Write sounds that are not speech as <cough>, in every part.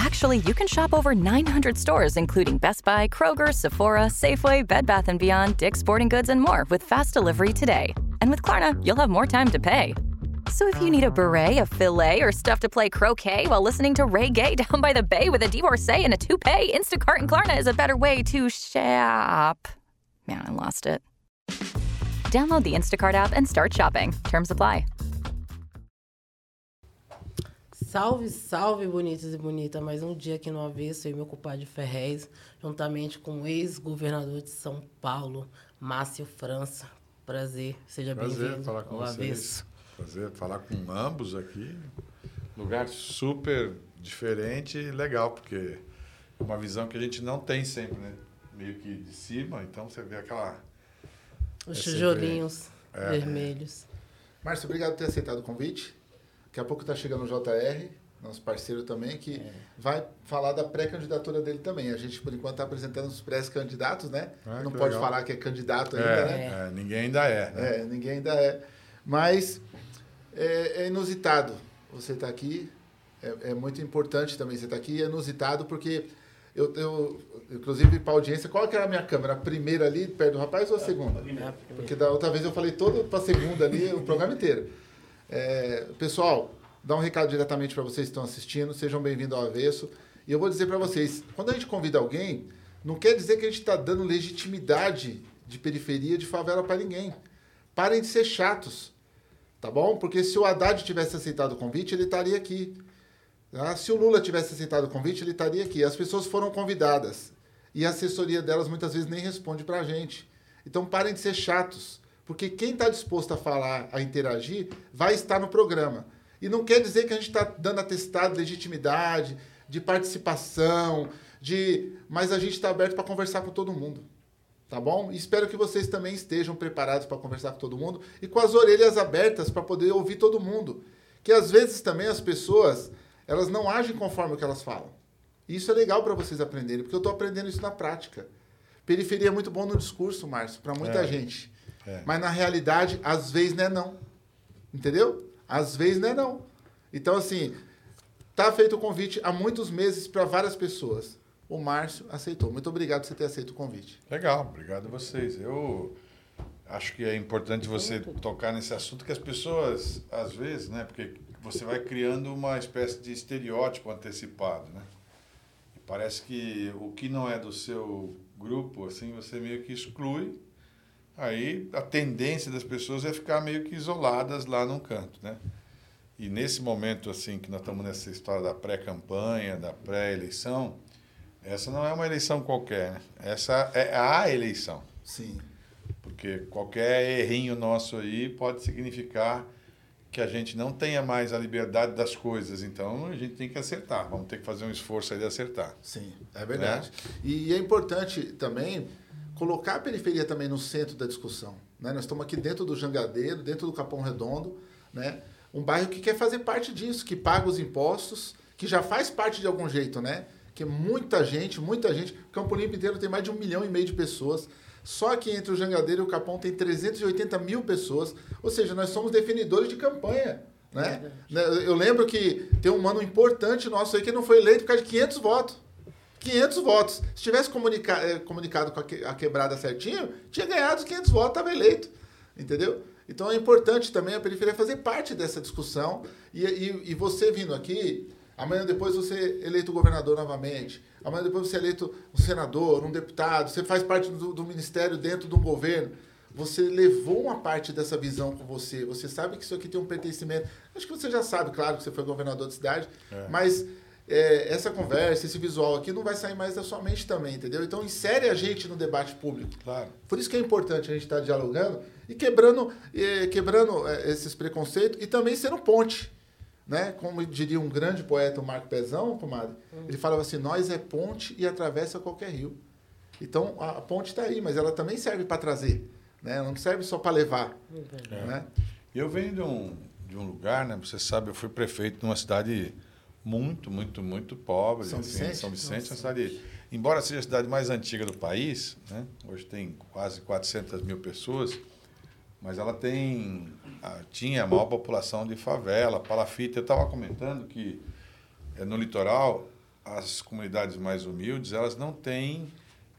Actually, you can shop over 900 stores, including Best Buy, Kroger, Sephora, Safeway, Bed Bath & Beyond, Dick's Sporting Goods, and more with fast delivery today. And with Klarna, you'll have more time to pay. So if you need a beret, a filet, or stuff to play croquet while listening to Ray Gay <laughs> down by the bay with a divorcee and a toupee, Instacart and Klarna is a better way to shop. Man, I lost it. Download the Instacart app and start shopping. Terms apply. Salve, salve, bonitos e bonitas. Mais um dia aqui no Avesso, eu e meu compadre Ferrez, juntamente com o ex-governador de São Paulo, Márcio França. Prazer, seja Prazer bem-vindo falar com vocês. Avesso. Prazer falar com ambos aqui. Lugar super diferente e legal, porque é uma visão que a gente não tem sempre, né? Meio que de cima, então você vê aquela. Os É sempre- tijolinhos é. vermelhos. Márcio, obrigado por ter aceitado o convite. Daqui a pouco está chegando o JR, nosso parceiro também, que É. vai falar da pré-candidatura dele também. A gente, por enquanto, está apresentando os pré-candidatos, né? Ah, Não pode legal. falar que é candidato ainda, É, né? é, ninguém ainda é. Né? É, ninguém ainda é. Mas é, é inusitado você estar aqui. É, é muito importante também você estar aqui. É inusitado porque eu, eu inclusive, para a audiência, qual que era a minha câmera? A primeira ali, perto do rapaz, ou a segunda? Porque da outra vez eu falei todo para a segunda ali, o programa inteiro. É, pessoal, dá um recado diretamente para vocês que estão assistindo. Sejam bem-vindos ao Avesso. E eu vou dizer para vocês, quando a gente convida alguém, não quer dizer que a gente está dando legitimidade de periferia, de favela para ninguém. Parem de ser chatos, tá bom? Porque se o Haddad tivesse aceitado o convite, ele estaria aqui. tá? Se o Lula tivesse aceitado o convite, ele estaria aqui. As pessoas foram convidadas. E a assessoria delas muitas vezes nem responde para a gente. Então parem de ser chatos. Porque quem está disposto a falar, a interagir, vai estar no programa. E não quer dizer que a gente está dando atestado de legitimidade, de participação, de. Mas a gente está aberto para conversar com todo mundo. Tá bom? E espero que vocês também estejam preparados para conversar com todo mundo e com as orelhas abertas para poder ouvir todo mundo. Que às vezes também as pessoas, elas não agem conforme o que elas falam. E isso é legal para vocês aprenderem, porque eu estou aprendendo isso na prática. Periferia é muito bom no discurso, Márcio, para muita É. gente. É. Mas na realidade, às vezes não é não. Entendeu? Às vezes não é não. Então, assim, tá feito o convite há muitos meses para várias pessoas. O Márcio aceitou. Muito obrigado por você ter aceito o convite. Legal, obrigado a vocês. Eu acho que é importante você tocar nesse assunto que as pessoas, às vezes, né, porque você vai criando uma espécie de estereótipo antecipado, né? E parece que o que não é do seu grupo, assim, você meio que exclui. Aí a tendência das pessoas é ficar meio que isoladas lá num canto, né? E nesse momento, assim, que nós estamos nessa história da pré-campanha, da pré-eleição, essa não é uma eleição qualquer, né? Essa é a eleição. Sim. Porque qualquer errinho nosso aí pode significar que a gente não tenha mais a liberdade das coisas. Então a gente tem que acertar. Vamos ter que fazer um esforço aí de acertar. Sim, é verdade. E é importante também colocar a periferia também no centro da discussão. Né? Nós estamos aqui dentro do Jangadeiro, dentro do Capão Redondo, né? um bairro que quer fazer parte disso, que paga os impostos, que já faz parte de algum jeito, né? Que muita gente, muita gente, Campo Limpo inteiro tem mais de um milhão e meio de pessoas. Só que entre o Jangadeiro e o Capão tem 380 mil pessoas. Ou seja, nós somos definidores de campanha. Né? Né, Eu lembro que tem um mano importante nosso aí que não foi eleito por causa de 500 votos. 500 votos. Se tivesse comunica eh, comunicado com a, que- a quebrada certinho, tinha ganhado os 500 votos, estava eleito. Entendeu? Então é importante também a periferia fazer parte dessa discussão. E, e, e você vindo aqui, amanhã depois você é eleito governador novamente. Amanhã depois você é eleito um senador, um deputado. Você faz parte do, do ministério dentro de um governo. Você levou uma parte dessa visão com você. Você sabe que isso aqui tem um pertencimento. Acho que você já sabe, claro, que você foi governador de cidade. Mas é, essa conversa, esse visual aqui não vai sair mais da sua mente também, entendeu? Então insere a gente no debate público. Claro. Por isso que é importante a gente estar dialogando e quebrando, eh, quebrando eh, esses preconceitos e também sendo ponte. né? Como diria um grande poeta, o Marco Pezão, comadre, ele falava assim: nós é ponte e atravessa qualquer rio. Então a, a ponte está aí, mas ela também serve para trazer, né? Ela não serve só para levar, É. né? Eu venho de um, de um lugar, né? Você sabe, eu fui prefeito de uma cidade muito, muito, muito pobre. São assim, Vicente? São Vicente é uma cidade, embora seja a cidade mais antiga do país, né? Hoje tem quase 400 mil pessoas, mas ela tem, tinha a maior população de favela, palafita. Eu estava comentando que eh, no litoral as comunidades mais humildes elas não têm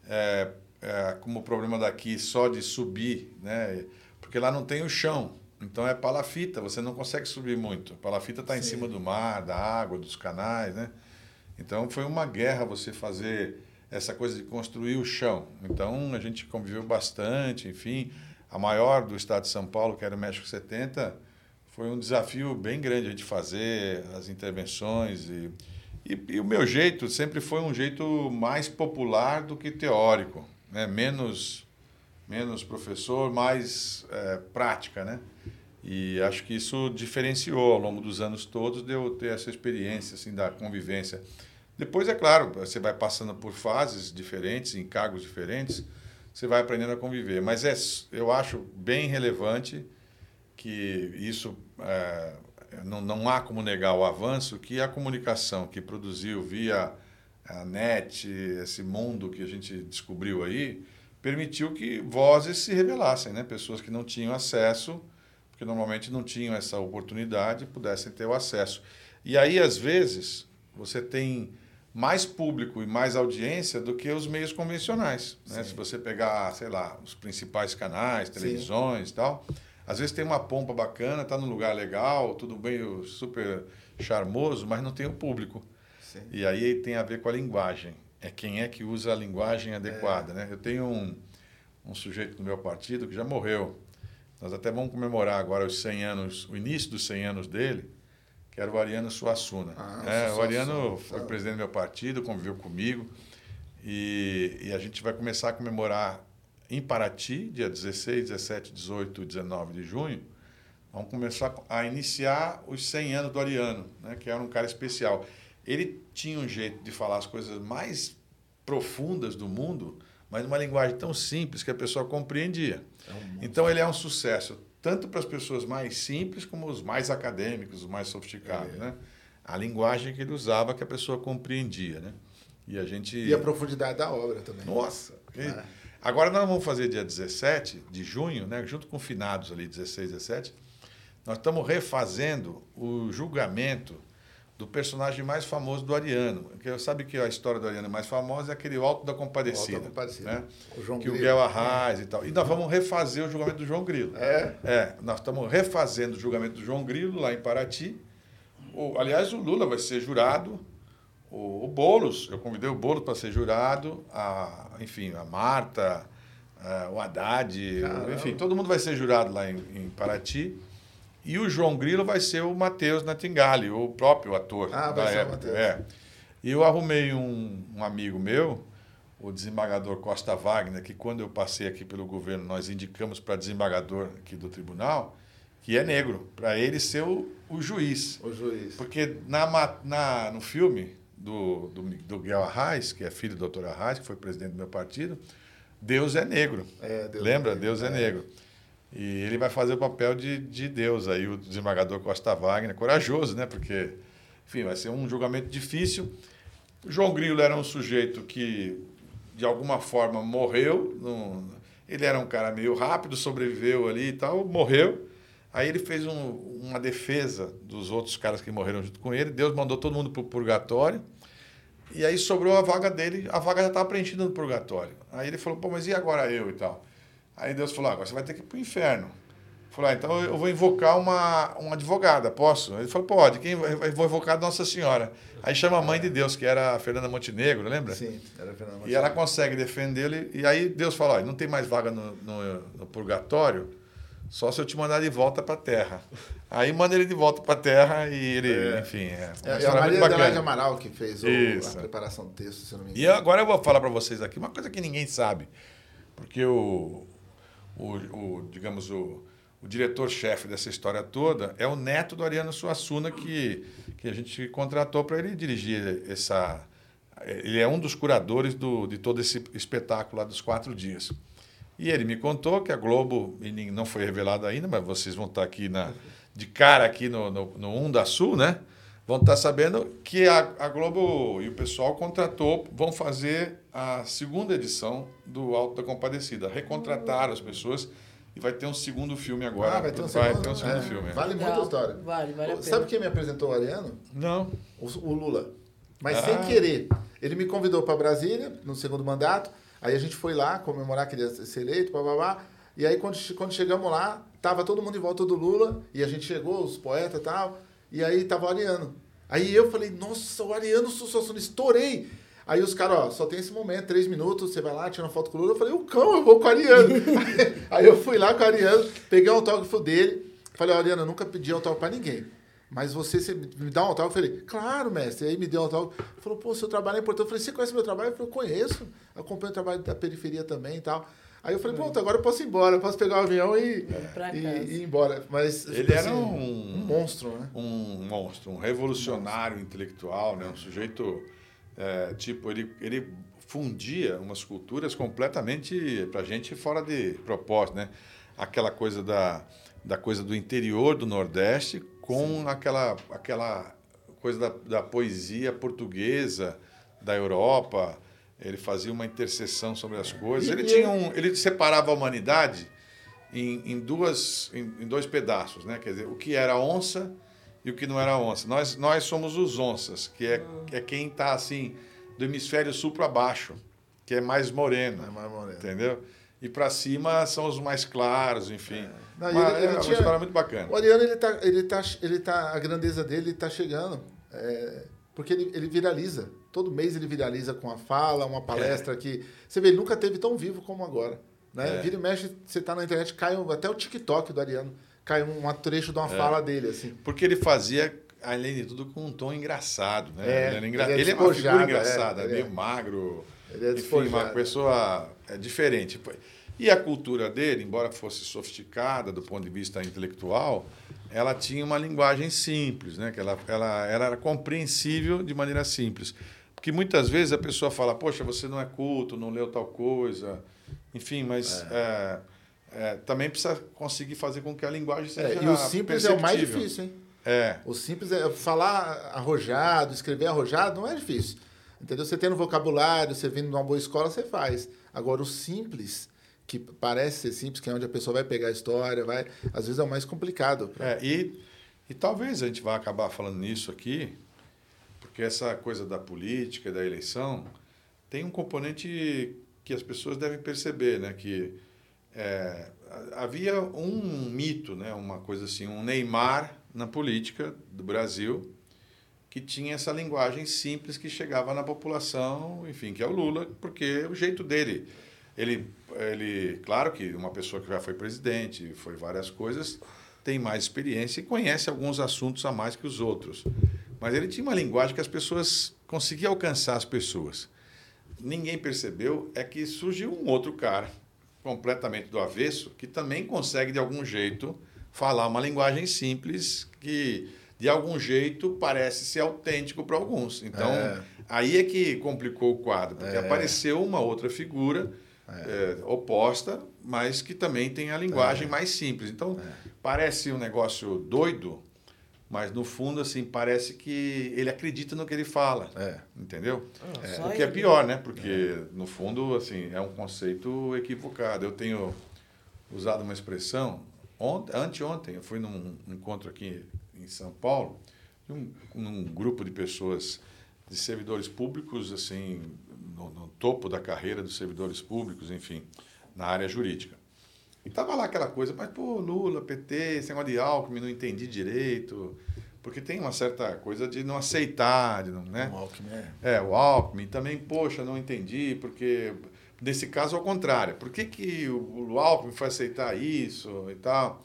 é, é, como problema daqui só de subir, né? Porque lá não tem o chão. Então é palafita, você não consegue subir muito. Palafita está em cima do mar, da água, dos canais, né? Então foi uma guerra você fazer essa coisa de construir o chão. Então a gente conviveu bastante, enfim. A maior do estado de São Paulo, que era o México 70, foi um desafio bem grande a gente fazer as intervenções e, e, e o meu jeito sempre foi um jeito mais popular do que teórico, né? Menos menos professor, mais é, prática, né? E acho que isso diferenciou ao longo dos anos todos de eu ter essa experiência assim da convivência. Depois é claro, você vai passando por fases diferentes, em cargos diferentes, você vai aprendendo a conviver. Mas é, eu acho bem relevante que isso é, não, não há como negar o avanço que a comunicação que produziu via a net, esse mundo que a gente descobriu aí, permitiu que vozes se revelassem, né? Pessoas que não tinham acesso, porque normalmente não tinham essa oportunidade, pudessem ter o acesso. E aí, às vezes, você tem mais público e mais audiência do que os meios convencionais. Né? Se você pegar, sei lá, os principais canais, televisões e tal, às vezes tem uma pompa bacana, está num lugar legal, tudo bem, super charmoso, mas não tem o público. Sim. E aí tem a ver com a linguagem. É quem é que usa a linguagem adequada. Né? Eu tenho um, um sujeito do meu partido que já morreu. Nós até vamos comemorar agora os 100 anos, o início dos 100 anos dele, que era o Ariano Suassuna. Ah, é, o Suassuna, Ariano foi tá. presidente do meu partido, conviveu comigo. E, e a gente vai começar a comemorar em Paraty, dia 16, 17, 18 e 19 de junho. Vamos começar a iniciar os 100 anos do Ariano, né, que era um cara especial. Ele tinha um jeito de falar as coisas mais profundas do mundo, mas numa linguagem tão simples que a pessoa compreendia. Então ele é um sucesso, tanto para as pessoas mais simples como os mais acadêmicos, os mais sofisticados. Né? A linguagem que ele usava que a pessoa compreendia. Né? E a gente. E a profundidade da obra também. Nossa! É. Agora nós vamos fazer dia 17 de junho, né, junto com finados ali, 16, 17, nós estamos refazendo o julgamento do personagem mais famoso do Ariano. Porque sabe que a história do Ariano mais famosa é aquele Alto da Compadecida. Alto da Compadecida. Né? O João que o Grilo. Guel Arraes e tal. E nós vamos refazer o julgamento do João Grilo. É? É, nós estamos refazendo o julgamento do João Grilo lá em Paraty. O, aliás, o Lula vai ser jurado. O, o Boulos, eu convidei o Boulos para ser jurado. A, enfim, a Marta, a- o Haddad, Caramba. enfim, todo mundo vai ser jurado lá em, em Paraty. E o João Grilo vai ser o Matheus Natingali, o próprio ator Ah, vai da ser o época. Matheus. É. E eu arrumei um, um amigo meu, o desembargador Costa Wagner, que quando eu passei aqui pelo governo, nós indicamos para desembargador aqui do tribunal, que é negro, para ele ser o, o juiz. O juiz. Porque na, na, no filme do, do, do Guel Arraes, que é filho do doutor Arraes, que foi presidente do meu partido, Deus é negro. É, Deus Lembra? é negro, Deus é, é. negro. E ele vai fazer o papel de, de Deus aí, o desembargador Costa Wagner, corajoso, né? Porque, enfim, vai ser um julgamento difícil. João Grilo era um sujeito que, de alguma forma, morreu. num- ele era um cara meio rápido, sobreviveu ali e tal, morreu. Aí ele fez um- uma defesa dos outros caras que morreram junto com ele. Deus mandou todo mundo para o purgatório. E aí sobrou a vaga dele, a vaga já estava preenchida no purgatório. Aí ele falou, pô, mas e agora eu e tal? Aí Deus falou, "Ah, agora você vai ter que ir para o inferno. Falou, ah, então eu vou invocar uma, uma advogada, posso? Ele falou, pode, quem vai- eu vou invocar Nossa Senhora. Aí chama a mãe de Deus, que era a Fernanda Montenegro, lembra? Sim, era Fernando E ela consegue defendê-lo. E aí Deus fala, olha, não tem mais vaga no, no, no purgatório, só se eu te mandar de volta para a terra. Aí manda ele de volta para a terra e ele, enfim, é, uma É, é a Maria Adelaide. Amaral que fez o- a preparação do texto, se eu não me E engano. agora eu vou falar para vocês aqui uma coisa que ninguém sabe. Porque o, o, o, digamos, o, o diretor-chefe dessa história toda é o neto do Ariano Suassuna, que, que a gente contratou para ele dirigir essa. Ele é um dos curadores do, de todo esse espetáculo lá dos quatro dias. E ele me contou que a Globo, não foi revelado ainda, mas vocês vão estar aqui na, de cara aqui no, no, no Um da Sul, né? Vão estar sabendo que a, a Globo e o pessoal contratou, vão fazer a segunda edição do Alto da Compadecida. Recontrataram as pessoas e vai ter um segundo filme agora. Ah, vai ter um vai segundo, ter um segundo é, filme. Vale muito a história. Vale, vale a pena. Sabe quem me apresentou o Ariano? Não. O, o Lula. Mas Ah. sem querer. Ele me convidou para Brasília, no segundo mandato. Aí a gente foi lá comemorar que ele ia ser eleito, babá. E aí, quando, quando chegamos lá, tava todo mundo em volta do Lula. E a gente chegou, os poetas e tal. E aí tava o Ariano. Aí eu falei, nossa, o Ariano Sussassuno, estourei. Aí os caras, ó, só tem esse momento, três minutos, você vai lá, tira uma foto com o Lula. Eu falei, o cão, eu vou com o Ariano. <laughs> aí eu fui lá com o Ariano, peguei o autógrafo dele. Falei, ó, Ariano, eu nunca pedi autógrafo pra ninguém. Mas você, você me dá um autógrafo? Eu falei, claro, mestre. Aí me deu um autógrafo. Falou, pô, seu trabalho é importante. Eu falei, você conhece meu trabalho? Eu falei, conheço. Acompanho o trabalho da periferia também e tal. Aí eu falei, pronto, agora eu posso ir embora. Eu posso pegar o avião e, e, e ir embora. Mas, Ele tipo era assim, um- um monstro, né? um monstro, um revolucionário intelectual, né? um sujeito é, tipo ele, ele fundia umas culturas completamente para gente fora de propósito, né? Aquela coisa da, da coisa do interior do Nordeste com aquela aquela coisa da, da poesia portuguesa da Europa. Ele fazia uma interseção sobre as coisas. Ele tinha um, ele separava a humanidade em, em duas em, em dois pedaços, né? Quer dizer, o que era onça e o que não era onça. Nós nós somos os onças, que é, é quem está assim do hemisfério sul para baixo, que é mais moreno, É mais moreno. entendeu? E para cima são os mais claros, enfim. Não, e Mas ele- ele é uma tinha- história muito bacana. O Ariano, ele tá, ele tá, ele tá, a grandeza dele tá chegando, é, porque ele, ele viraliza. Todo mês ele viraliza com uma fala, uma palestra que... Você vê, ele nunca teve tão vivo como agora. Né? É. Vira e mexe, você tá na internet, cai um- até o TikTok do Ariano, cai um, um trecho de É. uma fala dele, assim. Porque ele fazia, além de tudo, com um tom engraçado, né? É, ele, era engra- ele é ele é uma figura engraçada, é, ele meio é. magro, Ele é enfim, uma pessoa é, diferente. E a cultura dele, embora fosse sofisticada do ponto de vista intelectual, ela tinha uma linguagem simples, né? Que ela, ela, ela era compreensível de maneira simples. Porque muitas vezes a pessoa fala, poxa, você não é culto, não leu tal coisa, enfim, mas é, é, também precisa conseguir fazer com que a linguagem seja É, e o simples é o mais difícil, hein? É, O simples é falar arrojado, escrever arrojado, não é difícil. Entendeu? Você tendo vocabulário, você vindo de uma boa escola, você faz. Agora, o simples, que parece ser simples, que é onde a pessoa vai pegar a história, vai, às vezes é o mais complicado. É, e, e talvez a gente vá acabar falando nisso aqui, porque essa coisa da política da eleição tem um componente que as pessoas devem perceber, né? Que é, havia um mito, né? Uma coisa assim, um Neymar na política do Brasil que tinha essa linguagem simples que chegava na população, enfim, que é o Lula, porque o jeito dele, ele, ele, claro que uma pessoa que já foi presidente, foi várias coisas, tem mais experiência e conhece alguns assuntos a mais que os outros. Mas ele tinha uma linguagem que as pessoas conseguiam alcançar as pessoas. Ninguém percebeu é que surgiu um outro cara completamente do avesso que também consegue de algum jeito falar uma linguagem simples que de algum jeito parece ser autêntico para alguns. Então, É. aí é que complicou o quadro, porque apareceu uma outra figura é, oposta, mas que também tem a linguagem mais simples. Então, parece um negócio doido, mas no fundo, assim, parece que ele acredita no que ele fala. É. Entendeu? Ah, É, o que é pior, né? Porque, no fundo, assim, é um conceito equivocado. Eu tenho usado uma expressão. Ontem, anteontem, eu fui num encontro aqui em São Paulo, de um, num grupo de pessoas, de servidores públicos, assim, no, no topo da carreira dos servidores públicos, enfim, na área jurídica. E tava lá aquela coisa, mas, pô, Lula, PT, esse negócio de Alckmin, não entendi direito. Porque tem uma certa coisa de não aceitar, de não, né? O Alckmin é- É, o Alckmin também, poxa, não entendi, porque nesse caso ao contrário. Por que, que o, o Alckmin foi aceitar isso e tal?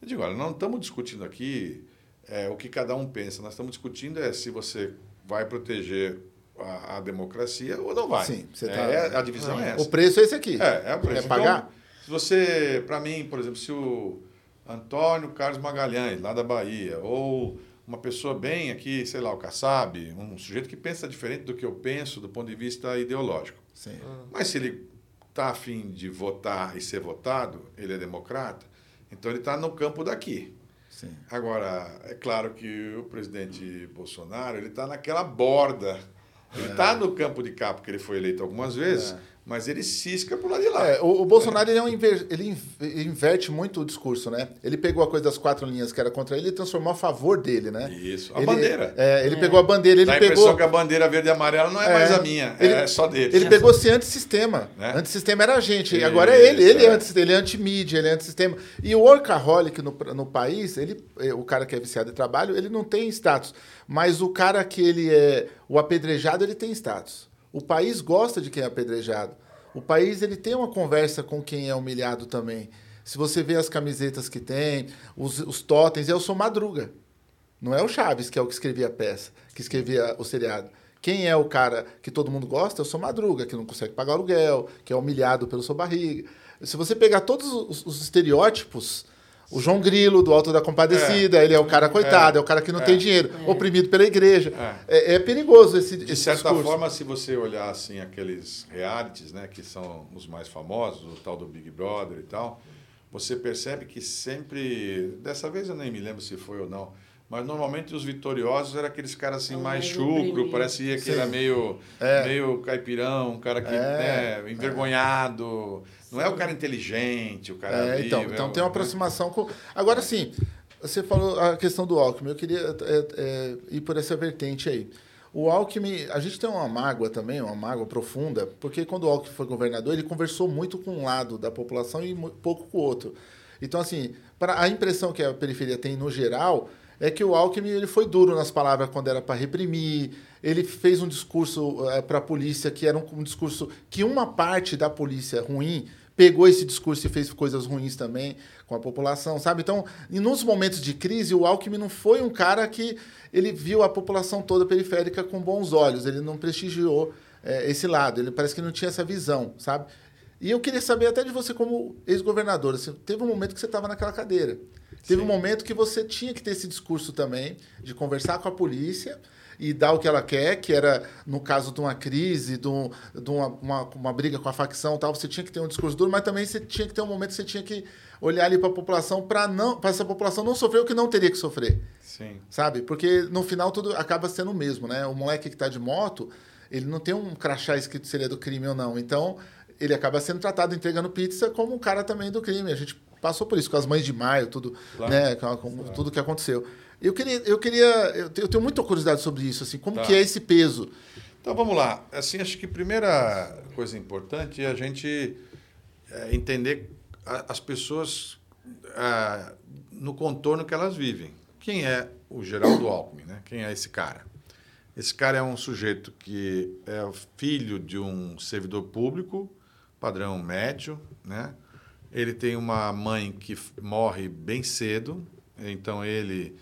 Eu digo, olha, não estamos discutindo aqui é, o que cada um pensa, nós estamos discutindo é se você vai proteger a, a democracia ou não vai. Sim, você tá- é, a divisão é essa. O preço é esse aqui. É, é o preço. Quer pagar? Então, se você, para mim, por exemplo, se o, Antônio Carlos Magalhães, lá da Bahia, ou uma pessoa bem aqui, sei lá, o Kassab, um sujeito que pensa diferente do que eu penso do ponto de vista ideológico. Sim. Mas se ele está afim de votar e ser votado, ele é democrata, então ele está no campo daqui. Sim. Agora, é claro que o presidente Bolsonaro ele está naquela borda. Ele está no campo de cá, porque ele foi eleito algumas vezes, mas ele cisca por lá de lá. É, o, o Bolsonaro ele, é um inver- ele in- ele inverte muito o discurso, né? Ele pegou a coisa das quatro linhas que era contra ele e transformou a favor dele, né? Isso, a Ele- bandeira. É, ele pegou a bandeira, ele Dá a pegou. impressão que a bandeira verde e amarela não é, mais É. a minha, Ele- é só dele. Ele pegou ser antissistema. Né? Antissistema era a gente. Isso, Agora é ele. Ele é, é. anti, ele é anti-mídia, ele é antissistema. E o workaholic no, no país, ele, é, o cara que é viciado em trabalho, ele não tem status. Mas o cara que ele é o apedrejado, ele tem status. O país gosta de quem é apedrejado. O país ele tem uma conversa com quem é humilhado também. Se você vê as camisetas que tem, os, os totens, eu sou Madruga. Não é o Chaves, que é o que escrevia a peça, que escrevia o seriado. Quem é o cara que todo mundo gosta? Eu sou Madruga, que não consegue pagar aluguel, que é humilhado pelo sua barriga. Se você pegar todos os, os estereótipos, o João Grilo, do Alto da Compadecida, ele é o cara coitado, é, o cara que não tem dinheiro, oprimido pela igreja. É, é perigoso esse, De esse certa discurso. forma, se você olhar assim aqueles realities, né, que são os mais famosos, o tal do Big Brother e tal, você percebe que sempre, dessa vez eu nem me lembro se foi ou não, mas normalmente os vitoriosos eram aqueles caras assim É mais chucro, parecia que Sim. era meio, É. meio caipirão, um cara que É. né, envergonhado. Não é o cara inteligente, o cara É, vivo, então, é então tem uma aproximação com. Agora sim, você falou a questão do Alckmin, eu queria é, é, ir por essa vertente aí. O Alckmin, a gente tem uma mágoa também, uma mágoa profunda, porque quando o Alckmin foi governador, ele conversou muito com um lado da população e pouco com o outro. Então, assim, para a impressão que a periferia tem no geral é que o Alckmin ele foi duro nas palavras quando era para reprimir, ele fez um discurso para a polícia que era um, um discurso que uma parte da polícia ruim pegou esse discurso e fez coisas ruins também com a população, sabe? Então, e nos momentos de crise, o Alckmin não foi um cara que ele viu a população toda periférica com bons olhos, ele não prestigiou eh, esse lado, ele parece que não tinha essa visão, sabe? E eu queria saber até de você como ex-governador, assim, teve um momento que você estava naquela cadeira. Teve um momento que você tinha que ter esse discurso também, de conversar com a polícia e dar o que ela quer, que era, no caso de uma crise, de, um- de uma, uma, uma briga com a facção tal, você tinha que ter um discurso duro, mas também você tinha que ter um momento que você tinha que olhar ali para a população para não para essa população não sofrer o que não teria que sofrer Sim. sabe? Porque no final tudo acaba sendo o mesmo, né? O moleque que está de moto, ele não tem um crachá escrito se ele é do crime ou não. Então, ele acaba sendo tratado entregando pizza como um cara também do crime. A gente passou por isso com as mães de maio, tudo, Claro. né? Com, com tudo que aconteceu. Eu queria, eu queria, eu tenho muita curiosidade sobre isso, assim, como Tá. que é esse peso? Então vamos lá. Assim, acho que a primeira coisa importante é a gente é, entender as pessoas ah, no contorno que elas vivem. Quem é o Geraldo <coughs> Alckmin? Né? Quem é esse cara? Esse cara é um sujeito que é filho de um servidor público, padrão médio, né? Ele tem uma mãe que morre bem cedo, então ele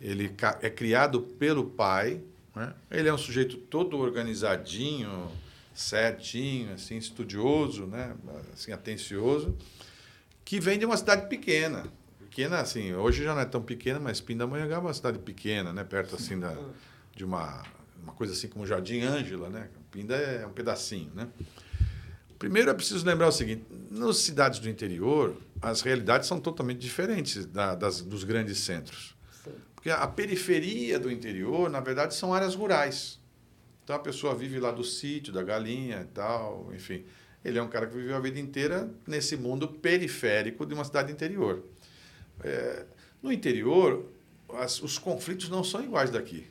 ele é criado pelo pai, né? Ele é um sujeito todo organizadinho, certinho, assim, estudioso, né? Assim, atencioso, que vem de uma cidade pequena. Pequena, assim, hoje já não é tão pequena, mas Pindamonhangaba é uma cidade pequena, né? Perto, assim, da, de uma, uma coisa assim como Jardim Ângela, né? Pinda é um pedacinho, né? Primeiro é preciso lembrar o seguinte: nas cidades do interior, as realidades são totalmente diferentes da- das, dos grandes centros. Porque a periferia do interior, na verdade, são áreas rurais. Então a pessoa vive lá do sítio, da galinha e tal, enfim. Ele é um cara que viveu a vida inteira nesse mundo periférico de uma cidade interior. É, no interior, as- os conflitos não são iguais daqui.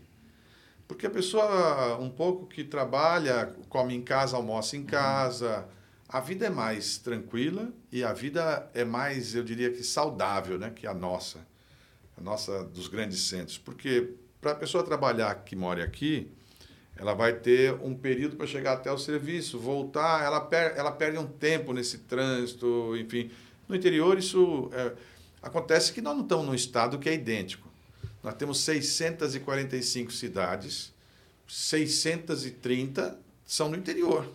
Porque a pessoa, um pouco que trabalha, come em casa, almoça em casa, a vida é mais tranquila e a vida é mais, eu diria que saudável, né, que a nossa, nossa dos grandes centros. Porque para a pessoa trabalhar que mora aqui, ela vai ter um período para chegar até o serviço, voltar, ela, per ela perde um tempo nesse trânsito, enfim. No interior, isso é, acontece que nós não estamos num estado que é idêntico. Nós temos 645 cidades, 630 são no interior.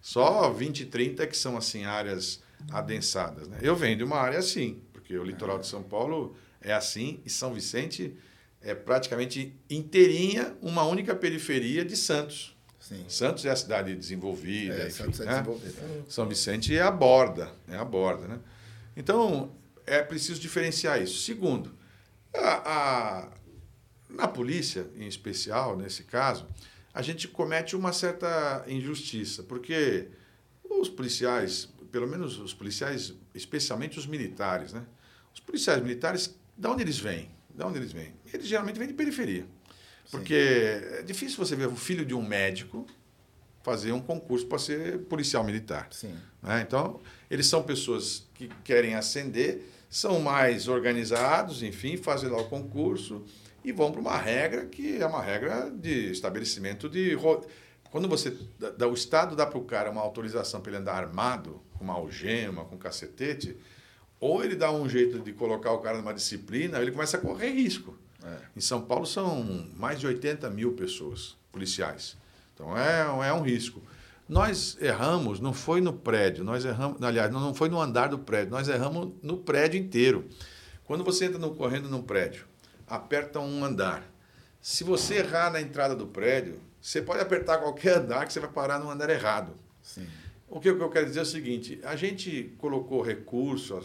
Só 20 e 30 que são assim áreas adensadas. Né? Eu venho de uma área assim, porque o litoral de São Paulo é assim e São Vicente é praticamente inteirinha uma única periferia de Santos. Sim. Santos é a cidade desenvolvida, É, enfim, Santos é né? desenvolvido. São Vicente é a borda, é a borda, né? Então, é preciso diferenciar isso. Segundo, a- a- na polícia, em especial, nesse caso, a gente comete uma certa injustiça, porque os policiais, pelo menos os policiais, especialmente os militares, né? Os policiais militares, de onde eles vêm? De onde eles vêm? Eles geralmente vêm de periferia. Porque é difícil você ver o filho de um médico fazer um concurso para ser policial militar. Sim. né? Então, eles são pessoas que querem ascender, são mais organizados, enfim, fazem lá o concurso e vão para uma regra que é uma regra de estabelecimento de. Quando você. O Estado dá para o cara uma autorização para ele andar armado, com uma algema, com um cacetete, ou ele dá um jeito de colocar o cara numa disciplina, ele começa a correr risco. Em São Paulo são mais de 80 mil pessoas policiais. Então é, é um risco. Nós erramos, não foi no prédio, nós erramos, aliás, não não foi no andar do prédio, nós erramos no prédio inteiro. Quando você entra no, correndo num prédio, aperta um andar. Se você errar na entrada do prédio, você pode apertar qualquer andar que você vai parar no andar errado. Sim. O que eu quero dizer é o seguinte: a gente colocou recurso,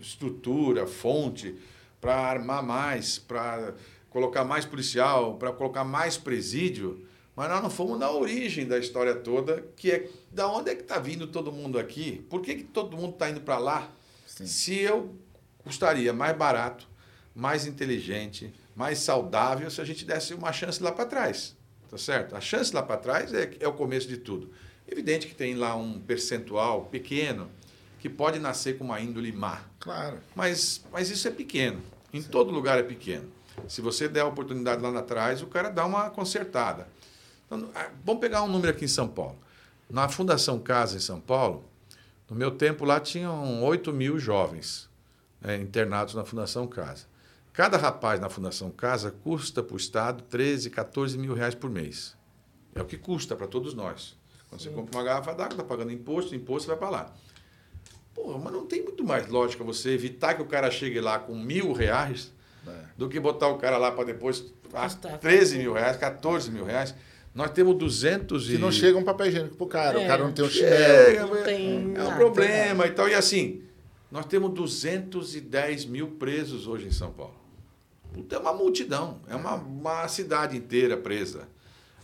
estrutura, fonte para armar mais, para colocar mais policial, para colocar mais presídio, mas nós não fomos na origem da história toda, que é da onde é que está vindo todo mundo aqui? Por que, que todo mundo está indo para lá? Sim. Se eu custaria mais barato, mais inteligente, mais saudável se a gente desse uma chance lá para trás. Tá certo? A chance lá para trás é, é o começo de tudo. Evidente que tem lá um percentual pequeno que pode nascer com uma índole má. Claro. Mas, mas isso é pequeno. Em todo lugar é pequeno. Se você der a oportunidade lá atrás, o cara dá uma consertada. Então, ah, vamos pegar um número aqui em São Paulo. Na Fundação Casa, em São Paulo, no meu tempo lá tinham 8 mil jovens eh, internados na Fundação Casa. Cada rapaz na Fundação Casa custa para o Estado 13, 14 mil reais por mês. É o que custa para todos nós. Quando você compra uma garrafa d'água, está pagando imposto, imposto vai para lá. Porra, mas não tem muito mais lógica você evitar que o cara chegue lá com mil reais É. do que botar o cara lá para depois ah, Custar. 13 mil reais, 14 mil reais. Nós temos 200 e... Que não chega um papel higiênico pro cara. O É. cara não tem um Chega, chinelo. Não tem é um nada, problema e tal. E assim, nós temos 210 mil presos hoje em São Paulo. Puta, É uma multidão, é uma, uma cidade inteira presa.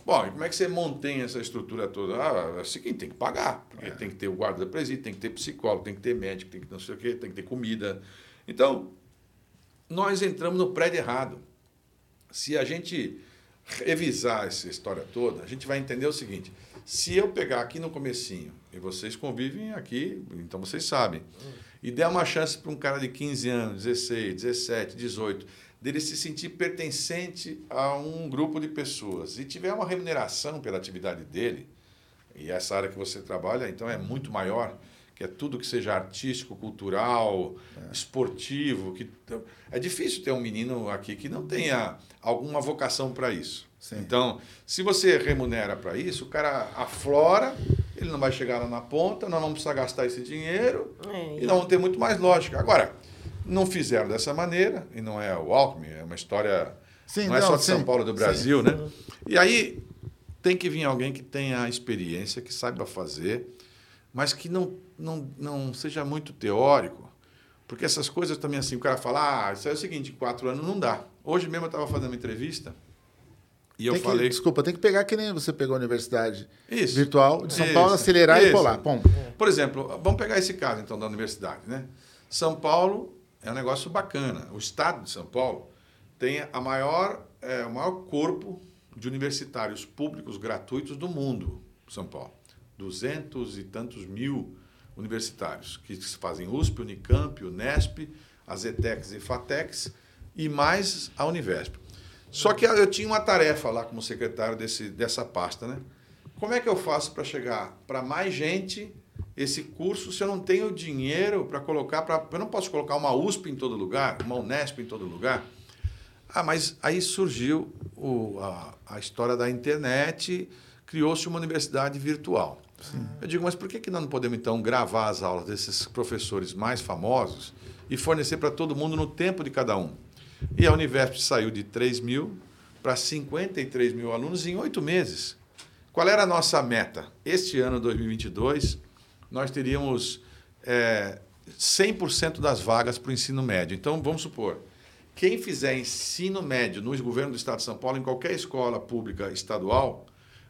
Bom, e como é que você mantém essa estrutura toda? Ah, é o seguinte, tem que pagar. Porque tem que ter o guarda da presídio, tem que ter psicólogo, tem que ter médico, tem que não sei o quê, tem que ter comida. Então, nós entramos no prédio errado. Se a gente revisar essa história toda, a gente vai entender o seguinte: se eu pegar aqui no comecinho, e vocês convivem aqui, então vocês sabem, e der uma chance para um cara de 15 anos, 16, 17, 18, dele se sentir pertencente a um grupo de pessoas e tiver uma remuneração pela atividade dele, e essa área que você trabalha, então, é muito maior, que é tudo que seja artístico, cultural, esportivo. Que, é difícil ter um menino aqui que não tenha alguma vocação para isso. Sim. Então, se você remunera para isso, o cara aflora, ele não vai chegar lá na ponta, nós não vamos precisar gastar esse dinheiro É, e nós vamos ter muito mais lógica. Agora, não fizeram dessa maneira, e não é o Alckmin, é uma história. Sim, não é não, só de São sim, Paulo, do sim. Brasil, né? E aí tem que vir alguém que tenha experiência, que saiba fazer, mas que não, não, não seja muito teórico. Porque essas coisas também assim, o cara fala, ah, isso é o seguinte, quatro anos não dá. Hoje mesmo eu estava fazendo uma entrevista e eu Tem que- falei. Desculpa, tem que pegar que nem você pegou a universidade Isso. virtual de São Isso. Paulo, acelerar e Isso. colar. Pum. Por exemplo, vamos pegar esse caso então da universidade, né? São Paulo é um negócio bacana. O estado de São Paulo tem a maior, é, o maior corpo de universitários públicos gratuitos do mundo, São Paulo. Duzentos e tantos mil universitários que fazem USP, Unicamp, Unesp, as ETECs e FATECs e mais a Univesp. Só que eu tinha uma tarefa lá como secretário desse, dessa pasta, né? Como é que eu faço para chegar para mais gente esse curso se eu não tenho dinheiro para colocar para eu não posso colocar uma USP em todo lugar, uma Unesp em todo lugar. Ah, mas aí surgiu o, a, a história da internet, criou-se uma universidade virtual. Eu digo, mas por que, que nós não podemos, então, gravar as aulas desses professores mais famosos e fornecer para todo mundo no tempo de cada um? E a Univesp saiu de 3 mil para 53 mil alunos em oito meses. Qual era a nossa meta? Este ano, 2022, nós teríamos é, 100% das vagas para o ensino médio. Então, vamos supor, quem fizer ensino médio no governo do Estado de São Paulo, em qualquer escola pública estadual,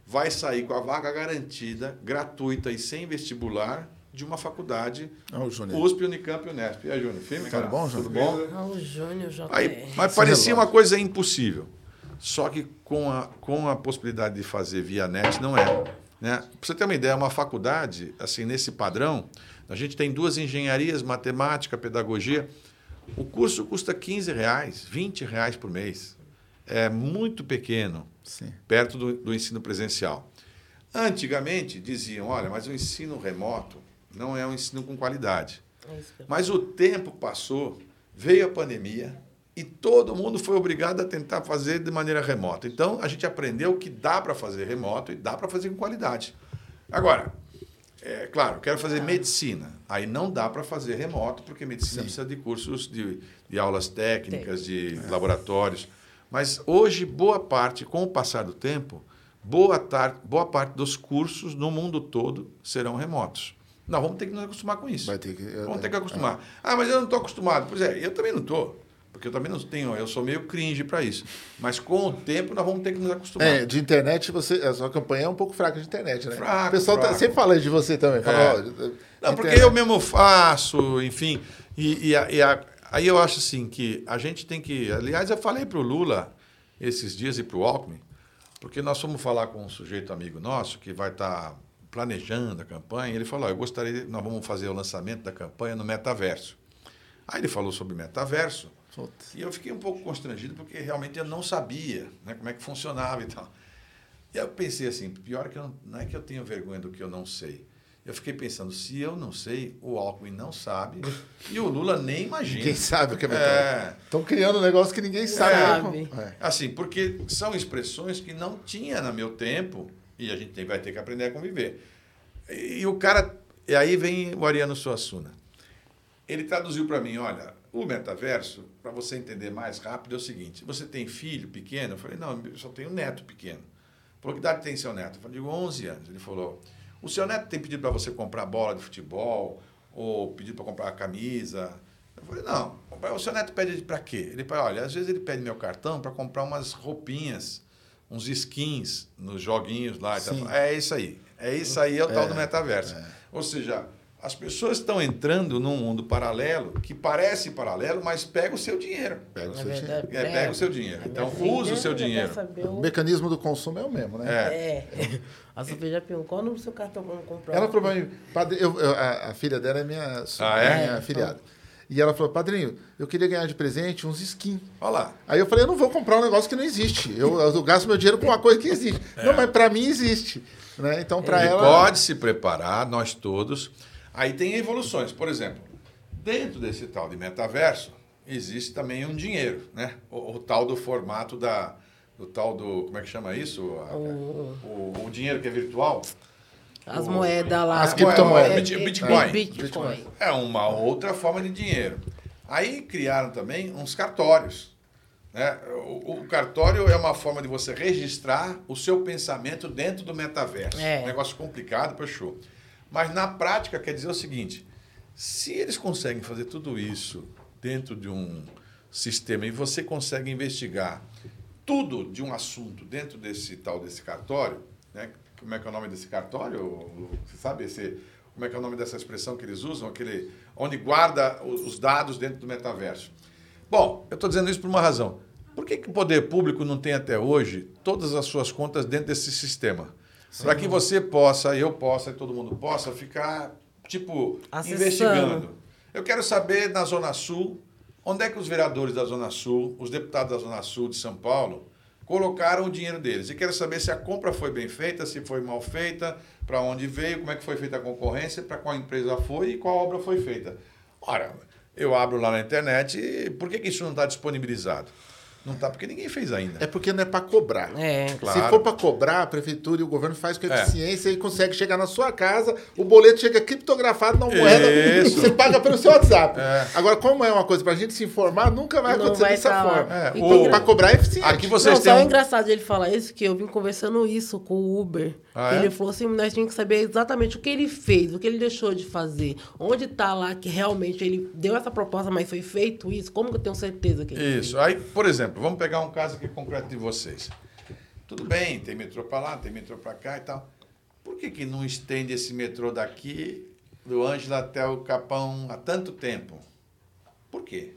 vai sair com a vaga garantida, gratuita e sem vestibular de uma faculdade Ah, o Júnior. USP, Unicamp e Unesp. E aí, Júnior? Firme, Tudo cara? bom, Júnior? Tudo bom? Ah, o Júnior. Aí, mas Esse parecia relógio. uma coisa impossível. Só que com a, com a possibilidade de fazer via net, não é. Né? Para você ter uma ideia, uma faculdade, assim, nesse padrão, a gente tem duas engenharias, matemática, pedagogia. O curso custa 15 reais, 20 reais por mês. É muito pequeno, Sim. perto do, do ensino presencial. Antigamente diziam, olha, mas o ensino remoto não é um ensino com qualidade. É Mas o tempo passou, veio a pandemia e todo mundo foi obrigado a tentar fazer de maneira remota. Então a gente aprendeu que dá para fazer remoto e dá para fazer com qualidade. Agora, é claro, quero fazer medicina. Aí não dá para fazer remoto, porque medicina Sim. precisa de cursos de, de aulas técnicas, de laboratórios. Mas hoje, boa parte, com o passar do tempo, boa, tar, boa parte dos cursos no mundo todo serão remotos. Nós vamos ter que nos acostumar com isso. Que- Vamos ter que acostumar. Ah, mas eu não estou acostumado. Pois é, eu também não estou. Porque eu também não tenho, eu sou meio cringe para isso. Mas com o tempo nós vamos ter que nos acostumar. É, de internet, você, a sua campanha é um pouco fraca de internet, né? Fraco, o pessoal tá- fraco. sempre fala de você também. Fala, É. ó, Não, porque internet- eu mesmo faço, enfim. E, e a- e a- aí eu acho assim que a gente tem que. Aliás, eu falei para o Lula esses dias e para o Alckmin, porque nós fomos falar com um sujeito amigo nosso que vai estar planejando a campanha. Ele falou: "Ó, eu gostaria, de- nós vamos fazer o lançamento da campanha no metaverso. Aí ele falou sobre metaverso. Putz. E eu fiquei um pouco constrangido porque realmente eu não sabia né, como é que funcionava e tal. E eu pensei assim, pior que eu não, é que eu tenho vergonha do que eu não sei. Eu fiquei pensando, se eu não sei, o Alckmin não sabe <laughs> e o Lula nem imagina. Ninguém sabe o que é É. metaverso. Estão criando um negócio que ninguém sabe. Sabe. É. Assim, porque são expressões que não tinha no meu tempo e a gente vai ter que aprender a conviver. E, e o cara, e aí vem o Ariano Suassuna. Ele traduziu para mim, olha, o metaverso, para você entender mais rápido, é o seguinte, você tem filho pequeno? Eu falei, não, eu só tenho neto pequeno. Falou, que idade tem seu neto? Eu falei, digo, 11 anos. Ele falou, o seu neto tem pedido para você comprar bola de futebol ou pedido para comprar camisa? Eu falei, não, o seu neto pede para quê? Ele falou, olha, às vezes ele pede meu cartão para comprar umas roupinhas, uns skins nos joguinhos lá. tal. Sim. É isso aí. É isso aí, é o tal É, do metaverso. Ou seja, as pessoas estão entrando num mundo paralelo que parece paralelo, mas pega o seu dinheiro. Pega o É seu verdade. É, pega o seu dinheiro. A Então, usa o seu dinheiro. dinheiro. o- O mecanismo do consumo é o mesmo, né? É. É. A Sofia já perguntou, qual o número do seu cartão para comprar? Ela falou pra mim, padre, eu- eu- a, a filha dela é minha, Ah, é? minha afilhada. E ela falou, padrinho, eu queria ganhar de presente uns skins. Olha lá. Aí eu falei, eu não vou comprar um negócio que não existe. Eu, eu gasto meu dinheiro com uma coisa que existe. Não, mas pra mim existe. Né? Então, pra Ele ela. pode se preparar, nós todos. Aí tem evoluções. Por exemplo, dentro desse tal de metaverso, existe também um dinheiro, né? O, o tal do formato da. Do tal do. Como é que chama isso? O- o, o dinheiro que é virtual. As o- moedas lá. As criptomoedas. É, Bit- é, Bitcoin. Bitcoin. É uma outra forma de dinheiro. Aí criaram também uns cartórios. Né? O, o cartório é uma forma de você registrar o seu pensamento dentro do metaverso. É. Um negócio complicado para show. Mas na prática quer dizer o seguinte: se eles conseguem fazer tudo isso dentro de um sistema e você consegue investigar tudo de um assunto dentro desse tal desse cartório, né? Como é que é o nome desse cartório? Você sabe esse, como é que é o nome dessa expressão que eles usam, aquele onde guarda os os dados dentro do metaverso? Bom, eu estou dizendo isso por uma razão. Por que, que o poder público não tem até hoje todas as suas contas dentro desse sistema? Para que você possa, eu possa e todo mundo possa ficar, tipo, Acessando. investigando. Eu quero saber na Zona Sul, onde é que os vereadores da Zona Sul, os deputados da Zona Sul de São Paulo, colocaram o dinheiro deles. E quero saber se a compra foi bem feita, se foi mal feita, para onde veio, como é que foi feita a concorrência, para qual empresa foi e qual obra foi feita. Ora, eu abro lá na internet e por que, que isso não está disponibilizado? Não está porque ninguém fez ainda. É porque não é para cobrar. É. Claro. Se for para cobrar, a prefeitura e o governo faz com É. eficiência e consegue chegar na sua casa, o boleto chega criptografado na moeda, Isso. você paga pelo seu WhatsApp. É. Agora, como é uma coisa para a gente se informar, nunca vai Não acontecer vai dessa tá forma. É, o- tem Para cobrar é eficiente. Aqui vocês não, têm só é engraçado ele falar isso, que eu vim conversando isso com o Uber. Ah, é? Ele falou assim, nós tínhamos que saber exatamente o que ele fez, o que ele deixou de fazer. Onde tá lá que realmente ele deu essa proposta, mas foi feito isso. Como que eu tenho certeza que ele Isso. Aí, por exemplo, vamos pegar um caso aqui concreto de vocês. Tudo bem, tem metrô para lá, tem metrô para cá e tal. Por que, que não estende esse metrô daqui, do Ângela até o Capão, há tanto tempo? Por quê?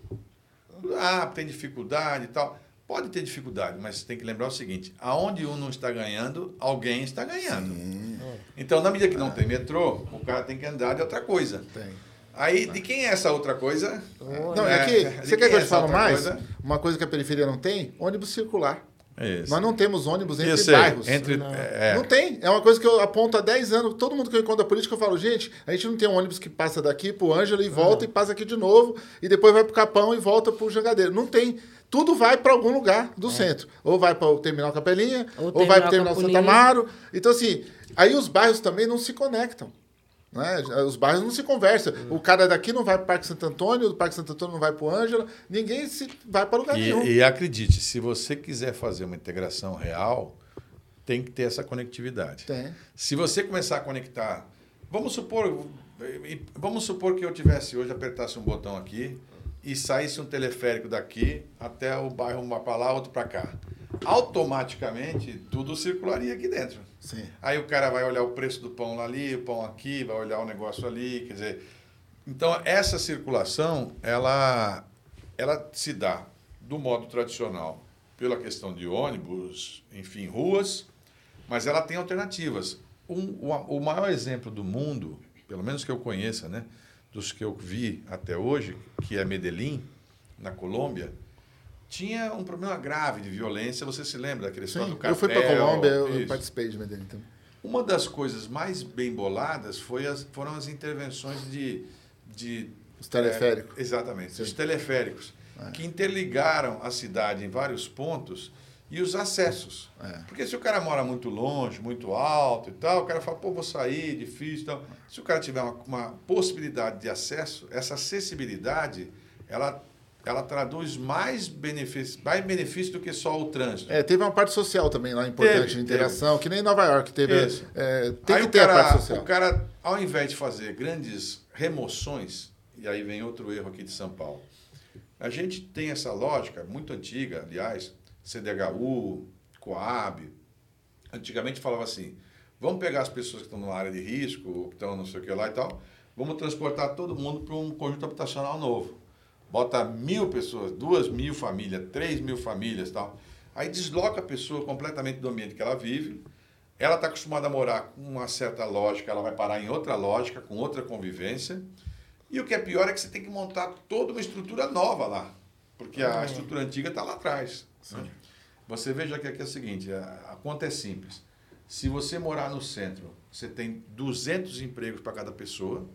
Ah, tem dificuldade e tal. Pode ter dificuldade, mas tem que lembrar o seguinte: aonde um não está ganhando, alguém está ganhando. Então, na medida que não tem metrô, o cara tem que andar de outra coisa. Tem. Aí, de quem é essa outra coisa? Não, É, é que, você quer que é eu te essa fale mais? coisa? Uma coisa que a periferia não tem, ônibus circular. Isso. Nós não temos ônibus entre sei, bairros. entre, Não. é, Não tem. É uma coisa que eu aponto há 10 anos. Todo mundo que eu encontro a política, eu falo, gente, a gente não tem um ônibus que passa daqui pro Ângelo e volta e passa aqui de novo, e depois vai pro Capão e volta pro Jangadeiro. Não tem. Tudo vai para algum lugar do centro. Ou vai para o Terminal Capelinha, Ou ou, vai para o Terminal Terminal Santa. Amaro. Então, assim, aí os bairros também não se conectam. Né? Os bairros não se conversam. O cara daqui não vai para o Parque Santo Antônio, do Parque Santo Antônio não vai para o Ângela. Ninguém se vai para lugar nenhum. E, e acredite, se você quiser fazer uma integração real, tem que ter essa conectividade. Tem. Se você começar a conectar, vamos supor, vamos supor que eu tivesse hoje apertasse um botão aqui e saísse um teleférico daqui até o bairro uma para lá, outro para cá. Automaticamente tudo circularia aqui dentro. Sim. Aí o cara vai olhar o preço do pão ali, o pão aqui, vai olhar o negócio ali, quer dizer. Então essa circulação, ela, ela se dá do modo tradicional pela questão de ônibus, enfim, ruas, mas ela tem alternativas. Um, o, o maior exemplo do mundo, pelo menos que eu conheça, né, dos que eu vi até hoje, que é Medellín, na Colômbia, tinha um problema grave de violência. Você se lembra daquele história do Eu fui para cartel? Colômbia, eu Isso. participei de Medellín também. Uma das coisas mais bem boladas foi as, foram as intervenções de. de Os teleféricos. é, exatamente, Sim. os teleféricos, que interligaram a cidade em vários pontos e os acessos. É. Porque se o cara mora muito longe, muito alto e tal, o cara fala, pô, vou sair, difícil e tal. Se o cara tiver uma, uma possibilidade de acesso, essa acessibilidade, ela, ela traduz mais benefício, mais benefício do que só o trânsito. É, teve uma parte social também lá importante Teve, de interação, que nem Nova York teve. É, tem Aí que o ter cara, a parte social. O cara, ao invés de fazer grandes remoções, e aí vem outro erro aqui de São Paulo, a gente tem essa lógica muito antiga, aliás, CDHU, Coab, antigamente falava assim, vamos pegar as pessoas que estão numa área de risco, que estão não sei o que lá e tal, vamos transportar todo mundo para um conjunto habitacional novo. Bota mil pessoas, duas mil famílias, três mil famílias tal. Aí desloca a pessoa completamente do ambiente que ela vive, ela está acostumada a morar com uma certa lógica, ela vai parar em outra lógica, com outra convivência. E o que é pior é que você tem que montar toda uma estrutura nova lá, porque a estrutura antiga está lá atrás. né? Você veja que aqui é o seguinte, a, a conta é simples. Se você morar no centro, você tem 200 empregos para cada pessoa.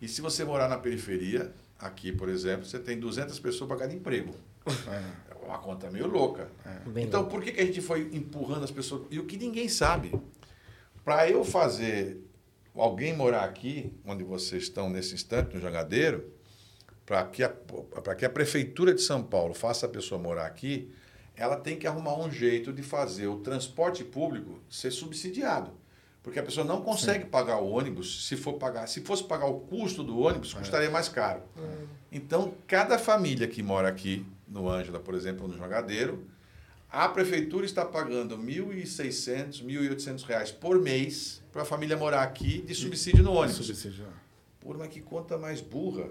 E se você morar na periferia, aqui, por exemplo, você tem 200 pessoas para cada emprego. <laughs> É uma conta meio louca. Bem então, por que, que a gente foi empurrando as pessoas? E o que ninguém sabe. Para eu fazer alguém morar aqui, onde vocês estão nesse instante, no Jangadeiro, para que, a- que a Prefeitura de São Paulo faça a pessoa morar aqui, ela tem que arrumar um jeito de fazer o transporte público ser subsidiado. Porque a pessoa não consegue pagar o ônibus se for pagar. Se fosse pagar o custo do ônibus, custaria mais caro. Então, cada família que mora aqui, no Ângela, por exemplo, no Jogadeiro, a prefeitura está pagando R$ 1.600, 1.800 reais por mês para a família morar aqui de subsídio no ônibus. Subsídio. Pô, mas que conta mais burra.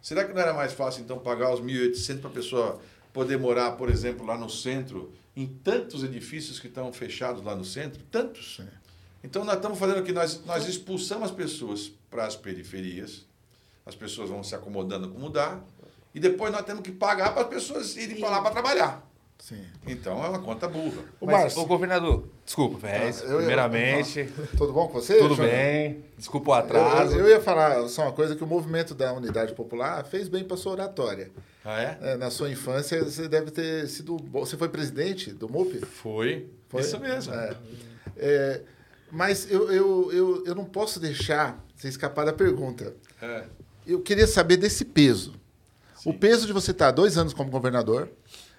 Será que não era mais fácil, então, pagar os 1.800 para a pessoa poder morar, por exemplo, lá no centro, em tantos edifícios que estão fechados lá no centro? Tantos. Então, nós estamos fazendo o que? Nós, nós expulsamos as pessoas para as periferias, as pessoas vão se acomodando com mudar, e depois nós temos que pagar para as pessoas irem para lá para trabalhar. Sim. Então, é uma conta burra. O Mas, ô, governador, Desculpa, Ferrez. Ah, ia- Primeiramente, Tudo bom com você? tudo bem. Desculpa o atraso. eu- eu ia falar só uma coisa, que o movimento da Unidade Popular fez bem para sua oratória. Ah, é? É, na sua infância, você deve ter sido... Você foi presidente do MUP? Foi. Foi? Isso mesmo. É. É, mas eu, eu, eu, eu não posso deixar você escapar da pergunta. É. Eu queria saber desse peso. O peso de você estar dois anos como governador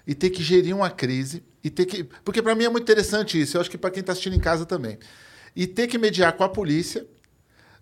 e ter que gerir uma crise e ter que. Porque para mim é muito interessante isso. Eu acho que para quem está assistindo em casa também. E ter que mediar com a polícia.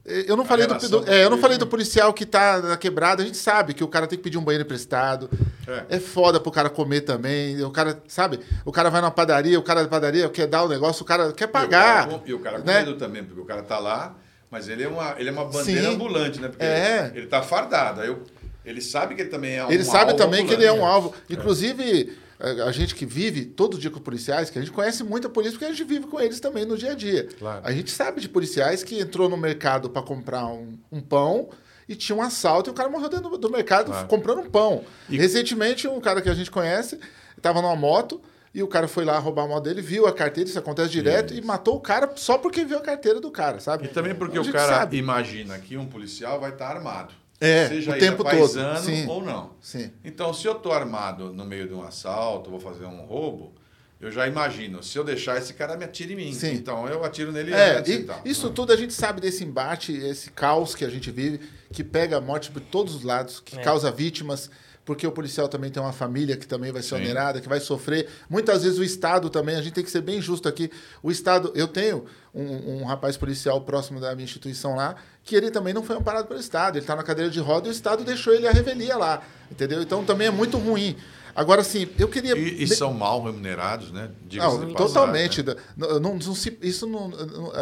Eh, Eu não, falei do, do- com é, eu não falei do policial que está na quebrada. A gente sabe que o cara tem que pedir um banheiro emprestado. É. É, foda pro cara comer também. O cara, sabe? O cara vai numa padaria, o cara da padaria quer dar o negócio, o cara quer pagar. E o cara, com- e o cara com né? medo também, porque o cara tá lá, mas ele é uma, ele é uma bandeira Sim. ambulante, né? Porque É. ele tá fardado. Aí eu- ele sabe que ele também é um Ele sabe também que ele é um ambulante. alvo. Inclusive, a gente que vive todo dia com policiais, que a gente conhece muito a polícia, porque a gente vive com eles também no dia a dia. Claro. A gente sabe de policiais que entrou no mercado para comprar um, um pão e tinha um assalto e o cara morreu dentro do, do mercado Claro. comprando um pão. E- Recentemente, um cara que a gente conhece estava numa moto. E o cara foi lá roubar a moto dele, viu a carteira, isso acontece direto, e matou o cara só porque viu a carteira do cara, sabe? E também porque o cara sabe. imagina que um policial vai estar armado. É, seja o tempo todo. paisano Sim. ou não. Sim. Então, se eu tô armado no meio de um assalto, vou fazer um roubo, eu já imagino, se eu deixar esse cara me atira em mim. Sim. Então eu atiro nele É, antes e e tal. isso tudo a gente sabe desse embate, esse caos que a gente vive, que pega a morte por todos os lados, que É. causa vítimas, porque o policial também tem uma família que também vai ser Sim. onerada, que vai sofrer. Muitas vezes o Estado também, a gente tem que ser bem justo aqui. O Estado, eu tenho um, um rapaz policial próximo da minha instituição lá, que ele também não foi amparado pelo Estado. Ele está na cadeira de roda e o Estado deixou ele a revelia lá, entendeu? Então também é muito ruim. Agora, assim, eu queria... E, e são mal remunerados, né? Não, totalmente. né? Não, não- não isso não-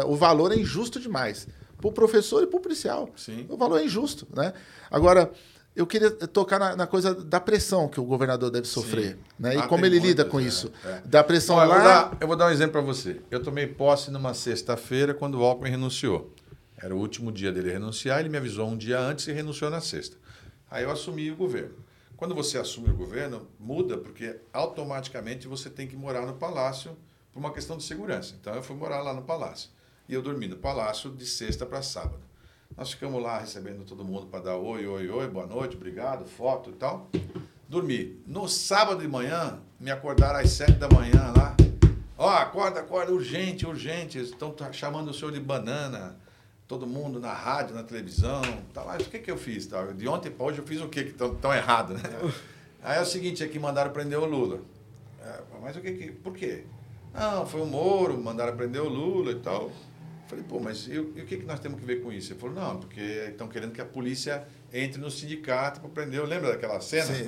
o valor é injusto demais. Para o professor e para o policial. Sim. O valor é injusto. Né? Agora, eu queria tocar na, na coisa da pressão que o governador deve sofrer. Né? E Ah, como ele lida muitas, com é, isso. é. Da pressão Bom, eu, vou lá. dar, eu vou dar um exemplo para você. Eu tomei posse numa sexta-feira quando o Alckmin renunciou. Era o último dia dele renunciar, ele me avisou um dia antes e renunciou na sexta. Aí eu assumi o governo. Quando você assume o governo, muda, porque automaticamente você tem que morar no palácio por uma questão de segurança. Então eu fui morar lá no palácio. E eu dormi no palácio de sexta para sábado. Nós ficamos lá recebendo todo mundo para dar oi, oi, oi, boa noite, obrigado, foto e tal. Dormi. No sábado de manhã, me acordaram às sete da manhã lá. Ó, acorda, acorda, urgente, urgente. Estão chamando o senhor de banana. Todo mundo na rádio, na televisão. Tá, mas o que, que eu fiz? Tá? De ontem para hoje eu fiz o quê que tão, tão errado, né? <laughs> Aí é o seguinte, é que mandaram prender o Lula. É, mas o que que... Por quê? Não, foi o Moro, mandaram prender o Lula e tal. Falei, pô, mas e, o e o que, que nós temos que ver com isso? Ele falou, não, porque estão querendo que a polícia entre no sindicato para prender. Lembra daquela cena? Sim.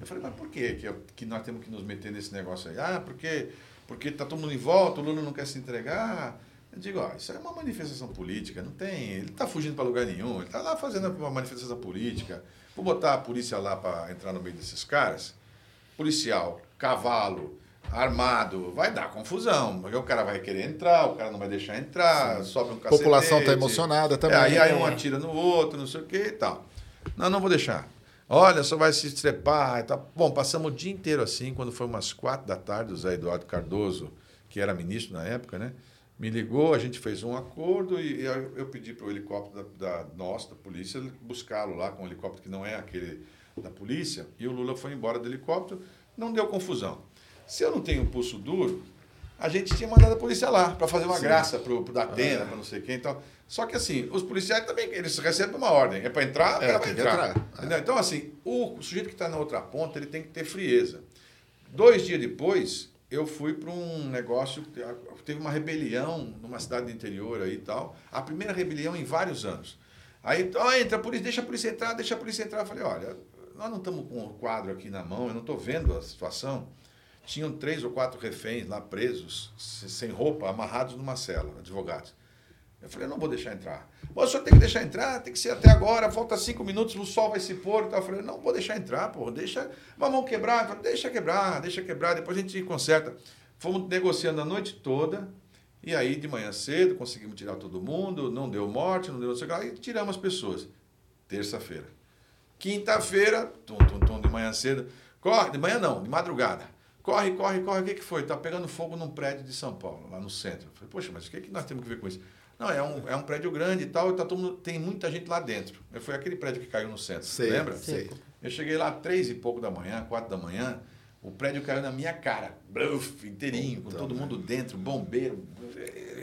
Eu falei, mas por que, que, eu- que nós temos que nos meter nesse negócio aí? Ah, porque porque tá todo mundo em volta, o Lula não quer se entregar. Eu digo, ó, isso é uma manifestação política, não tem. Ele está fugindo para lugar nenhum, ele está lá fazendo uma manifestação política. Vou botar a polícia lá para entrar no meio desses caras. Policial, cavalo, armado, vai dar confusão. Porque o cara vai querer entrar, o cara não vai deixar entrar, sobe um A cacetete. população está emocionada também. É, aí, aí um É. atira no outro, não sei o que e tal. Não, não vou deixar. Olha, só vai se estrepar e tal. Bom, passamos o dia inteiro assim, quando foi umas quatro da tarde, o Zé Eduardo Cardoso, que era ministro na época, né? Me ligou, a gente fez um acordo e, e eu, eu pedi para o helicóptero da, da nossa, da polícia, buscá-lo lá com um helicóptero que não é aquele da polícia, e o Lula foi embora do helicóptero, não deu confusão. Se eu não tenho pulso duro, a gente tinha mandado a polícia lá para fazer uma graça pro, pro Datena, para não sei quem. Então, só que assim, os policiais também, eles recebem uma ordem. É para entrar, o É, que entrar. entrar. Entendeu? Então, assim, o sujeito que está na outra ponta, ele tem que ter frieza. Dois dias depois, eu fui para um negócio, teve uma rebelião numa cidade do interior aí e tal. A primeira rebelião em vários anos. Aí, ó, entra a polícia, deixa a polícia entrar, deixa a polícia entrar. Eu falei, olha, nós não estamos com o quadro aqui na mão, eu não estou vendo a situação. Tinham três ou quatro reféns lá presos, se- sem roupa, amarrados numa cela, advogados. Eu falei, eu não vou deixar entrar. Mas o senhor tem que deixar entrar, tem que ser até agora, falta cinco minutos, o sol vai se pôr e tal. Eu falei, não vou deixar entrar, porra, deixa, vamos quebrar. Eu falei, deixa quebrar, deixa quebrar, depois a gente conserta. Fomos negociando a noite toda, e aí de manhã cedo conseguimos tirar todo mundo, não deu morte, não deu não sei o que e tiramos as pessoas. Terça-feira. Quinta-feira, tum, tum, tum, de manhã cedo, corre, de manhã não, de madrugada. Corre, corre, corre, o que, que foi? Tá pegando fogo num prédio de São Paulo, lá no centro. Eu falei, poxa, mas o que, que nós temos que ver com isso? Não, é um, é um prédio grande e tal, e tá todo mundo, tem muita gente lá dentro. Foi aquele prédio que caiu no centro, Sei, lembra? sei. Eu cheguei lá três e pouco da manhã, quatro da manhã, o prédio caiu na minha cara, bluf, inteirinho, com todo mundo dentro, bombeiro,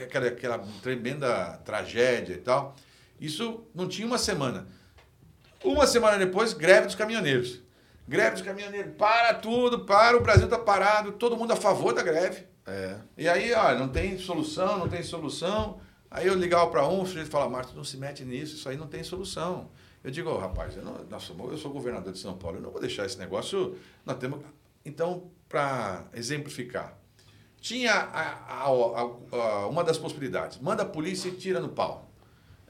aquela, aquela tremenda tragédia e tal. Isso não tinha uma semana. Uma semana depois, greve dos caminhoneiros. Greve dos caminhoneiros, para tudo, para, o Brasil está parado, todo mundo a favor da greve. É. E aí, ó, não tem solução, não tem solução. Aí eu ligava para um, o sujeito fala, Marcos, não se mete nisso, isso aí não tem solução. Eu digo, oh, rapaz, eu, não, somos- eu sou governador de São Paulo, eu não vou deixar esse negócio. Nós temos. Então, para exemplificar, tinha a- a- a- uma das possibilidades: manda a polícia e tira no pau.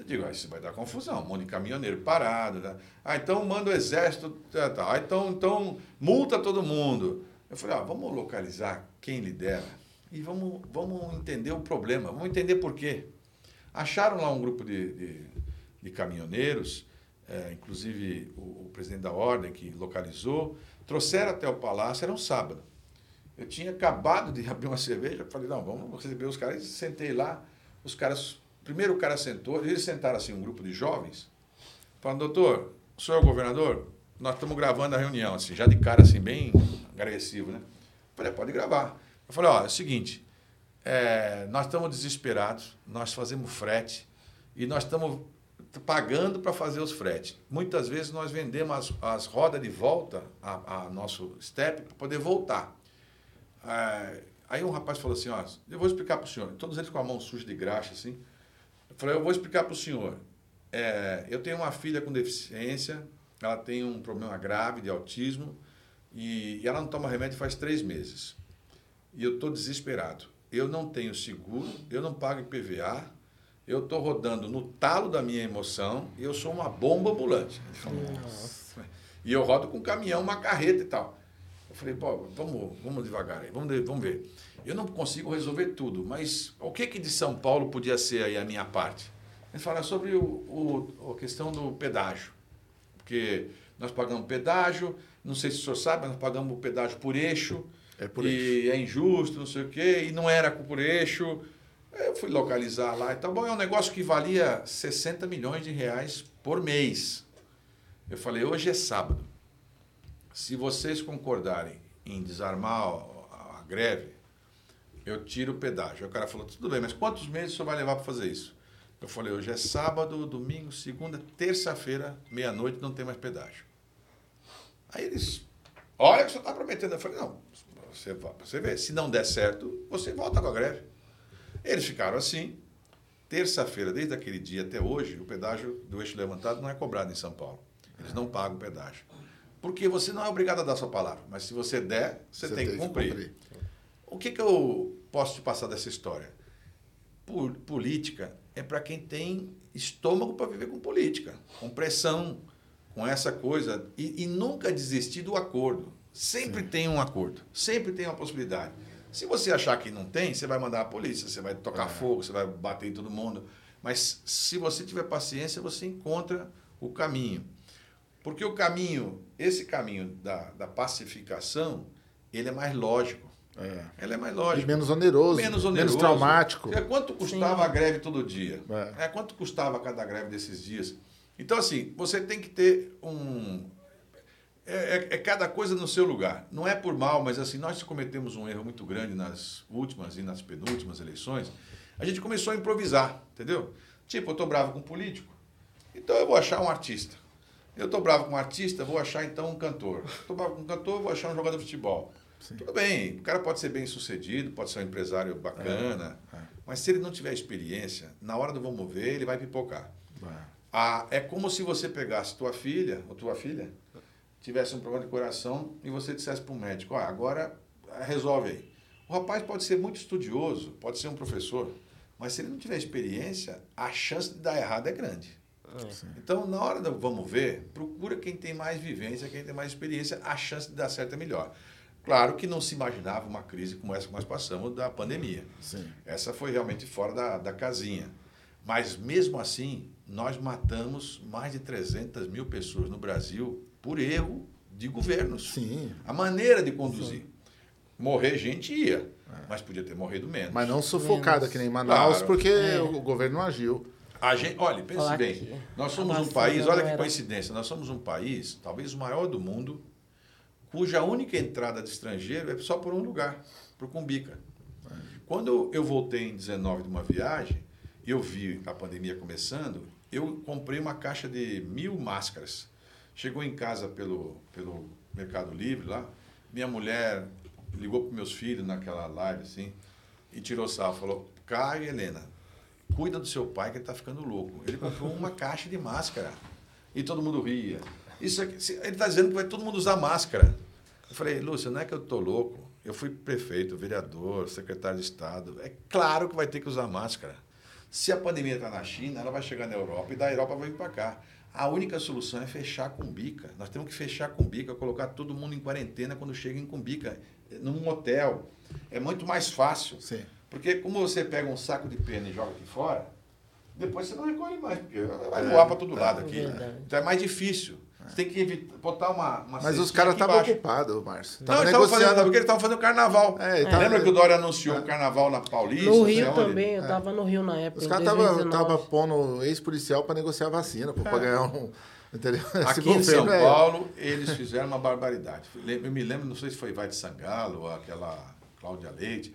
Eu digo, ah, isso vai dar confusão, um monte de caminhoneiro parado. Né? Ah, então manda o exército. Tá, tá. Ah, então, então multa todo mundo. Eu falei, ah, vamos localizar quem lidera e vamos, vamos entender o problema, vamos entender por quê. Acharam lá um grupo de, de, de caminhoneiros, eh, inclusive o, o presidente da ordem que localizou, trouxeram até o palácio, era um sábado. Eu tinha acabado de <laughs> abrir uma cerveja, falei, não, vamos receber os caras. Sentei lá, os caras. Primeiro o cara sentou, eles sentaram assim, um grupo de jovens, falando, doutor, o senhor é o governador? Nós estamos gravando a reunião, assim, já de cara assim, bem agressivo, né? Falei, pode gravar. Eu falei, ó, é o seguinte, é, nós estamos desesperados, nós fazemos frete e nós estamos pagando para fazer os fretes. Muitas vezes nós vendemos as, as rodas de volta a, a nosso step para poder voltar. Ah, aí um rapaz falou assim, ó, eu vou explicar para o senhor, todos eles com a mão suja de graxa, assim. Eu falei, eu vou explicar para o senhor. É, eu tenho uma filha com deficiência, ela tem um problema grave de autismo e, e ela não toma remédio faz três meses. E eu estou desesperado. Eu não tenho seguro, eu não pago IPVA, eu estou rodando no talo da minha emoção e eu sou uma bomba ambulante. Ele falou, "Nossa." E eu rodo com caminhão, uma carreta e tal. Eu falei, pô, vamos, vamos devagar aí, vamos, vamos ver. Eu não consigo resolver tudo, mas o que, que de São Paulo podia ser aí a minha parte? Ele fala sobre o, o, a questão do pedágio. Porque nós pagamos pedágio, não sei se o senhor sabe, mas nós pagamos pedágio por eixo. É por e é injusto, não sei o quê, e não era por eixo. Eu fui localizar lá e tal. Bom, é um negócio que valia 60 milhões de reais por mês. Eu falei, hoje é sábado. Se vocês concordarem em desarmar a greve, eu tiro o pedágio. Aí o cara falou, tudo bem, mas quantos meses o senhor vai levar para fazer isso? Eu falei, hoje é sábado, domingo, segunda, terça-feira, meia-noite, não tem mais pedágio. Aí eles, olha o que o senhor está prometendo. Eu falei, não, você, vai- você vê, se não der certo, você volta com a greve. Eles ficaram assim. Terça-feira, desde aquele dia até hoje, o pedágio do eixo levantado não é cobrado em São Paulo. Eles não pagam pedágio. Porque você não é obrigado a dar sua palavra, mas se você der, você, tem, que cumprir. O que, que eu posso te passar dessa história? Por- política é para quem tem estômago para viver com política, com pressão, com essa coisa. E, e nunca desistir do acordo. Sempre tem um acordo, sempre tem uma possibilidade. Se você achar que não tem, você vai mandar a polícia, você vai tocar fogo, você vai bater em todo mundo. Mas se você tiver paciência, você encontra o caminho. Porque o caminho, esse caminho da, da pacificação, ele é mais lógico. É. Ele é mais E lógico. menos oneroso, Menos oneroso. traumático. É quanto custava a greve todo dia? É. É. quanto custava cada greve desses dias? Então, assim, você tem que ter um. É, é- é cada coisa no seu lugar. Não é por mal, mas assim, nós cometemos um erro muito grande nas últimas e nas penúltimas eleições. A gente começou a improvisar, entendeu? Tipo, eu tô bravo com um político, então eu vou achar um artista. Eu tô bravo com um artista, vou achar então um cantor. Tô bravo com um cantor, vou achar um jogador de futebol. Tudo bem, o cara pode ser bem sucedido, pode ser um empresário bacana, mas se ele não tiver experiência, na hora do vamos ver, ele vai pipocar. Ah, é como se você pegasse tua filha, ou tua filha, tivesse um problema de coração e você dissesse para o médico, ah, agora ah, resolve aí. O rapaz pode ser muito estudioso, pode ser um professor, mas se ele não tiver experiência, a chance de dar errado é grande. Então, na hora do vamos ver, procura quem tem mais vivência, quem tem mais experiência, a chance de dar certo é melhor. Claro que não se imaginava uma crise como essa que nós passamos da pandemia. Sim. Essa foi realmente fora da, da casinha. Mas mesmo assim, nós matamos mais de 300 mil pessoas no Brasil por erro de governos. Sim. A maneira de conduzir. Morrer gente ia, mas podia ter morrido menos. Mas não sufocada Menos. que nem Manaus, Claro. porque É. o governo não agiu. A gente, olha, pense Falar bem, que nós somos um país, olha que coincidência, nós somos um país, talvez o maior do mundo, cuja única entrada de estrangeiro é só por um lugar, por Cumbica. Quando eu voltei em 19 de uma viagem, eu vi a pandemia começando, eu comprei uma caixa de mil máscaras. Chegou em casa pelo, pelo Mercado Livre lá, minha mulher ligou para meus filhos naquela live assim, e tirou sarro, falou, Caio e Helena, cuida do seu pai que ele está ficando louco. Ele comprou uma <laughs> caixa de máscara e todo mundo ria. Isso aqui, ele está dizendo que vai todo mundo usar máscara. Eu falei, Lúcia, não é que eu estou louco. Eu fui prefeito, vereador, secretário de Estado. É claro que vai ter que usar máscara. Se a pandemia está na China, ela vai chegar na Europa e da Europa vai vir para cá. A única solução é fechar com bica. Nós temos que fechar com bica, colocar todo mundo em quarentena quando chega em Cumbica, num hotel. É muito mais fácil. Sim. Porque como você pega um saco de pena e joga aqui fora, depois você não recolhe mais, porque É. vai voar para todo lado aqui. Então é mais difícil. Você tem que evitar, botar uma, uma Mas os caras estavam ocupados, Márcio. Não, eles estavam fazendo, porque eles estavam fazendo carnaval. É, tava- Lembra que o Dória anunciou o carnaval na Paulista? No Rio também, eu tava no Rio na época. Os caras estavam 2019. tava pondo ex-policial para negociar vacina, pô, pra ganhar um. Entendeu? É. Aqui <laughs> em São é- Paulo, eles fizeram uma barbaridade. Eu me lembro, não sei se foi Vai de Sangalo ou aquela Cláudia Leite,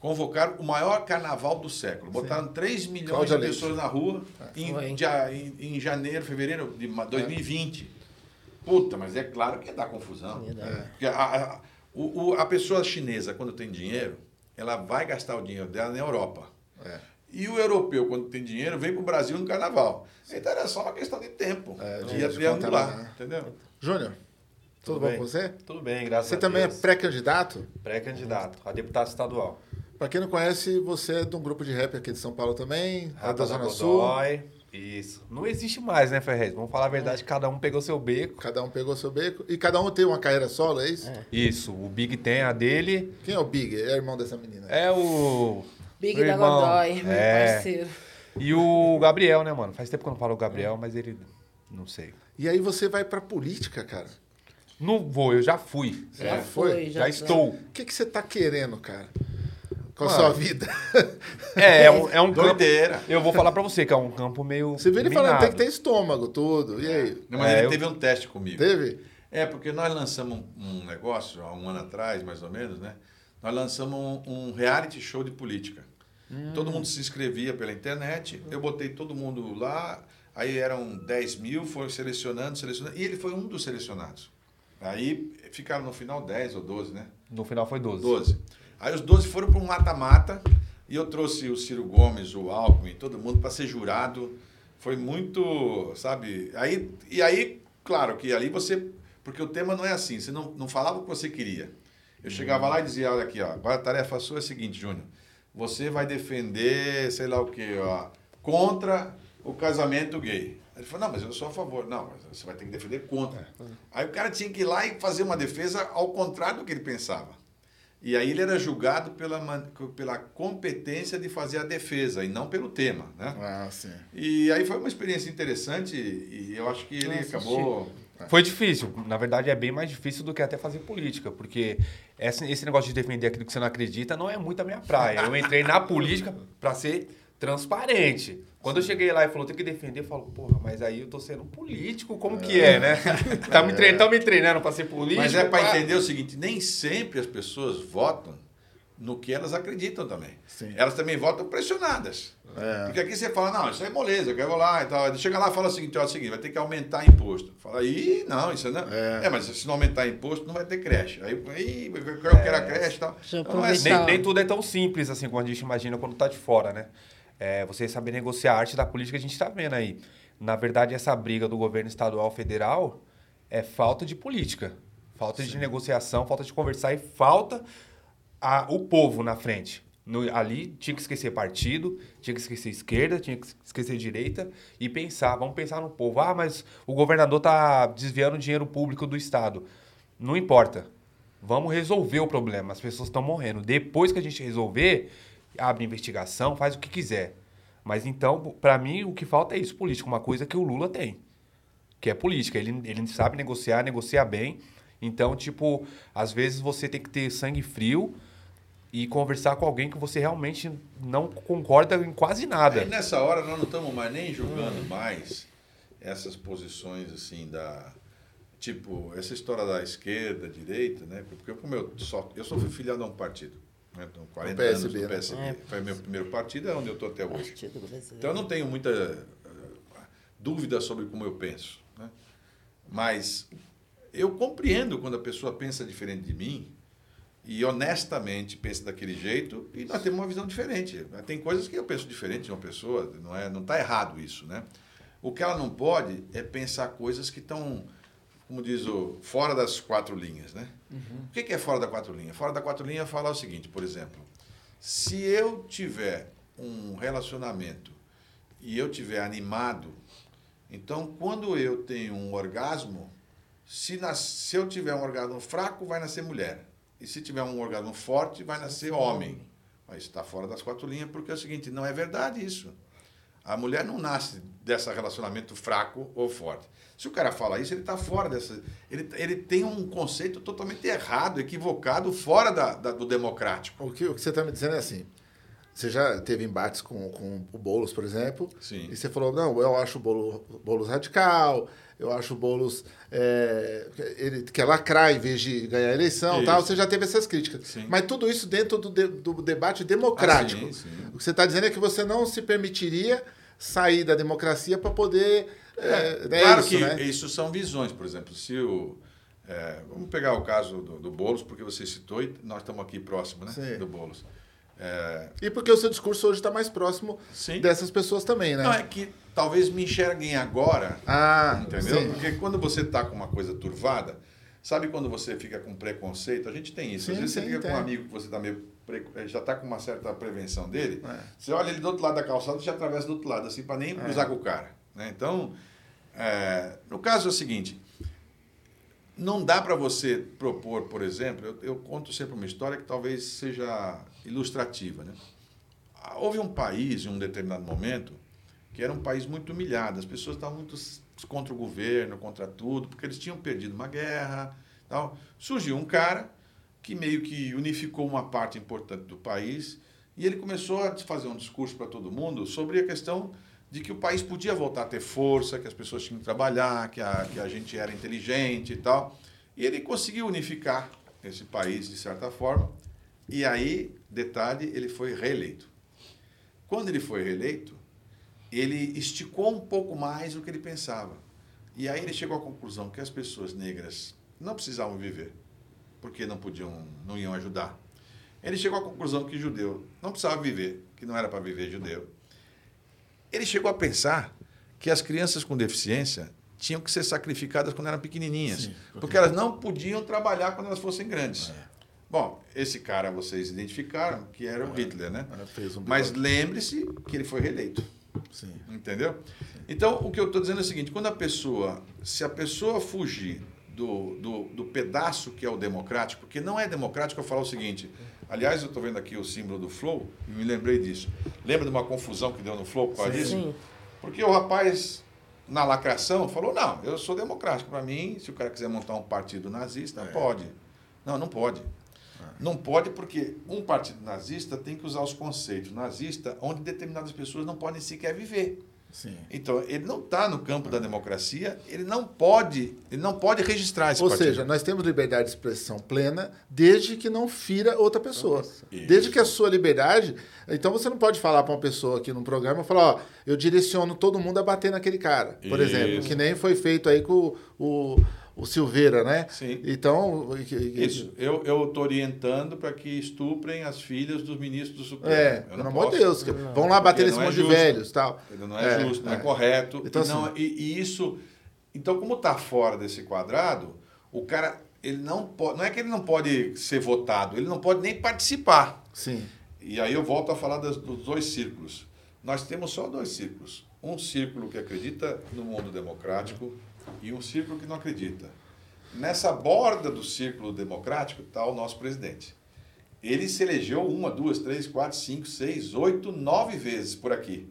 convocaram o maior carnaval do século. Botaram 3 milhões Cláudia de Leite. pessoas na rua em, em- em janeiro, fevereiro de ma- 2020. Puta, mas é claro que dá confusão. Porque a, a, o- o- a pessoa chinesa, quando tem dinheiro, ela vai gastar o dinheiro dela na Europa. É. E o europeu, quando tem dinheiro, vem para o Brasil no carnaval. Então era só uma questão de tempo. É, de- Ia de triangular, né? entendeu? Júnior, tudo, Tudo bom bem? com você? Tudo bem, graças Você a também é Deus. pré-candidato? pré-candidato a deputado estadual. Pra quem não conhece, você é de um grupo de rap aqui de São Paulo também, é da Rata da Zona Sul. Isso. Não existe mais, né, Ferrez? Vamos falar a verdade, cada um pegou seu beco. Cada um pegou seu beco. E cada um tem uma carreira solo, é isso? Isso, o Big tem a dele. Quem é o Big? É irmão dessa menina. É o. Big o da irmão. Godoy, meu É. parceiro. E o Gabriel, né, mano? Faz tempo que eu não falo o Gabriel, mas ele. Não sei. E aí você vai pra política, cara. Não vou, eu já fui. Já É, foi, foi? Já estou. O que, que você tá querendo, cara? Com a sua vida? É, é um, é um campo. Doideira. Eu vou falar pra você que é um campo meio. Você vira e minado. falando, tem que ter estômago, tudo. E aí? Não, mas É, ele eu- teve um teste comigo. Teve? É, porque nós lançamos um, um negócio, há um ano atrás, mais ou menos, né? Nós lançamos um, um reality show de política. Todo mundo se inscrevia pela internet, eu botei todo mundo lá, aí eram 10 mil, foram selecionando, selecionando, e ele foi um dos selecionados. Aí ficaram no final 10 ou 12, né? No final foi 12. 12. Aí os 12 foram para um mata-mata e eu trouxe o Ciro Gomes, o Alckmin, todo mundo para ser jurado. Foi muito, sabe? Aí, e aí, claro que ali você. Porque o tema não é assim, você não, não falava o que você queria. Eu chegava lá e dizia: olha aqui, ó, agora a tarefa sua é a seguinte, Júnior. Você vai defender, sei lá o quê, ó, contra o casamento gay. Ele falou, não, mas eu sou a favor. Não, mas você vai ter que defender contra. Aí o cara tinha que ir lá e fazer uma defesa ao contrário do que ele pensava. E aí ele era julgado pela, pela competência de fazer a defesa e não pelo tema, né? Ah, sim. E aí foi uma experiência interessante e eu acho que ele Nossa, acabou... Foi difícil. Na verdade, é bem mais difícil do que até fazer política, porque esse, esse negócio de defender aquilo que você não acredita não é muito a minha praia. Eu entrei na política para ser transparente. Quando eu cheguei lá e falou, tem que defender, eu falo, porra, mas aí eu tô sendo político, como que é, né? <laughs> tá me treinando, tão me treinando para ser político. Mas é para pá. entender o seguinte, nem sempre as pessoas votam no que elas acreditam também. Sim. Elas também votam pressionadas. É. Porque aqui você fala, não, isso é moleza, eu quero lá e tal. Chega lá e fala o seguinte, ó, é o seguinte, vai ter que aumentar imposto. Fala, ih, não, isso não. É. É. mas se não aumentar imposto, não vai ter creche. Aí, eu quero a creche e tal. Então, é assim. Nem, nem tudo é tão simples assim como a gente imagina quando tá de fora, né? É, você saber negociar a arte da política, a gente está vendo aí. Na verdade, essa briga do governo estadual federal é falta de política, falta de negociação, falta de conversar e falta a- o povo na frente. No- ali tinha que esquecer partido, tinha que esquecer esquerda, tinha que esquecer direita e pensar, vamos pensar no povo. Ah, mas o governador tá desviando dinheiro público do Estado. Não importa. Vamos resolver o problema. As pessoas estão morrendo. Depois que a gente resolver, abre investigação, faz o que quiser. Mas então, para mim, o que falta é isso, política. Uma coisa que o Lula tem, que é política. Ele, ele sabe negociar, negocia bem Então, tipo, às vezes você tem que ter sangue frio e conversar com alguém que você realmente não concorda em quase nada. Aí nessa hora nós não estamos mais nem julgando mais essas posições assim da tipo essa história da esquerda, direita, né? Porque como eu só eu sou filiado a um partido, né? Então, 40 PSB, anos no né? PSB. É. Foi meu primeiro partido, é onde eu estou até hoje. Então eu não tenho muita eh, dúvida sobre como eu penso. Né? Mas eu compreendo quando a pessoa pensa diferente de mim e honestamente pensa daquele jeito e nós temos uma visão diferente. Tem coisas que eu penso diferente de uma pessoa, não é, não está errado isso, né? O que ela não pode é pensar coisas que estão, como diz o, fora das quatro linhas, né? O que que é fora da quatro linhas? Fora da quatro linhas fala o seguinte, por exemplo, se eu tiver um relacionamento e eu tiver animado, então quando eu tenho um orgasmo, se, nas, se eu tiver um orgasmo fraco, vai nascer mulher. E se tiver um orgasmo forte, vai nascer homem. Mas está fora das quatro linhas, porque é o seguinte, não é verdade isso. A mulher não nasce desse relacionamento fraco ou forte. Se o cara fala isso, ele está fora dessa. Ele, ele tem um conceito totalmente errado, equivocado, fora da, da- do democrático. O que, o que você está me dizendo é assim. Você já teve embates com, com o Boulos, por exemplo. Sim. E você falou, não, eu acho o Boulos, Boulos radical, eu acho o Boulos é, ele quer lacrar em vez de ganhar a eleição Isso. tal. Você já teve essas críticas. Sim. Mas tudo isso dentro do, de- do debate democrático. Ah, sim. O que você está dizendo é que você não se permitiria sair da democracia para poder... É, é claro isso, que né? isso são visões, por exemplo, se o. é, vamos pegar o caso do, do Boulos, porque você citou e nós estamos aqui próximo né, Sim. do Boulos. É, E porque o seu discurso hoje está mais próximo Sim. dessas pessoas também, né? Não, é que talvez me enxerguem agora Ah, Entendeu? sim. Porque quando você está com uma coisa turvada, sabe quando você fica com preconceito? A gente tem isso. Às Sim, vezes você fica tem. com um amigo que você tá meio já está com uma certa prevenção dele, É. você olha ele do outro lado da calçada e já atravessa do outro lado, assim, para nem cruzar com o cara. Né? Então, é, no caso é o seguinte. Não dá para você propor, por exemplo, eu, eu conto sempre uma história que talvez seja ilustrativa. Né? Houve um país, em um determinado momento, que era um país muito humilhado. As pessoas estavam muito contra o governo, contra tudo, porque eles tinham perdido uma guerra. Tal. Surgiu um cara que meio que unificou uma parte importante do país e ele começou a fazer um discurso para todo mundo sobre a questão de que o país podia voltar a ter força, que as pessoas tinham que trabalhar, que a, que a gente era inteligente e tal. E ele conseguiu unificar esse país de certa forma. E aí, detalhe, ele foi reeleito. Quando ele foi reeleito, ele esticou um pouco mais o que ele pensava. E aí ele chegou à conclusão que as pessoas negras não precisavam viver, porque não podiam, não iam ajudar. Ele chegou à conclusão que judeu não precisava viver, que não era para viver judeu. Ele chegou a pensar que as crianças com deficiência tinham que ser sacrificadas quando eram pequenininhas, Sim, porque elas não podiam trabalhar quando elas fossem grandes. Bom, esse cara vocês identificaram que era o Hitler, né? É, um Mas lembre-se que ele foi reeleito. Sim. Entendeu? Então, o que eu estou dizendo é o seguinte: quando a pessoa, se a pessoa fugir do, do, do pedaço que é o democrático, porque não é democrático eu falar o seguinte. Aliás, eu estou vendo aqui o símbolo do Flow e me lembrei disso. Lembra de uma confusão que deu no Flow por causa disso? Sim. Porque o rapaz, na lacração, falou: não, eu sou democrático. Para mim, se o cara quiser montar um partido nazista, pode. Não, não pode. Não pode porque um partido nazista tem que usar os conceitos nazista onde determinadas pessoas não podem sequer viver. Sim. Então, ele não está no campo da democracia, ele não pode, ele não pode registrar esse Ou partido. seja, nós temos liberdade de expressão plena desde que não fira outra pessoa. Isso. Desde que a sua liberdade. Então você não pode falar para uma pessoa aqui num programa e falar, ó, eu direciono todo mundo a bater naquele cara. Por Isso. exemplo, que nem foi feito aí com o, o, o Silveira, né? Sim. Então. Isso, eu estou orientando para que estuprem as filhas dos ministros do Supremo. É, Eu pelo não amor de. Deus. que- Vão lá bater nesse não é monte de justo. velhos tal. Não é, justo, não é, correto. Então, e, não- assim- e- e isso. Então, como está fora desse quadrado, o cara. Ele não pode. Não é que ele não pode ser votado, ele não pode nem participar. Sim. E aí eu volto a falar das- dos dois círculos. Nós temos só dois círculos. Um círculo que acredita no mundo democrático e um círculo que não acredita. Nessa borda do círculo democrático está o nosso presidente. Ele se elegeu uma, duas, três, quatro, cinco, seis, oito, nove vezes por aqui.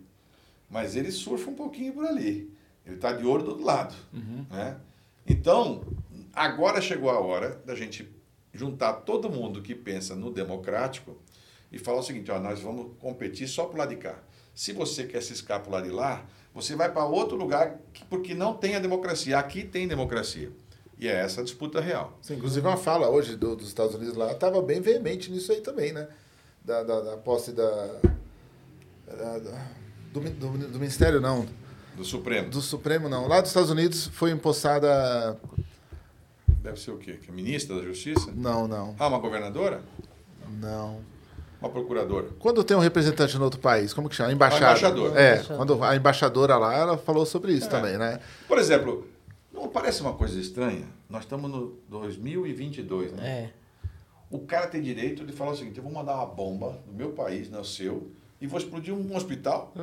Mas ele surfa um pouquinho por ali. Ele está de olho do outro lado. Né? Então, agora chegou a hora da gente juntar todo mundo que pensa no democrático e falar o seguinte: ó, nós vamos competir só pro lado de cá. Se você quer se lado de lá, você vai para outro lugar que- porque não tem a democracia. Aqui tem democracia. E é essa a disputa real. Sim, inclusive uma fala hoje do- dos Estados Unidos lá estava bem veemente nisso aí também, né? Da, da, da posse da, da- do, do, do Ministério, não. Do Supremo. Do Supremo, não. Lá dos Estados Unidos foi empossada. Deve ser o quê? Que é ministra da Justiça? Não, não. Ah, uma governadora? Não. Uma procuradora? Quando tem um representante no outro país, como que chama? Embaixada. embaixador. É, Embaixador. quando a embaixadora lá, ela falou sobre É. isso também, né? Por exemplo, não parece uma coisa estranha? Nós estamos no 2022, né? É. O cara tem direito de falar o seguinte: eu vou mandar uma bomba no meu país, não é seu, e vou explodir um hospital.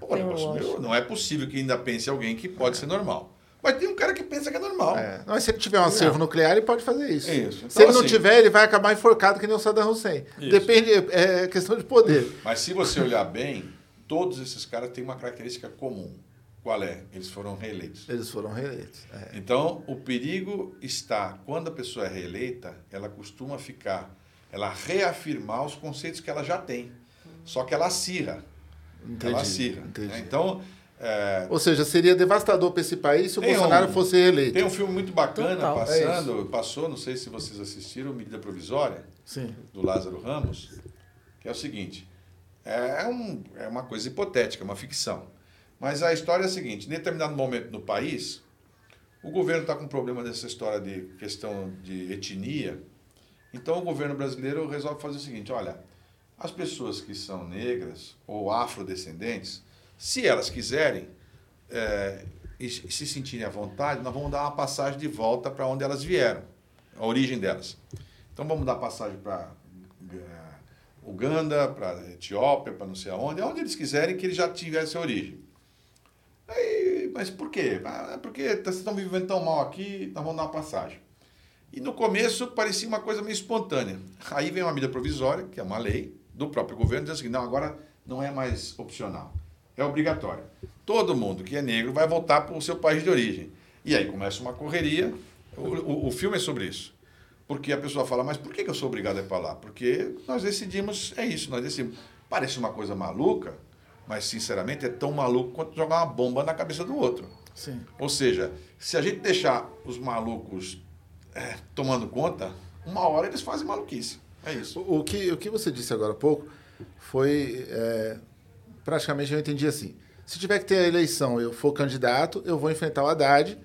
Pô, tem negócio um meu, não é possível que ainda pense alguém que pode ser normal. Mas tem um cara que pensa que é normal. É. Mas se ele tiver um acervo nuclear, ele pode fazer isso. Isso. se Então, ele não assim- tiver, ele vai acabar enforcado que nem o Saddam Hussein. Isso. Depende, é questão de poder. Mas se você olhar bem, todos esses caras têm uma característica comum. Qual é? Eles foram reeleitos. Eles foram reeleitos. É. Então, o perigo está, quando a pessoa é reeleita, ela costuma ficar, ela reafirmar os conceitos que ela já tem. Só que ela acirra. Entendi, ela acirra. entendi. né? Então, é, Ou seja, seria devastador para esse país se o Tem Bolsonaro um- fosse reeleito. tem um filme muito bacana Total. passando, passou, não sei se vocês assistiram, Medida Provisória, Sim. do Lázaro Ramos, que é o seguinte: é, um, é uma coisa hipotética, uma ficção. Mas a história é a seguinte: em determinado momento no país, o governo está com um problema dessa história de questão de etnia. Então o governo brasileiro resolve fazer o seguinte: olha, as pessoas que são negras ou afrodescendentes, se elas quiserem é, e se sentirem à vontade, nós vamos dar uma passagem de volta para onde elas vieram, a origem delas. Então vamos dar passagem para Uganda, para Etiópia, para não sei aonde, aonde eles quiserem que eles já tivessem origem. Aí, mas por quê? Ah, é porque vocês estão vivendo tão mal aqui, nós vamos dar uma passagem. E no começo parecia uma coisa meio espontânea. Aí vem uma medida provisória, que é uma lei do próprio governo, dizendo assim, não, agora não é mais opcional, é obrigatório. Todo mundo que é negro vai voltar para o seu país de origem. E aí começa uma correria. O, o, o filme é sobre isso. Porque a pessoa fala, mas por que eu sou obrigado a ir para lá? Porque nós decidimos, é isso, nós decidimos. Parece uma coisa maluca, mas sinceramente é tão maluco quanto jogar uma bomba na cabeça do outro. Sim. Ou seja, se a gente deixar os malucos é, tomando conta, uma hora eles fazem maluquice. É isso. O, o que, o que você disse agora há pouco foi. é, praticamente eu entendi assim. Se tiver que ter a eleição eu for candidato, eu vou enfrentar o Haddad,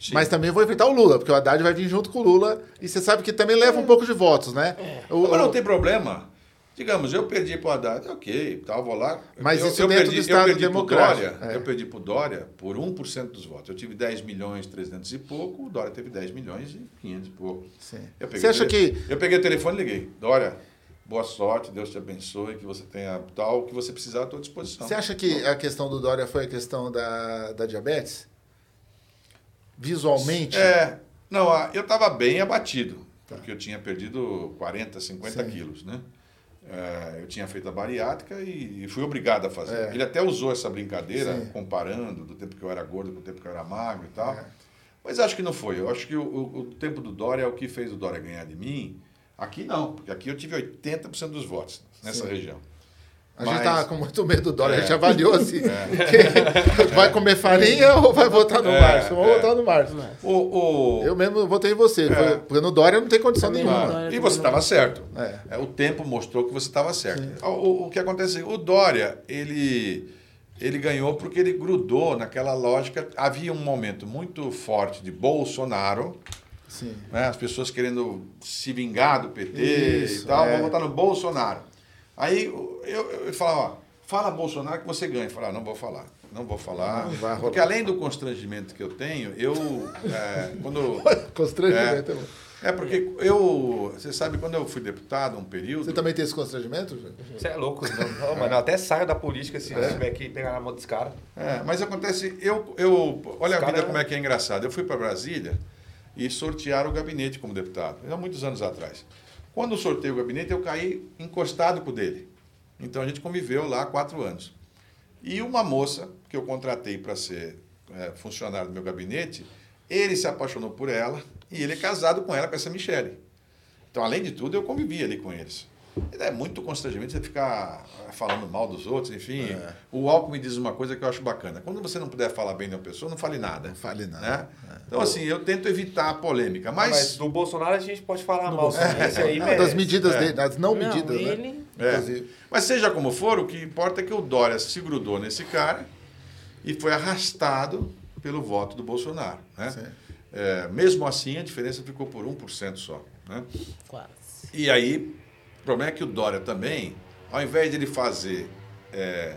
Sim. mas também vou enfrentar o Lula, porque o Haddad vai vir junto com o Lula e você sabe que também leva um pouco de votos, né? O- Agora não tem problema. Digamos, eu perdi para o Haddad, ok, tal, vou lá. Mas eu, isso eu dentro perdi, do Estado eu perdi democrático, Dória, é. Eu perdi para o Dória por 1% dos votos. Eu tive 10 milhões 300 e pouco, o Dória teve 10 milhões e 500 e pouco. Sim. Você acha que- Eu peguei o telefone e liguei. Dória, boa sorte, Deus te abençoe, que você tenha tal, o que você precisar à tua disposição. Você acha que a questão do Dória foi a questão da, da diabetes? Visualmente? É, não, eu estava bem abatido, porque eu tinha perdido 40, 50 Sim. quilos, né? É, eu tinha feito a bariátrica e, e fui obrigado a fazer. É. Ele até usou essa brincadeira, Sim. comparando do tempo que eu era gordo com o tempo que eu era magro e tal. É. Mas acho que não foi. Eu acho que o, o- o tempo do Dória é o que fez o Dória ganhar de mim. Aqui não, porque aqui eu tive 80% dos votos nessa Sim. região. A gente Mas- tá com muito medo do Dória, a gente É. avaliou assim. <laughs> quem- vai comer farinha ou vai votar no É, Márcio? Vamos é. votar no Márcio. O, o, Eu mesmo votei em você, É. porque no Dória não tem condição nenhuma. Dória E você estava certo. É. É, o tempo mostrou que você estava certo. O, o- que acontece? O Dória, ele, ele ganhou porque ele grudou naquela lógica. Havia um momento muito forte de Bolsonaro. Né? as pessoas querendo se vingar do PT Isso, e tal, é. vão votar no Bolsonaro. Aí eu, eu, eu falava, ó, fala Bolsonaro que você ganha. Eu falava, não vou falar. Não vou falar. Não porque além do constrangimento que eu tenho, eu. é, quando, <laughs> Constrangimento. É. é porque eu. Você sabe, quando eu fui deputado um período. Você também tem esse constrangimento? Você é louco. Não, não, mano, eu até saio da política se tiver que pegar na mão dos caras. É, mas acontece, eu, eu olha a Os vida cara- como é que é engraçado. Eu fui para Brasília e sortearam o gabinete como deputado, há muitos anos atrás. Quando eu sorteei o gabinete, eu caí encostado com o dele. Então a gente conviveu lá quatro anos. E uma moça que eu contratei para ser é, funcionário do meu gabinete, Ele se apaixonou por ela e ele é casado com ela, com essa Michelle. Então, além de tudo, eu convivi ali com eles. É muito constrangimento você ficar falando mal dos outros, enfim. É. O Alckmin diz uma coisa que eu acho bacana. Quando você não puder falar bem de uma pessoa, não fale nada. Não fale nada. Né? Então, assim, eu tento evitar a polêmica. Mas, Mas, do Bolsonaro a gente pode falar mal. sim. Esse aí Não, merece. das medidas É. dele, das não, Não, medidas, né? ele- É. Inclusive. Mas seja como for, o que importa é que o Dória se grudou nesse cara e foi arrastado pelo voto do Bolsonaro. Né? É, mesmo assim, a diferença ficou por 1% só. Né? Quase. E aí, o problema é que o Dória também, ao invés de ele fazer é,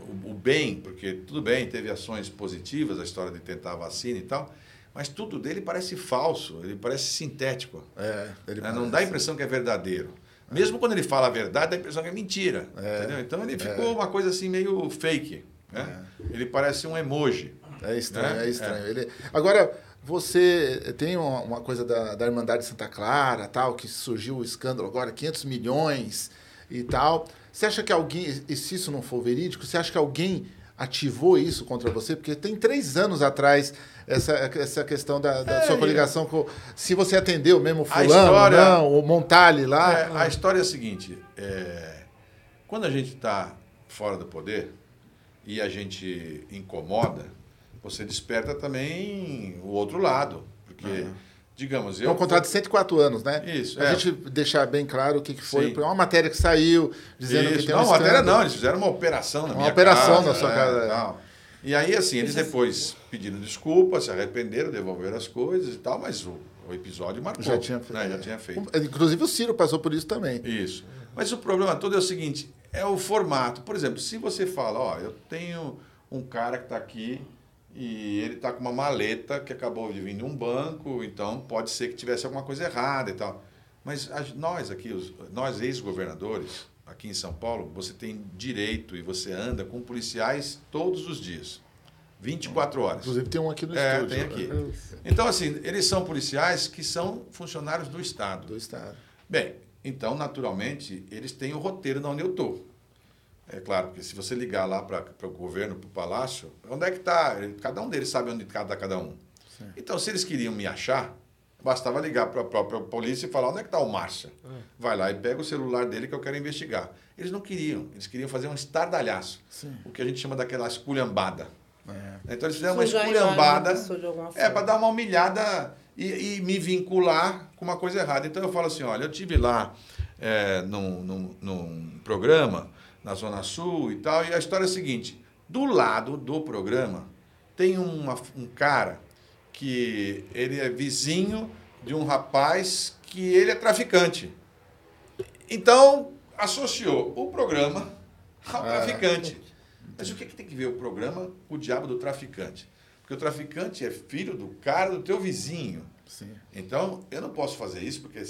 o, o bem, porque tudo bem, teve ações positivas, a história de tentar a vacina e tal, mas tudo dele parece falso, ele parece sintético. É, ele né? Não dá a impressão que é verdadeiro. Mesmo quando ele fala a verdade, dá a impressão que é mentira. entendeu? Então ele ficou uma coisa assim meio fake. Né? Ele parece um emoji. É estranho, Né? é estranho. Ele... Agora, você tem uma, coisa da, da Irmandade Santa Clara, tal, que surgiu o escândalo agora, 500 milhões e tal. Você acha que alguém, e se isso não for verídico, você acha que alguém ativou isso contra você? Porque tem três anos atrás essa, essa questão da, da É, sua coligação com... Se você atendeu mesmo A fulano, história- não, o Montali lá. É, a história é a seguinte: é, quando a gente está fora do poder e a gente incomoda, você desperta também o outro lado. Porque, digamos, É eu. um contrato de 104 anos, né? Isso, A é. gente deixar bem claro o que, que foi. Sim. Uma matéria que saiu dizendo Isso, que tem não, um matéria escândalo. não, eles fizeram uma operação na Uma minha operação casa, na sua é, casa, é. tal. E aí, assim, eles depois pediram desculpa, se arrependeram, devolveram as coisas e tal, mas o, o episódio marcou. Já tinha feito. né? Já tinha feito. Inclusive o Ciro passou por isso também. Isso. Mas o problema todo é o seguinte, é o formato. Por exemplo, se você fala, ó, eu tenho um cara que está aqui e ele está com uma maleta que acabou de vir de um banco, então pode ser que tivesse alguma coisa errada e tal. Mas a- nós aqui, os- nós ex-governadores, aqui em São Paulo, você tem direito e você anda com policiais todos os dias. 24 horas. Inclusive tem um aqui no É, estúdio. tem aqui. né? Então, assim, eles são policiais que são funcionários do Estado. Do Estado. Bem, então, naturalmente, eles têm o roteiro de onde eu estou. É claro, porque se você ligar lá para o governo, para o palácio, onde é que está? Cada um deles sabe onde está cada um. Então, se eles queriam me achar, bastava ligar para a própria polícia e falar onde é que está o Márcia. Vai lá e pega o celular dele que eu quero investigar. Eles não queriam, eles queriam fazer um estardalhaço. O que a gente chama daquela esculhambada. Então, eles fizeram uma esculhambada. É, para dar uma humilhada e, e me vincular com uma coisa errada. Então eu falo assim, olha, eu tive lá é, num, num, num programa na Zona Sul e tal, e a história é a seguinte, do lado do programa tem uma- um cara que ele é vizinho de um rapaz que ele é traficante. Então, associou o programa ao traficante. Mas o que, que tem que ver o programa com o diabo do traficante? Porque o traficante é filho do cara do teu vizinho. Sim. Então, eu não posso fazer isso porque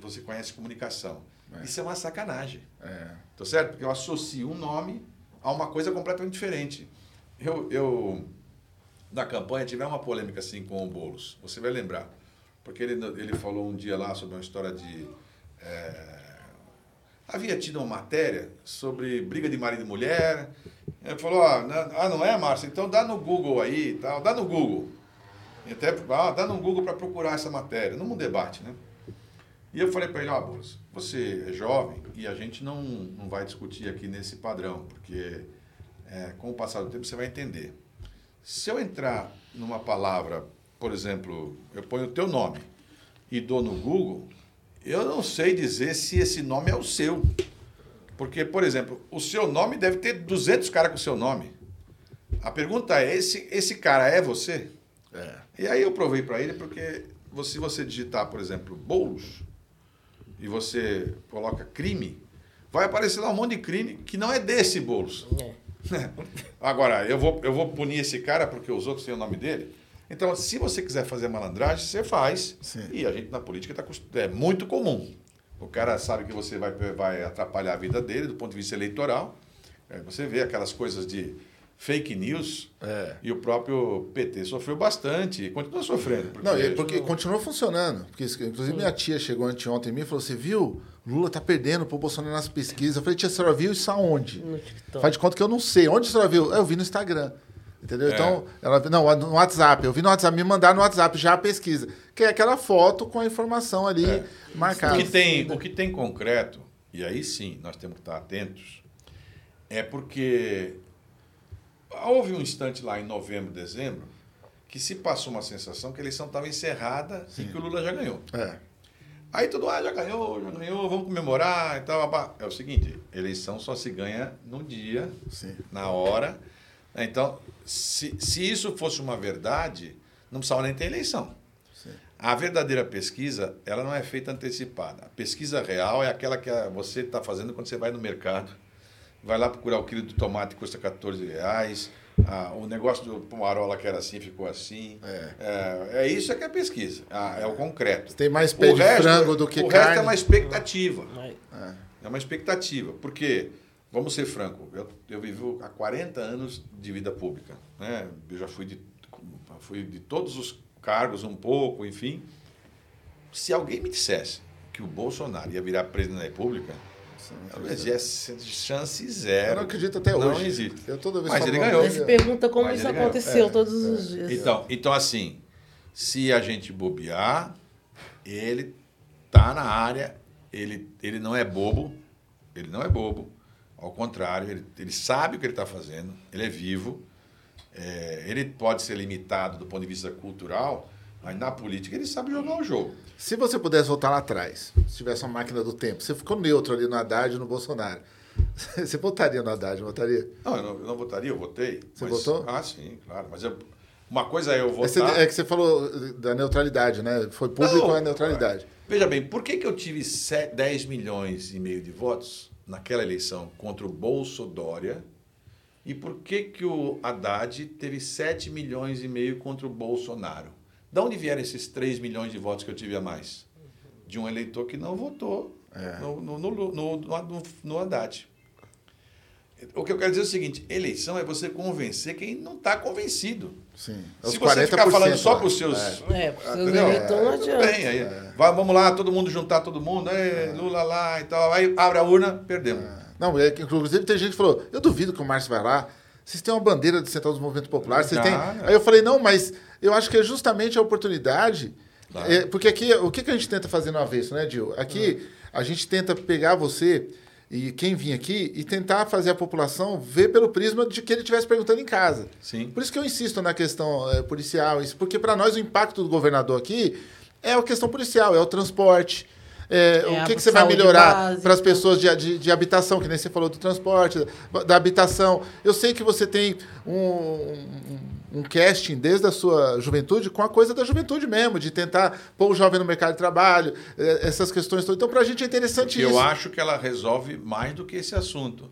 você conhece comunicação. Isso é uma sacanagem. É. Tá certo? Porque eu associo um nome a uma coisa completamente diferente. Eu, eu na campanha, tive uma polêmica assim com o Boulos. Você vai lembrar. Porque ele, ele falou um dia lá sobre uma história de. é, havia tido uma matéria sobre briga de marido e mulher. Ele falou: ah, não, ah, não é, Márcio? Então dá no Google aí tal. Dá no Google. E até, ah, dá no Google para procurar essa matéria. Num debate, né? E eu falei para ele, ó, Boulos, você é jovem e a gente não, não vai discutir aqui nesse padrão, porque é, com o passar do tempo você vai entender. Se eu entrar numa palavra, por exemplo, eu ponho o teu nome e dou no Google, eu não sei dizer se esse nome é o seu. Porque, por exemplo, o seu nome deve ter 200 caras com o seu nome. A pergunta é, esse, esse cara é você? É. E aí eu provei para ele porque você- se você digitar, por exemplo, bolos e você coloca crime, vai aparecer lá um monte de crime que não é desse bolos. É. <laughs> Agora, eu vou, eu vou punir esse cara porque os outros têm o nome dele. Então, se você quiser fazer malandragem, você faz. Sim. E a gente na política tá, é muito comum. O cara sabe que você vai, vai atrapalhar a vida dele do ponto de vista eleitoral. É, você vê aquelas coisas de fake news. É. E o próprio PT sofreu bastante e continua sofrendo. Porque, Não, é porque continuou funcionando. Porque, inclusive, minha tia chegou anteontem em mim e falou: Você viu? Lula tá perdendo pro Bolsonaro nas pesquisas. Eu falei: Tia, a senhora viu isso aonde? Faz de conta que eu não sei. Onde a senhora viu? "Ah, Eu vi no Instagram. Entendeu? É. Então, ela, não, no WhatsApp, eu vi no WhatsApp, me mandaram no WhatsApp já a pesquisa, que é aquela foto com a informação ali É. marcada. O que, tem, o que tem concreto, e aí sim nós temos que estar atentos, é porque houve um instante lá em novembro, dezembro, que se passou uma sensação que a eleição estava encerrada e que o Lula já ganhou. É. Aí tudo, ah, já ganhou, já ganhou, vamos comemorar e tal. babá. É o seguinte, eleição só se ganha num dia, Sim. na hora. Então, se, se isso fosse uma verdade, não precisava nem ter eleição. A verdadeira pesquisa, ela não é feita antecipada. A pesquisa real é aquela que você está fazendo quando você vai no mercado. Vai lá procurar o quilo de tomate que custa 14 reais. Ah, o negócio do pomarola que era assim ficou assim. É, é isso é que é pesquisa. Ah, é o concreto. Tem mais pé de frango do que o carne. resto é uma expectativa. Mas- É uma expectativa. Porque, vamos ser franco, eu, eu vivo há 40 anos de vida pública. Né? Eu já fui de, fui de todos os cargos um pouco, enfim. Se alguém me dissesse que o Bolsonaro ia virar presidente da República, eu dizia chance zero. Eu não acredito até Não hoje. existe. Eu toda vez Mas ele não, ganhou. Mas se pergunta como Mas isso aconteceu É, todos os dias. Então, então, assim, se a gente bobear, ele tá na área, ele, ele não é bobo, ele não é bobo. Ao contrário, ele, ele sabe o que ele está fazendo, ele é vivo, é, ele pode ser limitado do ponto de vista cultural, mas na política ele sabe jogar o jogo. Se você pudesse voltar lá atrás, se tivesse uma máquina do tempo, você ficou neutro ali no Haddad e no Bolsonaro. <laughs> Você votaria no Haddad, votaria? Não, eu não, eu não votaria, eu votei. Você mas- votou? Ah, sim, claro. Mas eu- uma coisa é eu É, votar... é que você falou da neutralidade, né? Foi público Não, a neutralidade. Veja bem, por que, que eu tive se- 10 milhões e meio de votos naquela eleição contra o Bolso Dória? E por que, que o Haddad teve 7 milhões e meio contra o Bolsonaro? De onde vieram esses 3 milhões de votos que eu tive a mais? De um eleitor que não votou É. no, no, no, no, no, no Haddad. O que eu quero dizer é o seguinte: eleição é você convencer quem não está convencido. Sim. Se Os você ficar 40% falando só para os seus. É, para os seus eleitores adianta. bem, aí, vai, vamos lá, todo mundo juntar todo mundo, aí, Lula lá e tal. Aí abre a urna, perdemos. Não, é que, inclusive tem gente que falou, eu duvido que o Márcio vai lá. Vocês têm uma bandeira de Central dos Movimentos Populares, vocês têm... Ah, é. Aí eu falei, não, mas eu acho que é justamente a oportunidade... Claro. é, porque aqui, o que, que a gente tenta fazer no avesso, né, Dil? Aqui, a gente tenta pegar você e quem vinha aqui e tentar fazer a população ver pelo prisma de que ele estivesse perguntando em casa. Sim. Por isso que eu insisto na questão eh, policial, isso, porque para nós o impacto do governador aqui é a questão policial, é o transporte. É, É o que, que você vai melhorar para as pessoas de, de, de habitação, que nem você falou do transporte, da, da habitação. Eu sei que você tem um, um, um casting desde a sua juventude com a coisa da juventude mesmo, de tentar pôr o jovem no mercado de trabalho, eh, essas questões todas. Então, para a gente é interessante Eu isso. acho que ela resolve mais do que esse assunto.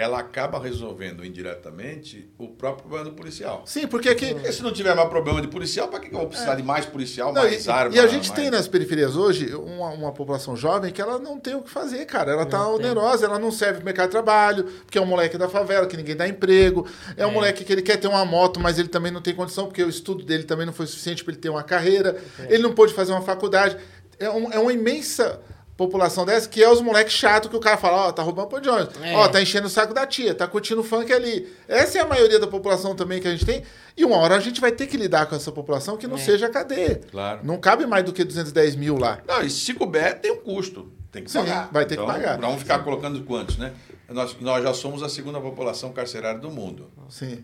Ela acaba resolvendo indiretamente o próprio problema do policial. Sim, porque aqui. Porque se não tiver mais problema de policial, para que que eu vou precisar de mais policial, Não, mais e, arma? e a gente mais- tem nas periferias hoje uma, uma população jovem que ela não tem o que fazer, cara. Ela tá onerosa, ela não serve pro mercado de trabalho, porque é um moleque da favela, que ninguém dá emprego. É um moleque que ele quer ter uma moto, mas ele também não tem condição, porque o estudo dele também não foi suficiente para ele ter uma carreira. Ele não pôde fazer uma faculdade. É, um- é uma imensa população dessa que é os moleques chatos que o cara fala, ó, tá roubando pão de ônibus, É. ó, tá enchendo o saco da tia, tá curtindo funk ali. Essa é a maioria da população também que a gente tem. E uma hora a gente vai ter que lidar com essa população que não É. seja a cadeia. Claro. Não cabe mais do que 210 mil lá. Não, e se couber, tem um custo. Tem que Sim, pagar. vai ter que Então, pagar. Vamos ficar colocando quantos, né? Nós, nós já somos a segunda população carcerária do mundo. Sim.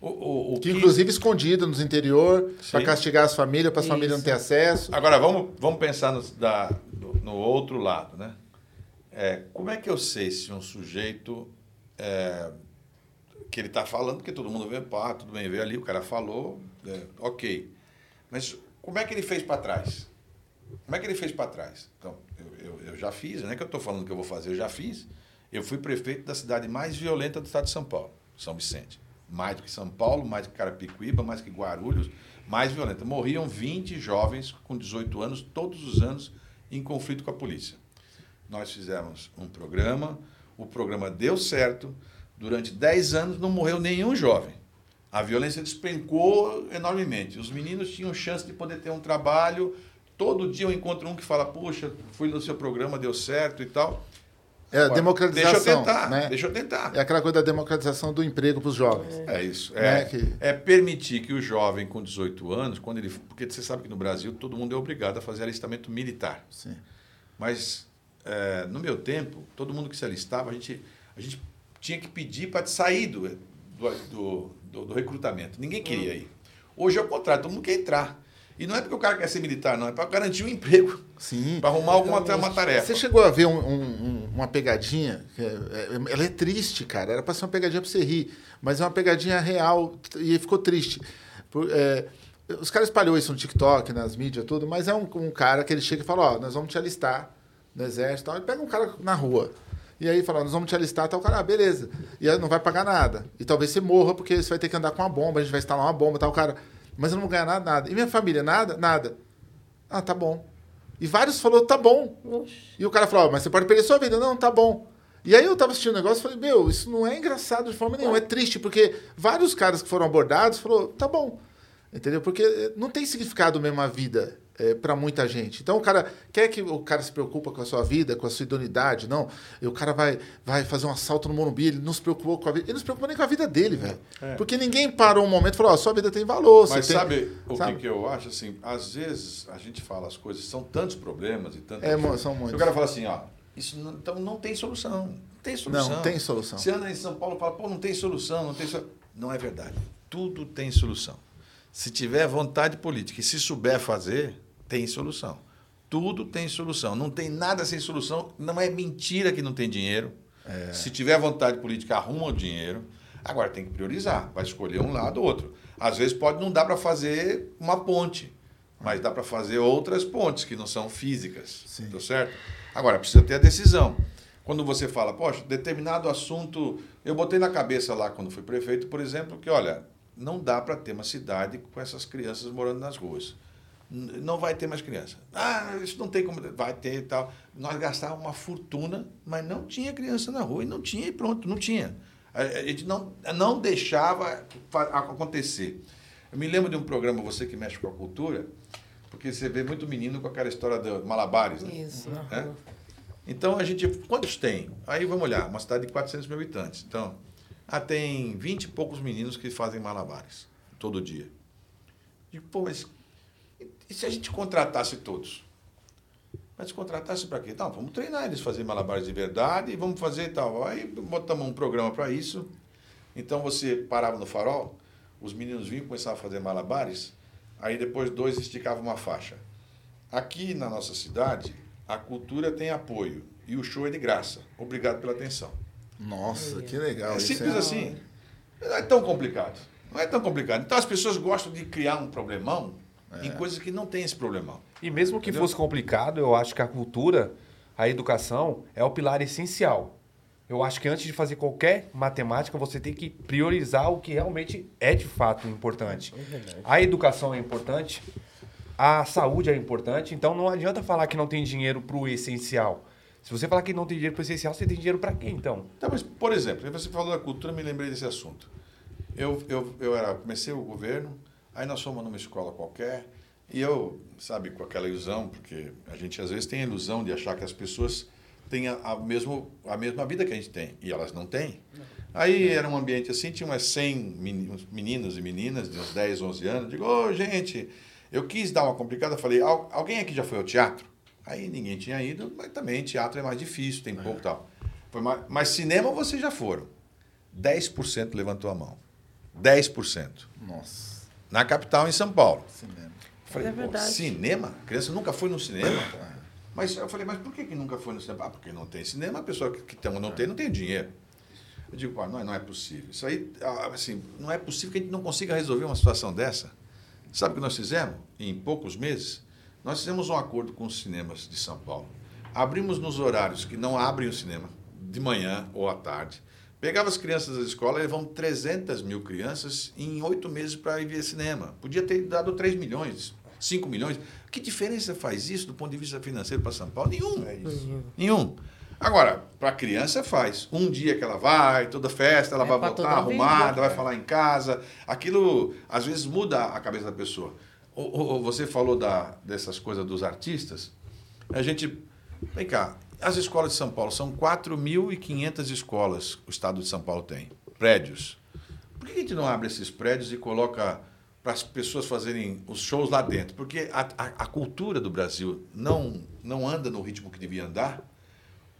O, o, o Que inclusive escondido nos interior, para castigar as famílias, para as famílias não ter acesso. Agora, vamos, vamos pensar no, da- no- no outro lado, né? É, como é que eu sei se um sujeito é, que ele está falando, porque todo mundo vê, pá, tudo bem, vê ali, o cara falou, é, ok. Mas como é que ele fez para trás? Como é que ele fez para trás? Então, eu, eu, eu já fiz, não é que eu estou falando que eu vou fazer, eu já fiz. Eu fui prefeito da cidade mais violenta do estado de São Paulo, São Vicente. Mais do que São Paulo, mais do que Carapicuíba, mais que Guarulhos, mais violenta. Morriam 20 jovens com 18 anos, todos os anos, em conflito com a polícia. Nós fizemos um programa, o programa deu certo, durante 10 anos não morreu nenhum jovem. A violência despencou enormemente. Os meninos tinham chance de poder ter um trabalho. Todo dia eu encontro um que fala: Puxa, fui no seu programa, deu certo e tal. É a Agora, democratização. Deixa eu tentar, né? deixa eu tentar. É aquela coisa da democratização do emprego para os jovens. É isso. Né, É, que- é permitir que o jovem com 18 anos, quando ele. Porque você sabe que no Brasil todo mundo é obrigado a fazer alistamento militar. Sim. Mas é, no meu tempo, todo mundo que se alistava, a gente, a gente tinha que pedir para sair do, do, do, do- do recrutamento. Ninguém queria ir. Hoje é o contrário, todo mundo quer entrar. E não é porque o cara quer ser militar, não, é para garantir um emprego, Sim. para arrumar alguma uma tarefa. Você chegou a ver um- um- um- uma pegadinha? é- é- ela é triste, cara. Era para ser uma pegadinha para você rir, mas é uma pegadinha real e ficou triste. Por- é, os caras espalhou isso no TikTok, nas mídias, tudo, mas é um, um cara que ele chega e fala: Ó, nós vamos te alistar no exército. e tal. Ele pega um cara na rua. E aí fala, nós vamos te alistar, tal, cara, ah, beleza. E aí não vai pagar nada. E talvez você morra, porque você vai ter que andar com uma bomba, a gente vai instalar uma bomba, tal, cara. Mas eu não vou ganhar nada, nada. E minha família, nada? Nada. Ah, tá bom. E vários falou, tá bom. Oxe. E o cara falou, "Ó, mas você pode perder sua vida. Não, tá bom. E aí eu tava assistindo o negócio e falei, meu, isso não é engraçado de forma nenhuma, é triste, porque vários caras que foram abordados falou, tá bom. Entendeu? Porque não tem significado mesmo a vida é, para muita gente. Então o cara quer que o cara se preocupa com a sua vida, com a sua idoneidade, não. E o cara vai, vai fazer um assalto no Morumbi, ele não se preocupou com a vida. Ele não se preocupou nem com a vida dele, velho. Porque ninguém parou um momento e falou, ó, sua vida tem valor. Mas tem- sabe o sabe? Que, que eu acho? Assim, às vezes a gente fala as coisas, são tantos problemas e tantas É, coisas. são muitos. O cara fala assim, ó, isso não, então não tem solução. Não tem solução. Não tem solução. Você anda em São Paulo e fala, pô, não tem solução, não tem solução. Não é verdade. Tudo tem solução. Se tiver vontade política e se souber fazer, tem solução. Tudo tem solução. Não tem nada sem solução. Não é mentira que não tem dinheiro. É. Se tiver vontade política, arruma o dinheiro. Agora tem que priorizar. Vai escolher um lado ou outro. Às vezes pode não dar para fazer uma ponte, mas dá para fazer outras pontes que não são físicas. Sim. Tá certo? Agora precisa ter a decisão. Quando você fala, poxa, determinado assunto. Eu botei na cabeça lá, quando fui prefeito, por exemplo, que, olha, não dá para ter uma cidade com essas crianças morando nas ruas. Não vai ter mais criança. Ah, isso não tem como. Vai ter e tal. Nós gastávamos uma fortuna, mas não tinha criança na rua. E não tinha, e pronto, não tinha. A a gente não, não deixava acontecer. Eu me lembro de um programa, você que mexe com a cultura, porque você vê muito menino com aquela história de malabares. Né? Isso, É? Então a gente. Quantos tem? Aí vamos olhar, uma cidade de 400 mil habitantes. Então, ah, tem 20 e poucos meninos que fazem malabares todo dia. Digo, pô, mas e- se a gente contratasse todos? Mas contratasse para quê? Não, vamos treinar eles a fazer malabares de verdade e vamos fazer e tal. Aí botamos um programa para isso. Então você parava no farol, os meninos vinham começavam a fazer malabares, aí depois dois esticavam uma faixa. Aqui na nossa cidade, a cultura tem apoio e o show é de graça. Obrigado pela atenção. Nossa, que legal. É isso simples assim. Não é tão complicado. Não é tão complicado. Então as pessoas gostam de criar um problemão em coisas que não tem esse problemão. E mesmo que fosse complicado, eu acho que a cultura, a educação, é o pilar essencial. Eu acho que antes de fazer qualquer matemática, você tem que priorizar o que realmente é de fato importante. A educação é importante, a saúde é importante, então não adianta falar que não tem dinheiro para o essencial. Se você falar que não tem dinheiro para o essencial, você tem dinheiro para quê então? Tá, mas, por exemplo, você falou da cultura, me lembrei desse assunto. Eu, eu, eu era, comecei o governo, aí nós fomos numa escola qualquer, e eu, sabe, com aquela ilusão, porque a gente às vezes tem a ilusão de achar que as pessoas têm a, a, mesmo, a mesma vida que a gente tem, e elas não têm. Aí era um ambiente assim, tinha umas 100 meni- meninos e meninas de uns 10, 11 anos. Digo, ô, gente, eu quis dar uma complicada, falei, "Al- alguém aqui já foi ao teatro? Aí ninguém tinha ido, mas também teatro é mais difícil, tem pouco e tal. Mais- mas cinema vocês já foram. 10% levantou a mão. 10%. Nossa, Na capital, em São Paulo. cinema. Falei, é pô, verdade. cinema? A criança nunca foi no cinema? Mas eu falei, mas por que, que nunca foi no cinema? Ah, porque não tem cinema, a pessoa que, que tem, não tem, não tem dinheiro. Eu digo, pá, não, é- não é possível. Isso aí, ah, assim, não é possível que a gente não consiga resolver uma situação dessa. Sabe o que nós fizemos? Em poucos meses, nós fizemos um acordo com os cinemas de São Paulo. Abrimos nos horários que não abrem o cinema, de manhã ou à tarde. Pegava as crianças da escola, levamos 300 mil crianças em oito meses para ir ver cinema. Podia ter dado 3 milhões, 5 milhões. Que diferença faz isso do ponto de vista financeiro para São Paulo? Nenhum. É isso. Nenhum. Agora, para a criança faz. Um dia que ela vai, toda festa, ela É vai voltar arrumada, vida. vai falar em casa. Aquilo, às vezes, muda a cabeça da pessoa. O- o- o- Você falou da, dessas coisas dos artistas. A gente. Vem cá. As escolas de São Paulo são 4.500 escolas o estado de São Paulo tem, prédios. Por que a gente não abre esses prédios e coloca para as pessoas fazerem os shows lá dentro? Porque a, a, a cultura do Brasil não, não anda no ritmo que devia andar,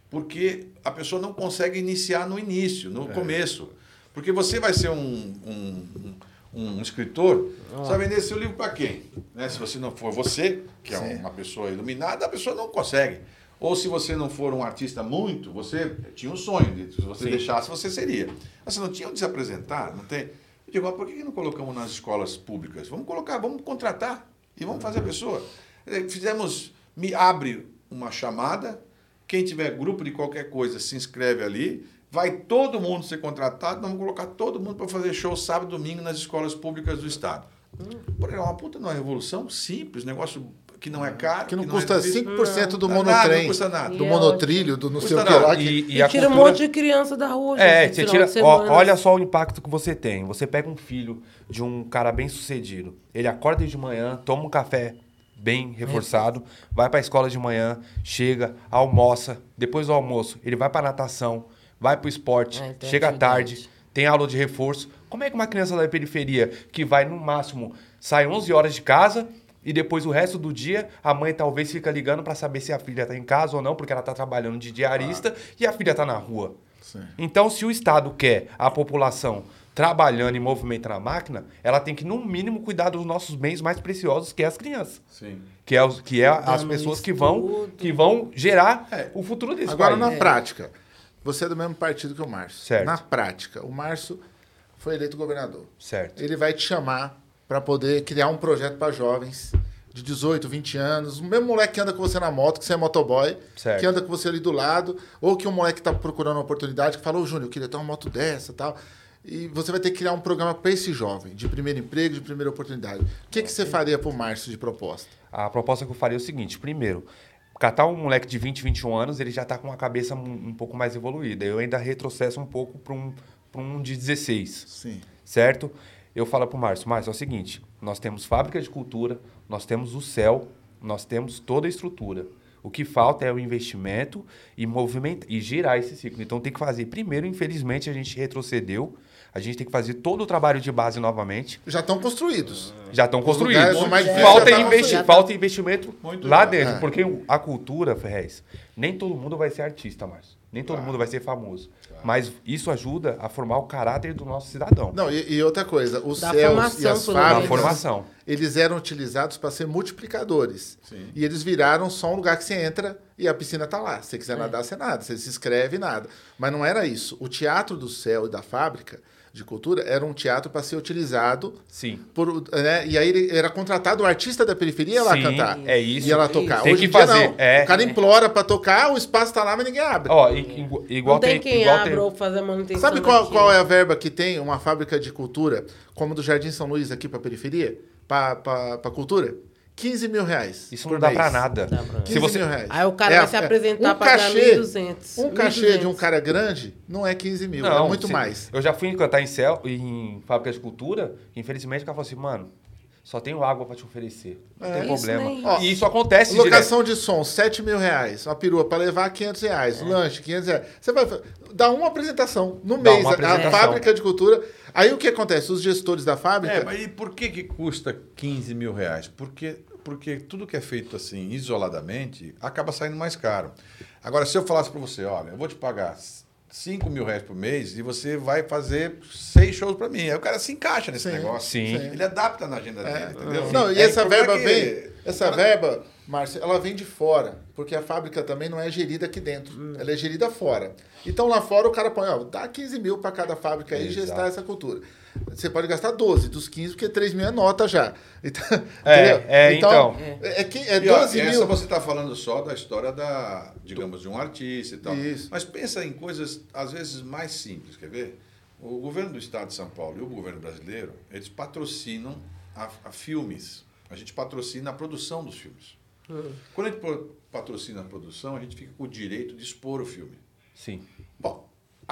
porque a pessoa não consegue iniciar no início, no começo. Porque você vai ser um, um, um, um escritor, você vai vender seu livro para quem? Né? Se você não for você, que é uma pessoa iluminada, a pessoa não consegue. Ou se você não for um artista muito, você tinha um sonho, de, se você deixasse, você seria. Mas você não tinha onde se apresentar, não tem. Eu digo, mas por que não colocamos nas escolas públicas? Vamos colocar, vamos contratar e vamos fazer a pessoa. Eh, Fizemos, me abre uma chamada, quem tiver grupo de qualquer coisa se inscreve ali, vai todo mundo ser contratado, nós vamos colocar todo mundo para fazer show sábado e domingo nas escolas públicas do Estado. Por é uma puta de uma revolução simples, negócio que não é caro. Que não é custa difícil. 5% do Não, monotrem. nada, não custa nada. Do E é monotrilho, do não sei o que lá. que- E, E, a tira um cultura- monte de criança da rua. É, gente, você tira. ó, olha só o impacto que você tem. Você pega um filho de um cara bem sucedido. Ele acorda de manhã, toma um café bem reforçado, vai pra escola de manhã, chega, almoça. Depois do almoço, ele vai pra natação, vai pro esporte, É, tem chega à tarde, tem aula de reforço. Como é que uma criança da periferia, que vai no máximo, sai 11 horas de casa e depois o resto do dia a mãe talvez fica ligando pra saber se a filha tá em casa ou não, porque ela tá trabalhando de diarista e a filha tá na rua. Então, se o Estado quer a população trabalhando e movimentando a máquina, ela tem que, no mínimo, cuidar dos nossos bens mais preciosos, que é as crianças. Sim. Que é, os, que é as pessoas que vão, que vão gerar o futuro desse Agora, país. na prática, você é do mesmo partido que o Márcio. Certo. Na prática, o Márcio foi eleito governador. Certo. Ele vai te chamar para poder criar um projeto para jovens de 18, 20 anos. O mesmo moleque que anda com você na moto, que você é motoboy, Certo. que anda com você ali do lado, ou que um moleque está procurando uma oportunidade, que fala, ô Júnior, eu queria ter uma moto dessa tal. E você vai ter que criar um programa para esse jovem, de primeiro emprego, de primeira oportunidade. O que, que você faria para o Márcio de proposta? A proposta que eu faria é o seguinte: primeiro, catar um moleque de 20, 21 anos, ele já está com uma cabeça um, um pouco mais evoluída. Eu ainda retrocesso um pouco para um, pra um de 16. Sim. certo? Eu falo pro Márcio, Márcio, é o seguinte, nós temos fábrica de cultura, nós temos o céu, nós temos toda a estrutura. O que falta é o investimento e movimentar e girar esse ciclo. Então tem que fazer. Primeiro, infelizmente, a gente retrocedeu. A gente tem que fazer todo o trabalho de base novamente. Já estão construídos. Já estão Os construídos. difíceis Falta, tá investi construído. falta investimento Muito lá bom. dentro. É. Porque a cultura, Ferrez, nem todo mundo vai ser artista, Márcio. Nem todo mundo vai ser famoso. Mas isso ajuda a formar o caráter do nosso cidadão. Não, e, e outra coisa, os Dá céus e as fábricas, formação. eles eram utilizados para ser multiplicadores. Sim. E eles viraram só um lugar que você entra e a piscina tá lá. Se você É. quiser nadar, você nada. Você se inscreve, nada. Mas não era isso. O Teatro do Céu e da Fábrica de Cultura era um teatro para ser utilizado Sim. por, né? E aí ele era contratado o artista da periferia ia lá Sim, cantar. é isso. E ela tocar. Tem Hoje que em dia, fazer, não. é. O cara implora para tocar, o espaço tá lá, mas ninguém abre. Ó, igu- igual Não tem quem igual abra ou fazer a manutenção. Sabe qual, daquilo. qual é a verba que tem uma fábrica de cultura, como do Jardim São Luís aqui para periferia, para cultura? 15 mil reais. Isso por não dá mês. pra nada. Dá pra nada. Se 15 você mil reais. Aí o cara É, vai se é, apresentar um pra ganhar cachê, 1.200. Um cachê de um 1.200. cara grande não é 15 mil, é muito se- mais. Eu já fui cantar em céu, em fábrica de cultura, e infelizmente o cara falou assim, mano, só tenho água pra te oferecer. Não É. tem Isso problema. Ó, e isso acontece direto. Locação de som, 7 mil reais. Uma perua para levar 500 reais. Lanche, 500 reais. Você vai dar uma apresentação no Dá mês. apresentação. A fábrica de cultura. Aí o que acontece? Os gestores da fábrica. É, mas e por que, que custa 15 mil reais? Porque, porque tudo que é feito assim, isoladamente, acaba saindo mais caro. Agora, se eu falasse para você, olha, eu vou te pagar 5 mil reais por mês e você vai fazer seis shows para mim. Aí o cara se encaixa nesse Sim, negócio. sim. Ele adapta na agenda dele, entendeu? Não, e É, essa verba é que vem. Essa cara- verba, Márcio, ela vem de fora. Porque a fábrica também não é gerida aqui dentro. Hum. Ela é gerida fora. Então lá fora o cara põe, ó, dá 15 mil para cada fábrica aí e Exato. gestar essa cultura. Você pode gastar 12 dos 15, porque 3 mil é nota já. <laughs> Então, É, é, então. É, que- é E, ó, 12 e essa mil. você está falando só da história da, digamos, de um artista e tal. Isso. Mas pensa em coisas, às vezes, mais simples, quer ver? O governo do estado de São Paulo e o governo brasileiro, eles patrocinam a, a filmes. A gente patrocina a produção dos filmes. Quando a gente patrocina a produção, a gente fica com o direito de expor o filme. Sim.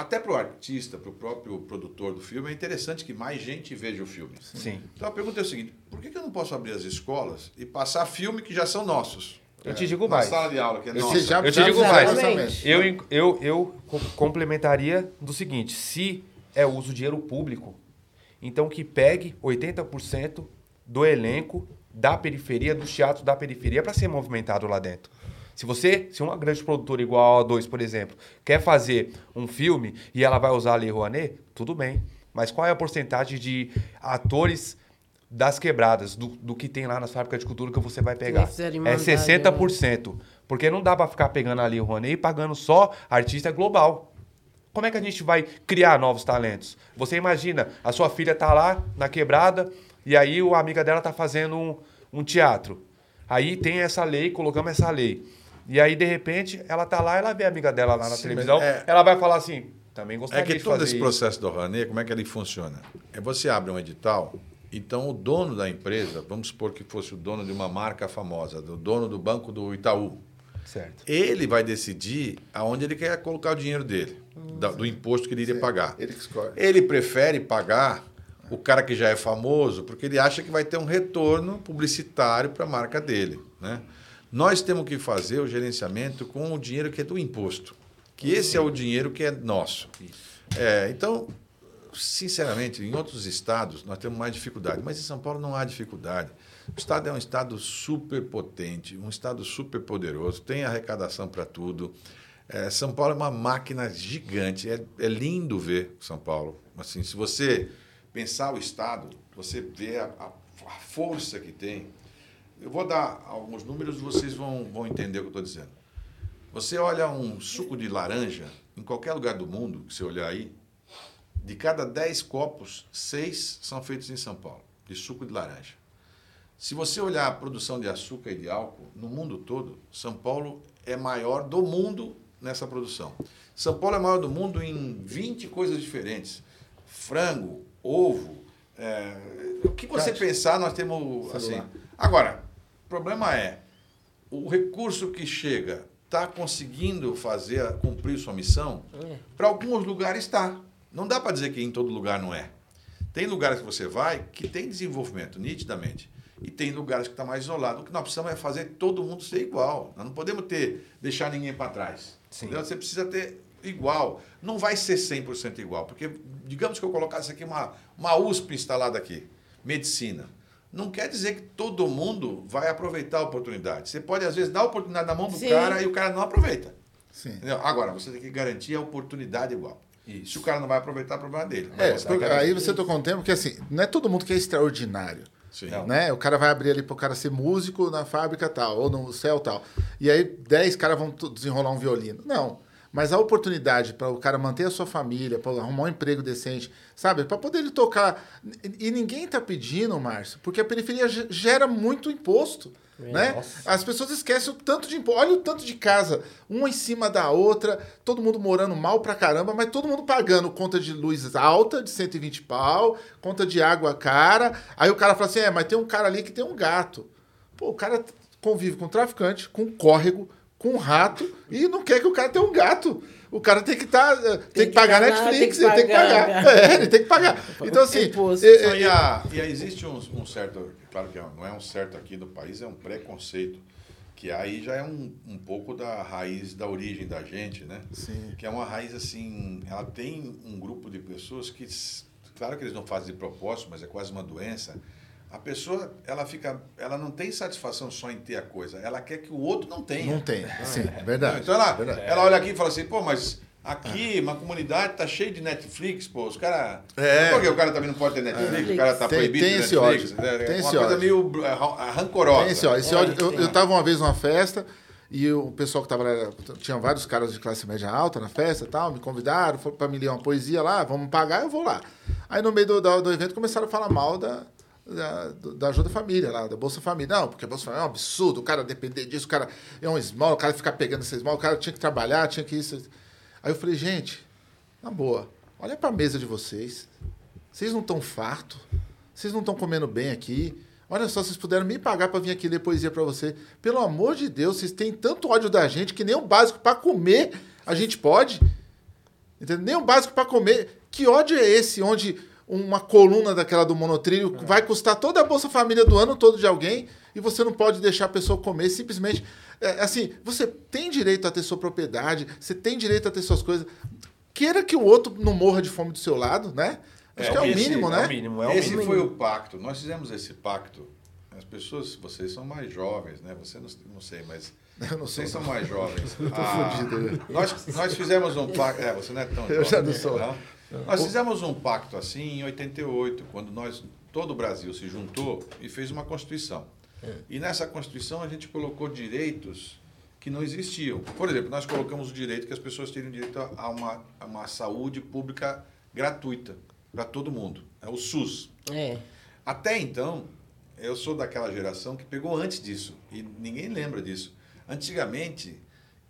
Até para o artista, para o próprio produtor do filme, é interessante que mais gente veja o filme. Sim. Então a pergunta é o seguinte: por que que eu não posso abrir as escolas e passar filme que já são nossos? Eu te digo Na mais. sala de aula, que é nossa. já- Eu te já digo mais. Eu, eu, eu co- complementaria do seguinte: se é uso de dinheiro público, então que pegue 80% do elenco da periferia, dos teatros da periferia, para ser movimentado lá dentro. Se você, se uma grande produtora igual a A2, por exemplo, quer fazer um filme e ela vai usar a Lei Rouanet, tudo bem. Mas qual é a porcentagem de atores das quebradas, do, do que tem lá nas fábricas de cultura que você vai pegar? É Irmandade, 60%. Porque não dá para ficar pegando ali o Rouanet e pagando só artista global. Como é que a gente vai criar novos talentos? Você imagina, a sua filha tá lá na quebrada e aí a amiga dela tá fazendo um, um teatro. Aí tem essa lei, colocamos essa lei. E aí, de repente, ela tá lá, ela vê a amiga dela lá na Sim, televisão, é- ela vai falar assim, também gostaria É que de todo fazer esse isso. processo do Rouanet, como é que ele funciona? É você abre um edital, então o dono da empresa, vamos supor que fosse o dono de uma marca famosa, o dono do banco do Itaú, Certo. ele vai decidir aonde ele quer colocar o dinheiro dele, da- do imposto que ele iria pagar. Ele que escolhe. Ele prefere pagar o cara que já é famoso, porque ele acha que vai ter um retorno publicitário para a marca dele. Né? Nós temos que fazer o gerenciamento com o dinheiro que é do imposto, que esse é o dinheiro que é nosso. É, então, sinceramente, em outros estados nós temos mais dificuldade, mas em São Paulo não há dificuldade. O estado é um estado super potente, um estado super poderoso, tem arrecadação para tudo. É, São Paulo é uma máquina gigante, é, é lindo ver São Paulo. Assim, se você pensar o estado, você vê a, a- a força que tem. Eu vou dar alguns números e vocês vão, vão entender o que eu estou dizendo. Você olha um suco de laranja, em qualquer lugar do mundo que você olhar aí, de cada 10 copos, 6 são feitos em São Paulo, de suco de laranja. Se você olhar a produção de açúcar e de álcool no mundo todo, São Paulo é maior do mundo nessa produção. São Paulo é maior do mundo em 20 coisas diferentes. Frango, ovo, é, o que você pensar, nós temos assim. Agora, problema é o recurso que chega está conseguindo fazer cumprir sua missão? É. Para alguns lugares está. Não dá para dizer que em todo lugar não é. Tem lugares que você vai que tem desenvolvimento, nitidamente. E tem lugares que está mais isolado. O que nós precisamos é fazer todo mundo ser igual. Nós não podemos ter deixar ninguém para trás. Sim. Entendeu? Você precisa ter igual. Não vai ser 100% igual. Porque, digamos que eu colocasse aqui uma, uma USP instalada aqui, medicina. Não quer dizer que todo mundo vai aproveitar a oportunidade. Você pode, às vezes, dar a oportunidade na mão do Sim. cara e o cara não aproveita. Sim. Agora, você tem que garantir a oportunidade igual. Isso. Se o cara não vai aproveitar, é problema dele. É, porque aí você tocou um tempo que assim, não é todo mundo que é extraordinário. Sim. Não. Né? O cara vai abrir ali pro cara ser músico na fábrica tal, ou no céu tal. E aí 10 caras vão desenrolar um violino. Não. Mas a oportunidade para o cara manter a sua família, para arrumar um emprego decente, sabe? Para poder ele tocar. E ninguém tá pedindo, Márcio, porque a periferia ge- gera muito imposto. Né? Nossa. As pessoas esquecem o tanto de imposto. Olha o tanto de casa, uma em cima da outra, todo mundo morando mal pra caramba, mas todo mundo pagando conta de luz alta, de 120 pau, conta de água cara. Aí o cara fala assim: é, mas tem um cara ali que tem um gato. Pô, o cara convive com traficante, com córrego, com rato e não quer que o cara tenha um gato. O cara tem que tá, eh, tem, que que pagar pagar, Netflix, tem que ele tem que pagar. <laughs> É, ele tem que pagar. Então, assim, Imposto. eh, Não, eh, e, a- e a- existe um, um certo, claro que não é um certo aqui no país, é um preconceito, que aí já é um, um pouco da raiz, da origem da gente, né? Sim. Que é uma raiz assim, ela tem um grupo de pessoas que, claro que eles não fazem de propósito, mas é quase uma doença. A pessoa, ela fica, ela não tem satisfação só em ter a coisa, ela quer que o outro não tenha. não tem. Sim, é verdade. Então ela, verdade. ela olha aqui e fala assim, pô, mas aqui, uma comunidade tá cheia de Netflix, pô, os caras. É. Por que o cara também não pode ter Netflix? O cara tá Tem- proibido tem de esse Netflix? ódio. É, Tem uma esse coisa ódio. meio é, ran- rancorosa. Tem esse, ó, esse É, ódio. Eu, eu tava uma vez numa festa e o pessoal que tava lá, tinha vários caras de classe média alta na festa e tal, me convidaram para me ler uma poesia lá, vamos pagar, eu vou lá. Aí no meio do, do, do evento começaram a falar mal da, da, da ajuda família lá, da Bolsa Família. Não, porque a Bolsa Família é um absurdo, o cara depender disso, o cara é um esmola, o cara ficar pegando essa esmola, o cara tinha que trabalhar, tinha que isso. Aí eu falei, gente, na boa, olha pra mesa de vocês. Vocês não estão farto? Vocês não estão comendo bem aqui? Olha só, vocês puderam me pagar para vir aqui ler poesia para você. Pelo amor de Deus, vocês têm tanto ódio da gente que nem o básico para comer a gente pode. Entendeu? Nem o básico para comer. Que ódio é esse onde uma coluna daquela do monotrilho vai custar toda a Bolsa Família do ano todo de alguém e você não pode deixar a pessoa comer simplesmente. É, assim, você tem direito a ter sua propriedade, você tem direito a ter suas coisas. Queira que o outro não morra de fome do seu lado, né? Acho É, que é o esse- mínimo, É né? o mínimo, é o Esse mínimo. foi o pacto. Nós fizemos esse pacto. As pessoas, vocês são mais jovens, né? Você não, não sei, mas <laughs> Eu não sou. vocês são mais jovens. <laughs> Eu tô Ah, fudido. Nós, nós fizemos um pacto. É, você não é tão Eu jovem. já não sou. Nós fizemos um pacto assim em 88, quando nós, todo o Brasil se juntou e fez uma Constituição. E nessa Constituição a gente colocou direitos que não existiam. Por exemplo, nós colocamos o direito que as pessoas teriam direito a uma, a uma saúde pública gratuita para todo mundo. É o SUS. É. Até então, eu sou daquela geração que pegou antes disso e ninguém lembra disso. Antigamente,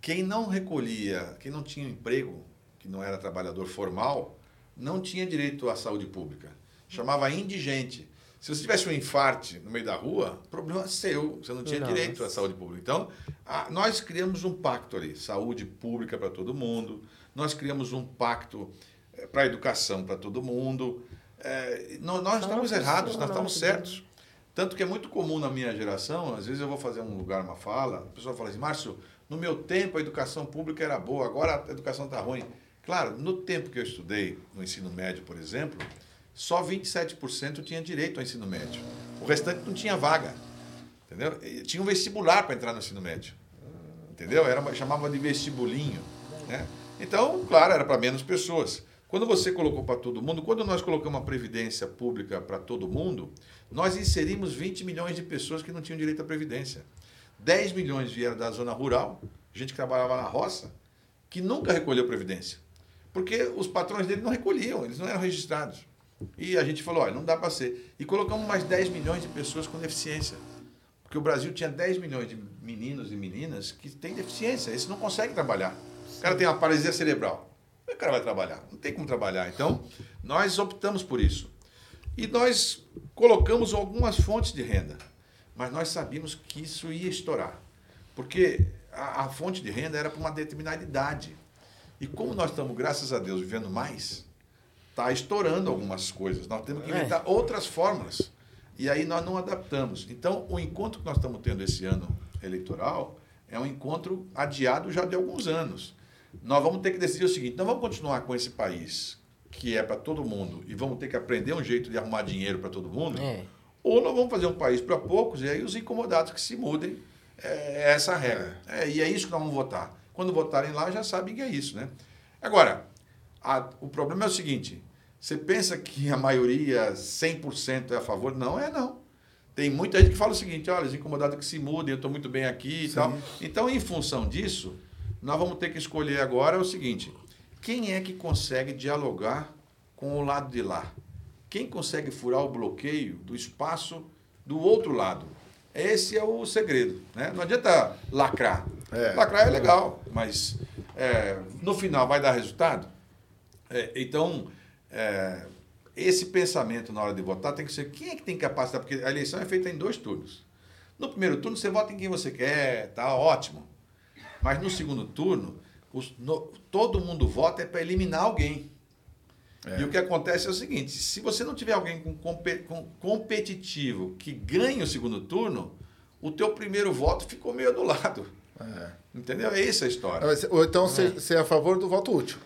quem não recolhia, quem não tinha emprego, que não era trabalhador formal, não tinha direito à saúde pública. Chamava indigente. Se você tivesse um infarte no meio da rua, problema seu, você não tinha Nossa. direito à saúde pública. Então, a- nós criamos um pacto ali, saúde pública para todo mundo. Nós criamos um pacto para a educação para todo mundo. É, não- nós estamos Nossa errados, nós estamos certos. Tanto que é muito comum na minha geração, às vezes eu vou fazer um lugar, uma fala, a pessoa fala assim, Márcio, no meu tempo a educação pública era boa, agora a educação está ruim. Claro, no tempo que eu estudei no ensino médio, por exemplo, só 27% tinha direito ao ensino médio. O restante não tinha vaga. Entendeu? Tinha um vestibular para entrar no ensino médio. Entendeu? Era, chamava de vestibulinho. Né? Então, claro, era para menos pessoas. Quando você colocou para todo mundo, quando nós colocamos uma previdência pública para todo mundo, nós inserimos 20 milhões de pessoas que não tinham direito à previdência. 10 milhões vieram da zona rural, gente que trabalhava na roça, que nunca recolheu previdência. Porque os patrões dele não recolhiam, eles não eram registrados. E a gente falou, olha, não dá para ser. E colocamos mais 10 milhões de pessoas com deficiência. Porque o Brasil tinha 10 milhões de meninos e meninas que têm deficiência, esses não conseguem trabalhar. O cara tem uma paralisia cerebral. Como é que o cara vai trabalhar? Não tem como trabalhar. Então, nós optamos por isso. E nós colocamos algumas fontes de renda. Mas nós sabíamos que isso ia estourar. Porque a, a fonte de renda era para uma determinada idade. E como nós estamos, graças a Deus, vivendo mais, está estourando algumas coisas. Nós temos que É. inventar outras fórmulas. E aí nós não adaptamos. Então, o encontro que nós estamos tendo esse ano eleitoral é um encontro adiado já de alguns anos. Nós vamos ter que decidir o seguinte: nós vamos continuar com esse país que é para todo mundo e vamos ter que aprender um jeito de arrumar dinheiro para todo mundo, É. ou nós vamos fazer um país para poucos e aí os incomodados que se mudem. É essa a regra. É, e é isso que nós vamos votar. Quando votarem lá, já sabem que é isso, né? Agora, a- o problema é o seguinte: você pensa que a maioria 100% é a favor? Não é, não. Tem muita gente que fala o seguinte: olha, os incomodados que se mudem, eu estou muito bem aqui e Sim. tal. Então, em função disso, nós vamos ter que escolher agora o seguinte: quem é que consegue dialogar com o lado de lá? Quem consegue furar o bloqueio do espaço do outro lado? Esse é o segredo. Né? Não adianta lacrar. É. Lacrar é legal, mas é, no final vai dar resultado? É, então, é, esse pensamento na hora de votar tem que ser quem é que tem capacidade, porque a eleição é feita em dois turnos. No primeiro turno, você vota em quem você quer, tá ótimo. Mas no segundo turno, os- no- todo mundo vota é para eliminar alguém. E o que acontece é o seguinte: se você não tiver alguém com, com- competitivo que ganhe o segundo turno, o teu primeiro voto ficou meio do lado. É. Entendeu? É essa a história. Mas, Ou então você você é a favor do voto útil.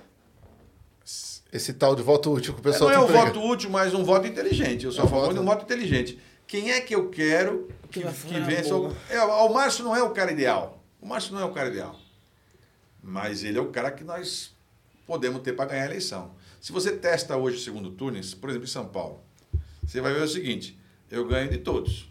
Esse tal de voto útil que o É, pessoal não é um voto útil, mas um voto inteligente. Eu sou É a favor voto- de um voto inteligente. Quem é que eu quero que, Que que vença? o-. É, o Márcio não é o cara ideal. O Márcio não é o cara ideal. Mas ele é o cara que nós podemos ter para ganhar a eleição. Se você testa hoje o segundo turno, por exemplo, em São Paulo, você vai ver o seguinte: eu ganho de todos.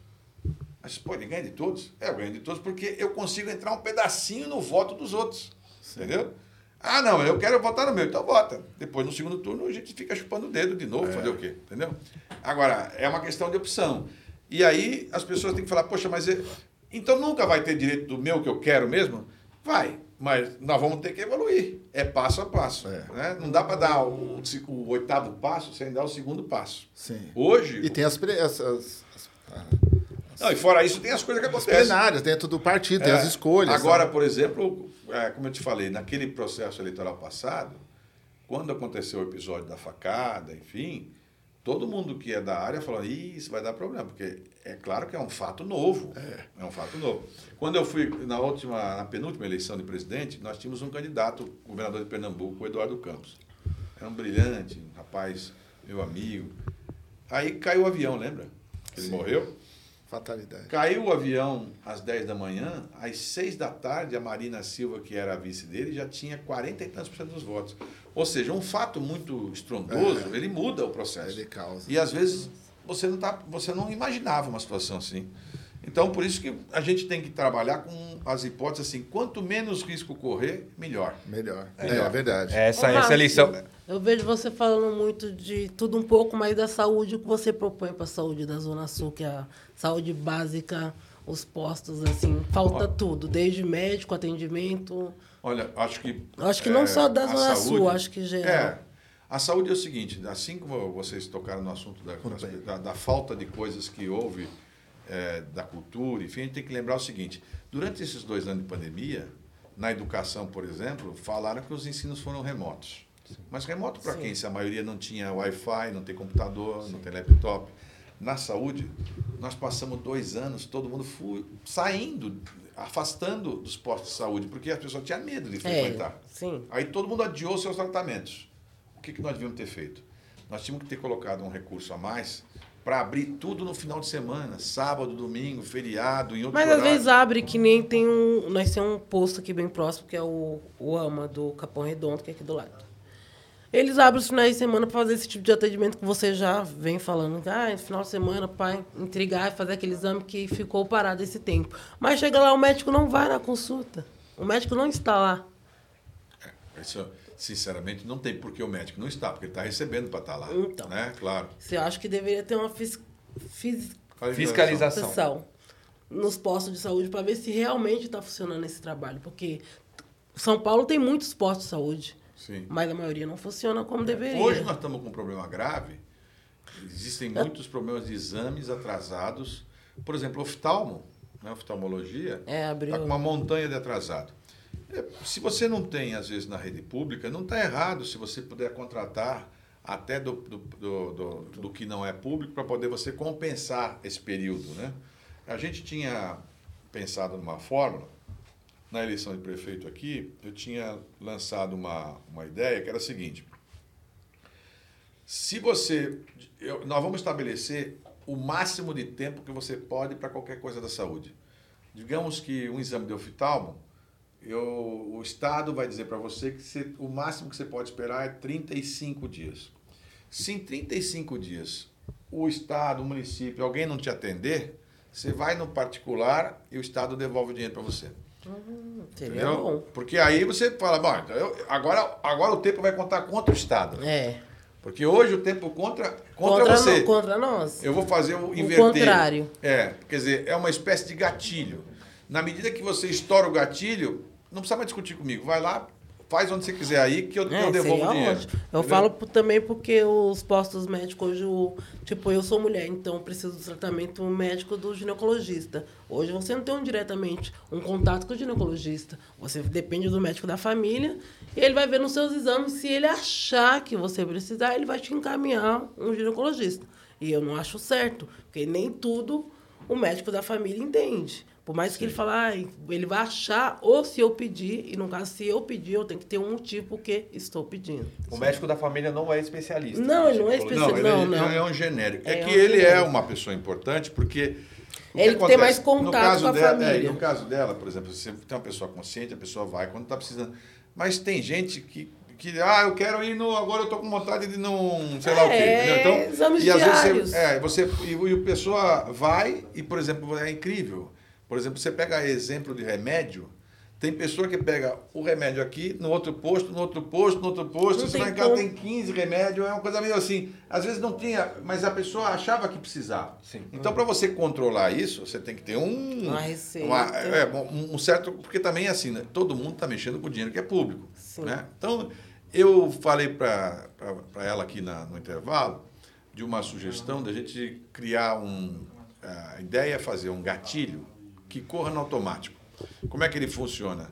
Mas pode ganhar de todos? É, eu ganho de todos porque eu consigo entrar um pedacinho no voto dos outros. Entendeu? Ah, não, eu quero votar no meu, então vota. Depois, no segundo turno, a gente fica chupando o dedo de novo, fazer o quê? Entendeu? Agora, é uma questão de opção. E aí as pessoas têm que falar, poxa, mas eu- então nunca vai ter direito do meu que eu quero mesmo? Vai, mas nós vamos ter que evoluir. É passo a passo. É. né? Não dá para dar o, o oitavo passo sem dar o segundo passo. Sim. Hoje. E tem as, pre- as, as- Não, e fora isso, tem as coisas que as acontecem. plenárias dentro do partido, tem É, as escolhas. Agora, sabe? por exemplo, é, como eu te falei, naquele processo eleitoral passado, quando aconteceu o episódio da facada, enfim, todo mundo que é da área falou, isso vai dar problema, porque é claro que é um fato novo. É. é um fato novo. Quando eu fui na última, na penúltima eleição de presidente, nós tínhamos um candidato, governador de Pernambuco, o Eduardo Campos. Era um brilhante, um rapaz, meu amigo. Aí caiu o avião, lembra? Ele Sim. morreu. Fatalidade. Caiu o avião às 10 da manhã, às 6 da tarde, a Marina Silva, que era a vice dele, já tinha 40 e tantos por cento dos votos. Ou seja, um fato muito estrondoso, é. ele muda o processo. Ele causa. E às vezes você não, tá, você não imaginava uma situação assim. Então, por isso que a gente tem que trabalhar com as hipóteses assim, quanto menos risco correr, melhor. Melhor. É, é verdade. Essa, Ô, essa eleição... Eu vejo você falando muito de tudo um pouco, mas da saúde, o que você propõe para a saúde da Zona Sul, que é a saúde básica, os postos, assim, falta tudo, desde médico, atendimento. Olha, acho que. Acho que não é, só da Zona saúde, Sul, acho que geral. É. A saúde é o seguinte, assim como vocês tocaram no assunto da, da, da falta de coisas que houve é, da cultura, enfim, a gente tem que lembrar o seguinte: durante esses dois anos de pandemia, na educação, por exemplo, falaram que os ensinos foram remotos. Mas remoto para quem? Se a maioria não tinha Wi-Fi, não tem computador, Sim. não tem laptop. Na saúde, nós passamos dois anos, todo mundo fui, saindo, afastando dos postos de saúde, porque as pessoas tinham medo de é, frequentar. É, sim. Aí todo mundo adiou seus tratamentos. O que, que nós devíamos ter feito? Nós tínhamos que ter colocado um recurso a mais para abrir tudo no final de semana, sábado, domingo, feriado, em outro Mas horário. às vezes abre que nem tem um, nós temos um posto aqui bem próximo que é o, o AMA do Capão Redondo, que é aqui do lado. Eles abrem os finais de semana para fazer esse tipo de atendimento que você já vem falando. Ah, final de semana para intrigar e fazer aquele exame que ficou parado esse tempo. Mas chega lá, o médico não vai na consulta. O médico não está lá. É, isso, sinceramente, não tem porque o médico não está, porque ele está recebendo para estar tá lá. Então, né? Claro. Você acha que deveria ter uma fis, fis, fiscalização nos postos de saúde para ver se realmente está funcionando esse trabalho. Porque São Paulo tem muitos postos de saúde. Sim. Mas a maioria não funciona como deveria. Hoje nós estamos com um problema grave. Existem muitos problemas de exames atrasados. Por exemplo, oftalmo, né, oftalmologia, está é, abriu... com uma montanha de atrasado. É, se você não tem, às vezes, na rede pública, não está errado se você puder contratar até do, do, do, do, que não é público para poder você compensar esse período. Né? A gente tinha pensado numa fórmula na eleição de prefeito aqui, eu tinha lançado uma, uma ideia que era a seguinte: se você. Eu, nós vamos estabelecer o máximo de tempo que você pode para qualquer coisa da saúde. Digamos que um exame de oftalmo, eu, o Estado vai dizer para você que você, o máximo que você pode esperar é 35 dias. Se em 35 dias o Estado, o município, alguém não te atender, você vai no particular e o Estado devolve o dinheiro para você. Hum, seria bom. Porque aí você fala, bom, então eu, agora, agora o tempo vai contar contra o Estado. É. Porque hoje o tempo contra, contra, contra você. No, contra nós. Eu vou fazer o inverter. O contrário. É, quer dizer, é uma espécie de gatilho. Na medida que você estoura o gatilho, não precisa mais discutir comigo. Vai lá, faz onde você quiser aí que eu, é, eu devolvo o dinheiro. Ótimo. Eu entendeu? falo também porque os postos médicos hoje, tipo, eu sou mulher, então preciso do tratamento médico do ginecologista. Hoje você não tem um, diretamente um contato com o ginecologista. Você depende do médico da família e ele vai ver nos seus exames se ele achar que você precisar, ele vai te encaminhar um ginecologista. E eu não acho certo, porque nem tudo o médico da família entende. Por mais Sim. que ele fale, ah, ele vai achar, ou se eu pedir, e no caso, se eu pedir, eu tenho que ter um motivo que estou pedindo. O médico da família não é especialista. Não, ele não é especialista. Não, não, não. é um genérico. É, é que um ele genérico. é uma pessoa importante porque. Ele que tem mais contato com a dela, família. É, no caso dela, por exemplo, você tem uma pessoa consciente, a pessoa vai quando está precisando. Mas tem gente que que ah, eu quero ir no. Agora eu tô com vontade de não. sei é, lá o quê. É, então, exames e às diários. vezes você, é, você. E, e a pessoa vai e, por exemplo, é incrível. Por exemplo, você pega exemplo de remédio, tem pessoa que pega o remédio aqui, no outro posto, no outro posto, no outro posto, não você vai em casa tem 15 remédios, é uma coisa meio assim. Às vezes não tinha, mas a pessoa achava que precisava. Sim. Então, para você controlar isso, você tem que ter um. Uma receita. Uma, é, um, certo. Porque também é assim, né? todo mundo está mexendo com o dinheiro que é público. Sim. Né? Então, eu falei para ela aqui na, no intervalo de uma sugestão da gente criar um. A ideia é fazer um gatilho que corra no automático. Como é que ele funciona?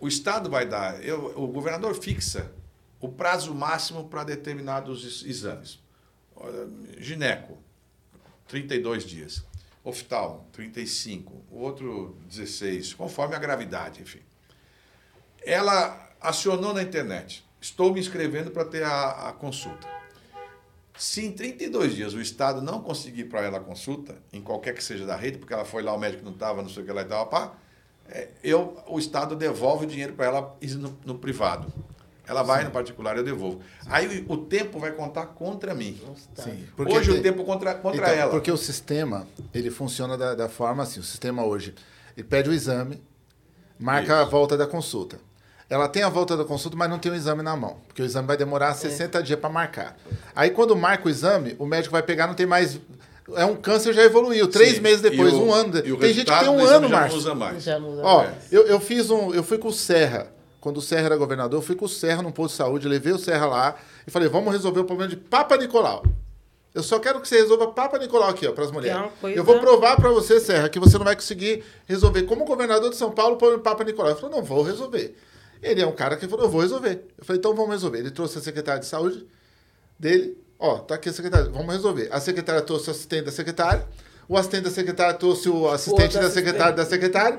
O Estado vai dar, eu, o governador fixa o prazo máximo para determinados exames. gineco, 32 dias. Oftalmo, 35. O outro, 16, conforme a gravidade, enfim. Ela acionou na internet. Estou me inscrevendo para ter a, a consulta. Se em 32 dias o Estado não conseguir para ela a consulta, em qualquer que seja da rede, porque ela foi lá, o médico não estava, não sei o que lá e tal, pá, é, eu, o Estado devolve o dinheiro para ela no, no, privado. Ela vai Sim. no particular, eu devolvo. Sim. Aí o, o, tempo vai contar contra mim. Sim, hoje o tempo contra, contra então, ela. Porque o sistema, ele funciona da, da forma assim, o sistema hoje, ele pede o exame, marca Isso. a volta da consulta. Ela tem a volta da consulta, mas não tem o exame na mão, porque o exame vai demorar 60 é. dias para marcar. Aí quando marca o exame, o médico vai pegar, não tem mais é um câncer já evoluiu. Três Sim. meses depois, o, um ano. Tem gente que tem um ano, Márcio. Usa mais. Já não usa Ó, mais. Eu, eu fiz um. Eu fui com o Serra. Quando o Serra era governador, eu fui com o Serra num posto de saúde, levei o Serra lá e falei, vamos resolver o problema de Papa Nicolau. Eu só quero que você resolva Papa Nicolau aqui, ó, para as mulheres. Eu vou provar para você, Serra, que você não vai conseguir resolver. Como governador de São Paulo, o Papa Nicolau. Ele falou, não, vou resolver. Ele é um cara que falou, eu vou resolver. Eu falei, então vamos resolver. Ele trouxe a secretária de saúde dele. Ó, tá aqui a secretária, vamos resolver. A secretária trouxe o assistente da secretária. O assistente da secretária trouxe o assistente o da secretária da secretária.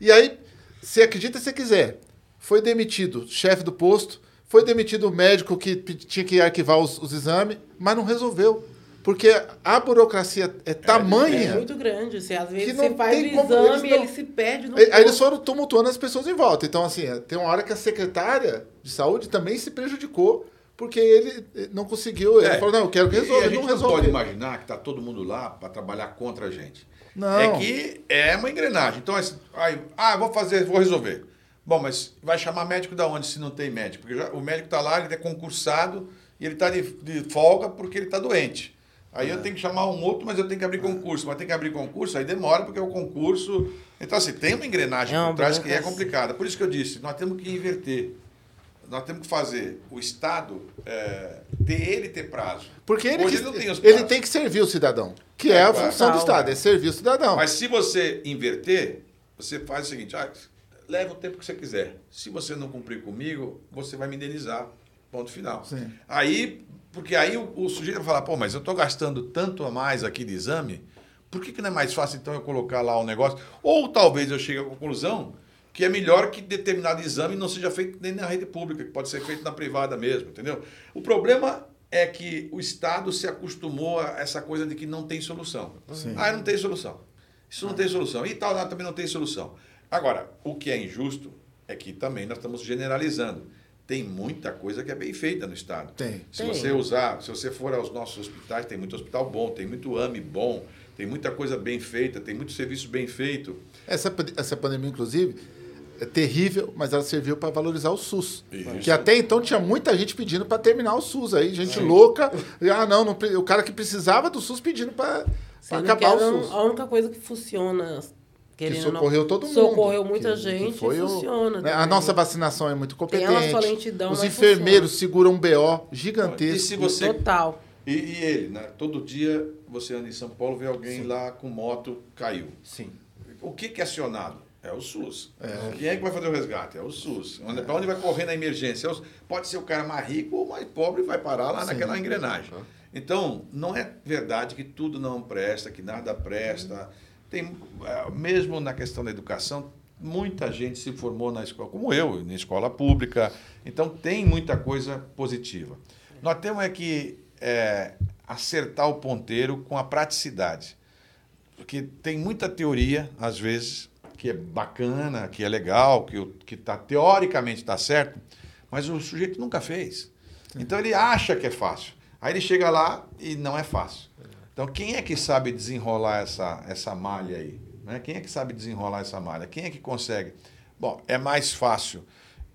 E aí, se acredita se quiser, foi demitido chefe do posto, foi demitido o médico que tinha que arquivar os, os exames, mas não resolveu. Porque a burocracia é tamanha. É muito grande. Você, às vezes você faz o exame e ele se perde no Aí corpo. eles foram tumultuando as pessoas em volta. Então, assim, tem uma hora que a secretária de saúde também se prejudicou porque ele não conseguiu. Ele é. falou, não, eu quero que resolva. E a gente não, não pode imaginar que está todo mundo lá para trabalhar contra a gente. Não. É que é uma engrenagem. Então, assim, aí, ah, vou fazer, vou resolver. Bom, mas vai chamar médico da onde se não tem médico? Porque já, o médico está lá, ele é concursado e ele está de, de, folga porque ele está doente. Aí é. eu tenho que chamar um outro, mas eu tenho que abrir concurso. Mas tem que abrir concurso, aí demora porque é o concurso. Então, assim, tem uma engrenagem é por trás que é complicada. Por isso que eu disse, nós temos que inverter. Nós temos que fazer o Estado é, ter ele ter prazo. Porque ele, que, ele, não tem os ele tem que servir o cidadão, que é, é a função do Estado, é servir o cidadão. Mas se você inverter, você faz o seguinte, ah, leva o tempo que você quiser. Se você não cumprir comigo, você vai me indenizar. Ponto final. Sim. Aí, porque aí o, o, sujeito vai falar, pô, mas eu estou gastando tanto a mais aqui de exame, por que, que não é mais fácil então eu colocar lá o negócio? Ou talvez eu chegue à conclusão que é melhor que determinado exame não seja feito nem na rede pública, que pode ser feito na privada mesmo, entendeu? O problema é que o Estado se acostumou a essa coisa de que não tem solução. Sim. Ah, não tem solução. Isso não tem solução. E tal, também não tem solução. Agora, o que é injusto é que também nós estamos generalizando. Tem muita coisa que é bem feita no Estado. Tem. Se tem. você usar, se você for aos nossos hospitais, tem muito hospital bom, tem muito AME bom, tem muita coisa bem feita, tem muito serviço bem feito. Essa, essa pandemia, inclusive, é terrível, mas ela serviu para valorizar o SUS. Isso. Que até então tinha muita gente pedindo para terminar o SUS aí, gente louca. Ah, não, não, o cara que precisava do SUS pedindo para acabar o SUS. A única coisa que funciona que socorreu todo mundo. Socorreu muita que, gente que foi funciona. O, né, a nossa vacinação é muito competente. Tem a lentidão, Os enfermeiros funciona. seguram um BO gigantesco. E se você, Total. E, e, ele, né? Todo dia você anda em São Paulo, vê alguém Sim. lá com moto, caiu. Sim. O que, que é acionado? É o SUS. É. Quem é que vai fazer o resgate? É o SUS. É. Para onde vai correr na emergência? É pode ser o cara mais rico ou mais pobre vai parar lá Sim. naquela engrenagem. Então, não é verdade que tudo não presta, que nada presta. Tem, é, mesmo na questão da educação, muita gente se formou na escola, como eu, na escola pública. Então, tem muita coisa positiva. Nós temos é que é, acertar o ponteiro com a praticidade. Porque tem muita teoria, às vezes, que é bacana, que é legal, que, que tá, teoricamente está certo, mas o sujeito nunca fez. Então ele acha que é fácil. Aí ele chega lá e não é fácil. Então quem é que sabe desenrolar essa, essa malha aí? Né? Quem é que sabe desenrolar essa malha? Quem é que consegue? Bom, é mais fácil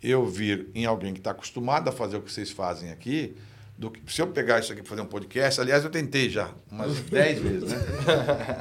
eu vir em alguém que está acostumado a fazer o que vocês fazem aqui do que se eu pegar isso aqui para fazer um podcast, aliás, eu tentei já umas <laughs> 10 vezes, né?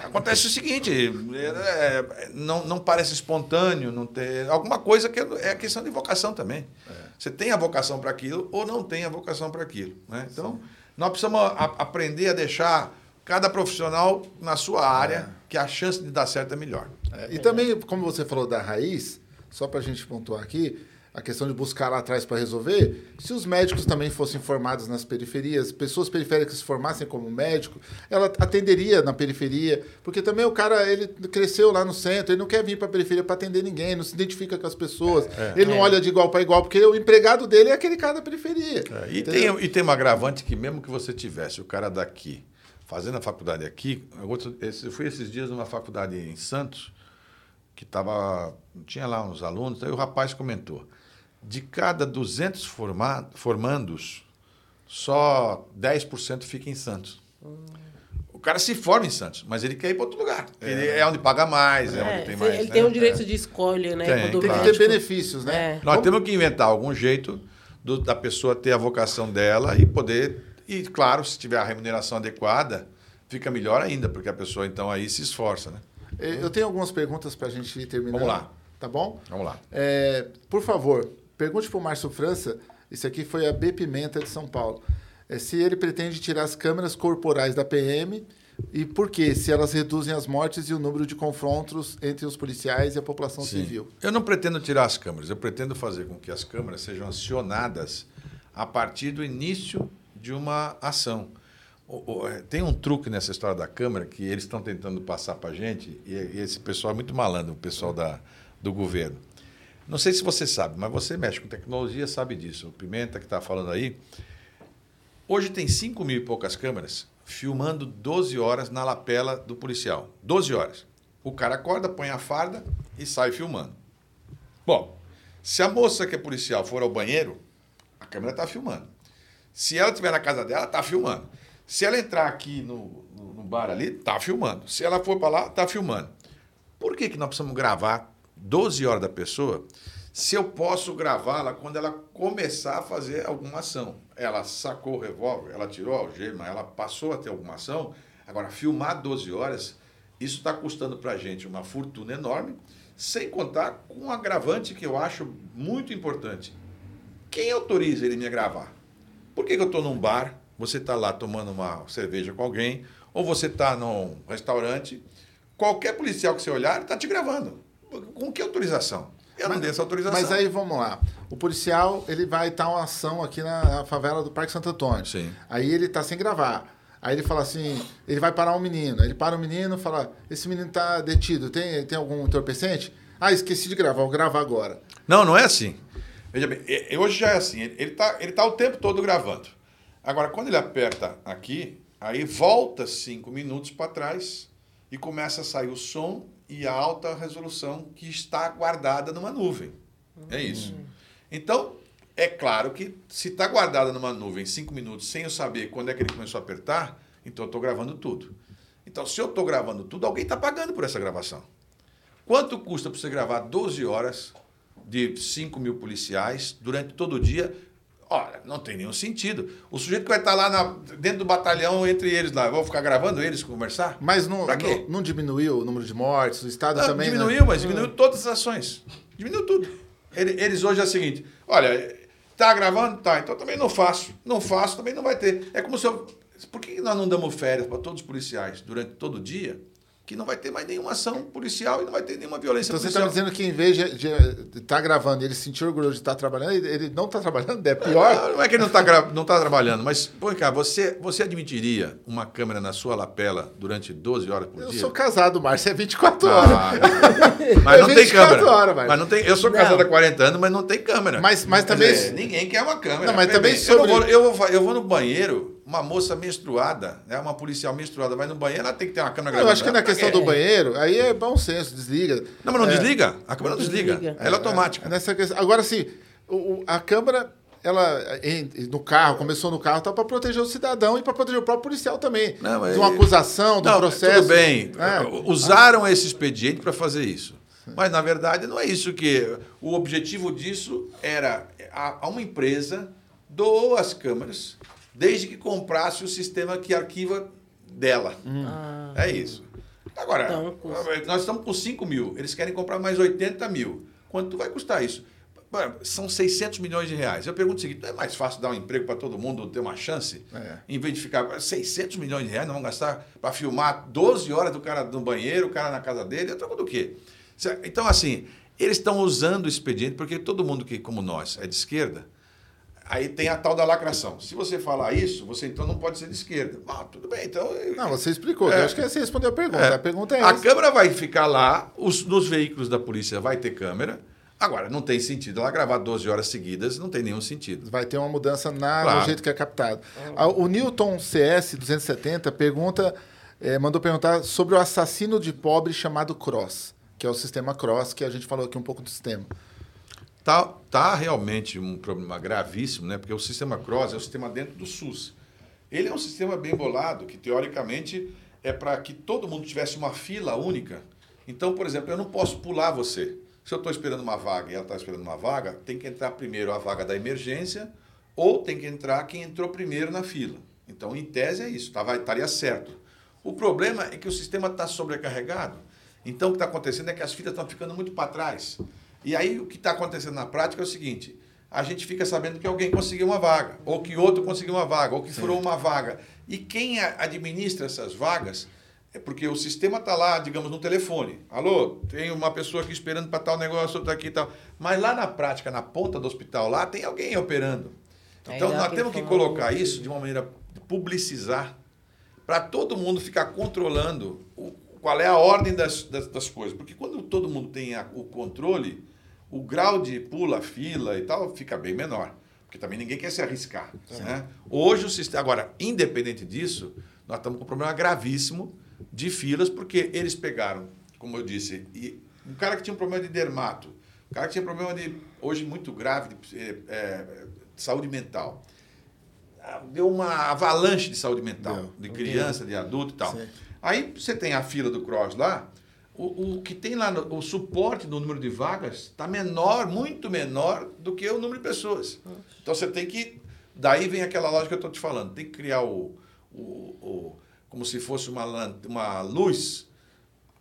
Acontece o seguinte, é, é, não, não parece espontâneo, não ter alguma coisa que é questão de vocação também. É. Você tem a vocação para aquilo ou não tem a vocação para aquilo, né? Então, Sim. nós precisamos a, aprender a deixar cada profissional na sua área, é. que a chance de dar certo é melhor. É, e também, como você falou da raiz, só para a gente pontuar aqui, a questão de buscar lá atrás para resolver, se os médicos também fossem formados nas periferias, pessoas periféricas se formassem como médico, ela atenderia na periferia, porque também o cara ele cresceu lá no centro, ele não quer vir para a periferia para atender ninguém, não se identifica com as pessoas, É, ele não olha de igual para igual, porque o empregado dele é aquele cara da periferia. É, e, tem, e tem um agravante que mesmo que você tivesse o cara daqui fazendo a faculdade aqui, eu fui esses dias numa faculdade em Santos, que tava, tinha lá uns alunos, aí o rapaz comentou, de cada 200 forma, formandos, só 10% fica em Santos. O cara se forma em Santos, mas ele quer ir para outro lugar. Ele é onde paga mais, é, É, onde tem mais. ele né? tem um direito É. de escolha, né? Tem, Tem que ter médico- benefícios, né? É. Nós Como- temos que inventar algum jeito do- da pessoa ter a vocação dela e poder. E, claro, se tiver a remuneração adequada, fica melhor ainda, porque a pessoa então aí se esforça, né? Eh, Eu tenho algumas perguntas para a gente ir terminando. Vamos lá. Tá bom? Vamos lá. É, por favor, pergunte para o Márcio França, isso aqui foi a B Pimenta de São Paulo, é, se ele pretende tirar as câmeras corporais da PM e por quê? Se elas reduzem as mortes e o número de confrontos entre os policiais e a população Sim. civil. Eu não pretendo tirar as câmeras, eu pretendo fazer com que as câmeras sejam acionadas a partir do início de uma ação. É, Tem um truque nessa história da câmera que eles estão tentando passar para a gente, e e esse pessoal é muito malandro, o pessoal da, do governo. Não sei se você sabe, mas você mexe com tecnologia, sabe disso. O Pimenta que está falando aí. Hoje tem 5 mil e poucas câmeras filmando 12 horas na lapela do policial. 12 horas. O cara acorda, põe a farda e sai filmando. Bom, se a moça que é policial for ao banheiro, a câmera está filmando. Se ela estiver na casa dela, está filmando. Se ela entrar aqui no, no, no bar ali, está filmando. Se ela for para lá, está filmando. Por que, que nós precisamos gravar 12 horas da pessoa se eu posso gravá-la quando ela começar a fazer alguma ação? Ela sacou o revólver, ela tirou a algema, ela passou a ter alguma ação. Agora, filmar 12 horas, isso está custando para a gente uma fortuna enorme, sem contar com um agravante que eu acho muito importante. Quem autoriza ele me gravar? Por que, que eu estou num bar, você está lá tomando uma cerveja com alguém, ou você está num restaurante, qualquer policial que você olhar está te gravando. Com que autorização? Eu não dei essa autorização. Mas aí vamos lá. O policial ele vai estar uma ação aqui na, favela do Parque Santo Antônio. Sim. Aí ele está sem gravar. Aí ele fala assim, ele vai parar um menino. Ele para o menino e fala, esse menino está detido, tem, tem algum entorpecente? Ah, esqueci de gravar, vou gravar agora. Não, não é assim. Veja bem, hoje já é assim. Ele está ele tá o tempo todo gravando. Agora, quando ele aperta aqui, aí volta cinco minutos para trás e começa a sair o som e a alta resolução que está guardada numa nuvem. É isso. Então, é claro que se está guardada numa nuvem cinco minutos sem eu saber quando é que ele começou a apertar, então eu estou gravando tudo. Então, se eu estou gravando tudo, alguém está pagando por essa gravação. Quanto custa para você gravar 12 horas de 5 mil policiais durante todo o dia? Olha, não tem nenhum sentido. O sujeito que vai estar lá na- dentro do batalhão entre eles lá, vou ficar gravando eles conversar? Mas não, não, não diminuiu o número de mortes, o Estado Não, também... né? diminuiu, mas diminuiu todas as ações. Diminuiu tudo. Ele- Eles hoje é o seguinte: olha, tá gravando? Tá, então também não faço. Não faço, também não vai ter. É como se eu. Por que nós não damos férias para todos os policiais durante todo o dia? Que não vai ter mais nenhuma ação policial e não vai ter nenhuma violência Então você está policial. me dizendo que em vez de estar gravando e ele se sentir orgulhoso de estar trabalhando, ele, ele não está trabalhando, é pior? Não, não é que ele não está não tá trabalhando, mas, pô, cara, você, você admitiria uma câmera na sua lapela durante 12 horas por Eu dia? sou casado, Márcio, é 24 horas. Ah, mas não <laughs> É tem 24 câmera. horas, mas não tem, eu sou Não. casado há 40 anos, mas não tem câmera. Mas- mas também- dizer, ninguém quer uma câmera. Não, mas também bem, eu, não sobre- vou, eu, vou, eu vou no banheiro, uma moça menstruada, né, uma policial menstruada vai no banheiro, ela tem que ter uma câmera Eu acho que na questão do banheiro, aí é bom senso, desliga. Não, mas não É, desliga. A câmera não desliga. Desliga. Ela é automática. Nessa questão. Agora, o- o- a câmera, ela no carro, começou no carro, tá para proteger o cidadão e para proteger o próprio policial também. Não, mas- de uma acusação, um Não, processo. Tudo bem. É. Usaram esse expediente para fazer isso. Mas, na verdade, não é isso que. O objetivo disso era a, a uma empresa doou as câmeras, desde que comprasse o sistema que arquiva dela. Ah, É isso. Agora, Então, custa. nós estamos com 5 mil, eles querem comprar mais 80 mil. Quanto vai custar isso? São 600 milhões de reais. Eu pergunto o seguinte: não é mais fácil dar um emprego para todo mundo, ter uma chance? É. Em vez de ficar 600 milhões de reais, nós vamos gastar para filmar 12 horas do cara no banheiro, o cara na casa dele, eu troco do quê? Então, assim, Eles estão usando o expediente porque todo mundo que, como nós, é de esquerda, aí tem a tal da lacração. Se você falar isso, você então não pode ser de esquerda. Ah, tudo bem, então. Não, você explicou. É. Eu acho que você respondeu a pergunta. É. A pergunta é A essa. câmera vai ficar lá, os, nos veículos da polícia vai ter câmera. Agora, não tem sentido ela gravar 12 horas seguidas, não tem nenhum sentido. Vai ter uma mudança na, Claro. no jeito que é captado. Ah, O Newton CS 270 pergunta, eh, mandou perguntar sobre o assassino de pobre chamado Cross, que é o sistema Cross, que a gente falou aqui um pouco do sistema. Tá, tá realmente um problema gravíssimo, né? Porque o sistema Cross é o sistema dentro do SUS. Ele é um sistema bem bolado, que teoricamente é para que todo mundo tivesse uma fila única. Então, por exemplo, eu não posso pular você. Se eu estou esperando uma vaga e ela está esperando uma vaga, tem que entrar primeiro a vaga da emergência ou tem que entrar quem entrou primeiro na fila. Então, em tese, é isso, tá, vai, estaria certo. O problema é que o sistema está sobrecarregado. Então, o que está acontecendo é que as filas estão ficando muito para trás. E aí, o que está acontecendo na prática é o seguinte: a gente fica sabendo que alguém conseguiu uma vaga, ou que outro conseguiu uma vaga, ou que furou uma vaga. E quem administra essas vagas é porque o sistema está lá, digamos, no telefone. Alô, tem uma pessoa aqui esperando para tal negócio, outra aqui e tal. Mas lá na prática, na ponta do hospital, lá tem alguém operando. Então, dá nós temos que colocar isso de uma maneira publicizar para todo mundo ficar controlando o, qual é a ordem das, das, das coisas. Porque quando todo mundo tem a- o controle, o grau de pula, fila e tal fica bem menor. Porque também ninguém quer se arriscar. Né? Hoje o sistema. Agora, independente disso, nós estamos com um problema gravíssimo de filas, porque eles pegaram, como eu disse, e um cara que tinha um problema de dermato, um cara que tinha problema de, hoje muito grave, de, eh, eh, de saúde mental deu uma avalanche de saúde mental, Deu. de criança, de adulto e tal. Aí você tem a fila do Cross lá, o, o que tem lá, no- o suporte do número de vagas está menor, muito menor do que o número de pessoas. Então você tem que. Daí vem aquela lógica que eu estou te falando, tem que criar o. o, o- como se fosse uma, uma luz.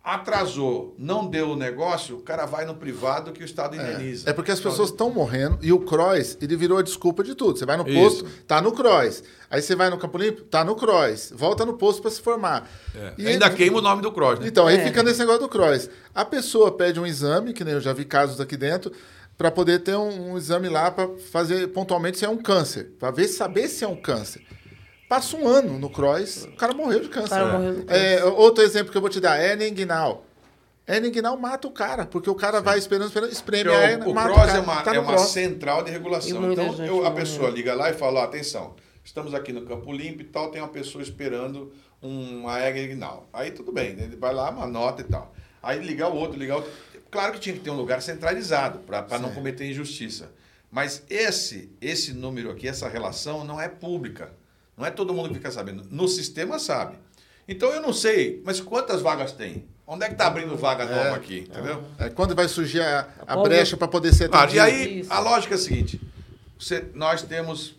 Atrasou, não deu o negócio, o cara vai no privado que o Estado indeniza. É porque as pessoas estão morrendo e o Cross, ele virou a desculpa de tudo. Você vai no Isso. posto, tá no Cross. Aí você vai no Campo Limpo, tá no Cross. Volta no posto para se formar. É. E Ainda ele- queima o nome do Cross, né? Então, aí É. fica nesse negócio do Cross. A pessoa pede um exame, que nem eu já vi casos aqui dentro, para poder ter um, um exame lá para fazer pontualmente se é um câncer, para ver saber se é um câncer. Passa um ano no Cross, o cara morreu de câncer. cara morreu de É, outro exemplo que eu vou te dar, é Ninguinal. É Ninguinal mata o cara, porque o cara vai esperando, esperando, espreme Porque a hernia, o, o mata Cross cara. é uma, Tá é uma central de regulação. Então eu- a morreu. pessoa liga lá e fala: ó, atenção, estamos aqui no Campo Limpo e tal, tem uma pessoa esperando uma Egnal. Aí tudo bem, né? ele vai lá, uma nota e tal. Aí ligar o outro, ligar o outro. Claro que tinha que ter um lugar centralizado para não Sim. cometer injustiça. Mas esse, esse número aqui, essa relação não é pública. Não é todo mundo que fica sabendo. No sistema sabe. Então eu não sei, mas quantas vagas tem? Onde é que está abrindo vaga nova aqui? Entendeu? É, quando vai surgir a, a brecha para poder ser Claro, e atendido. aí Isso. a lógica é a seguinte: você- nós temos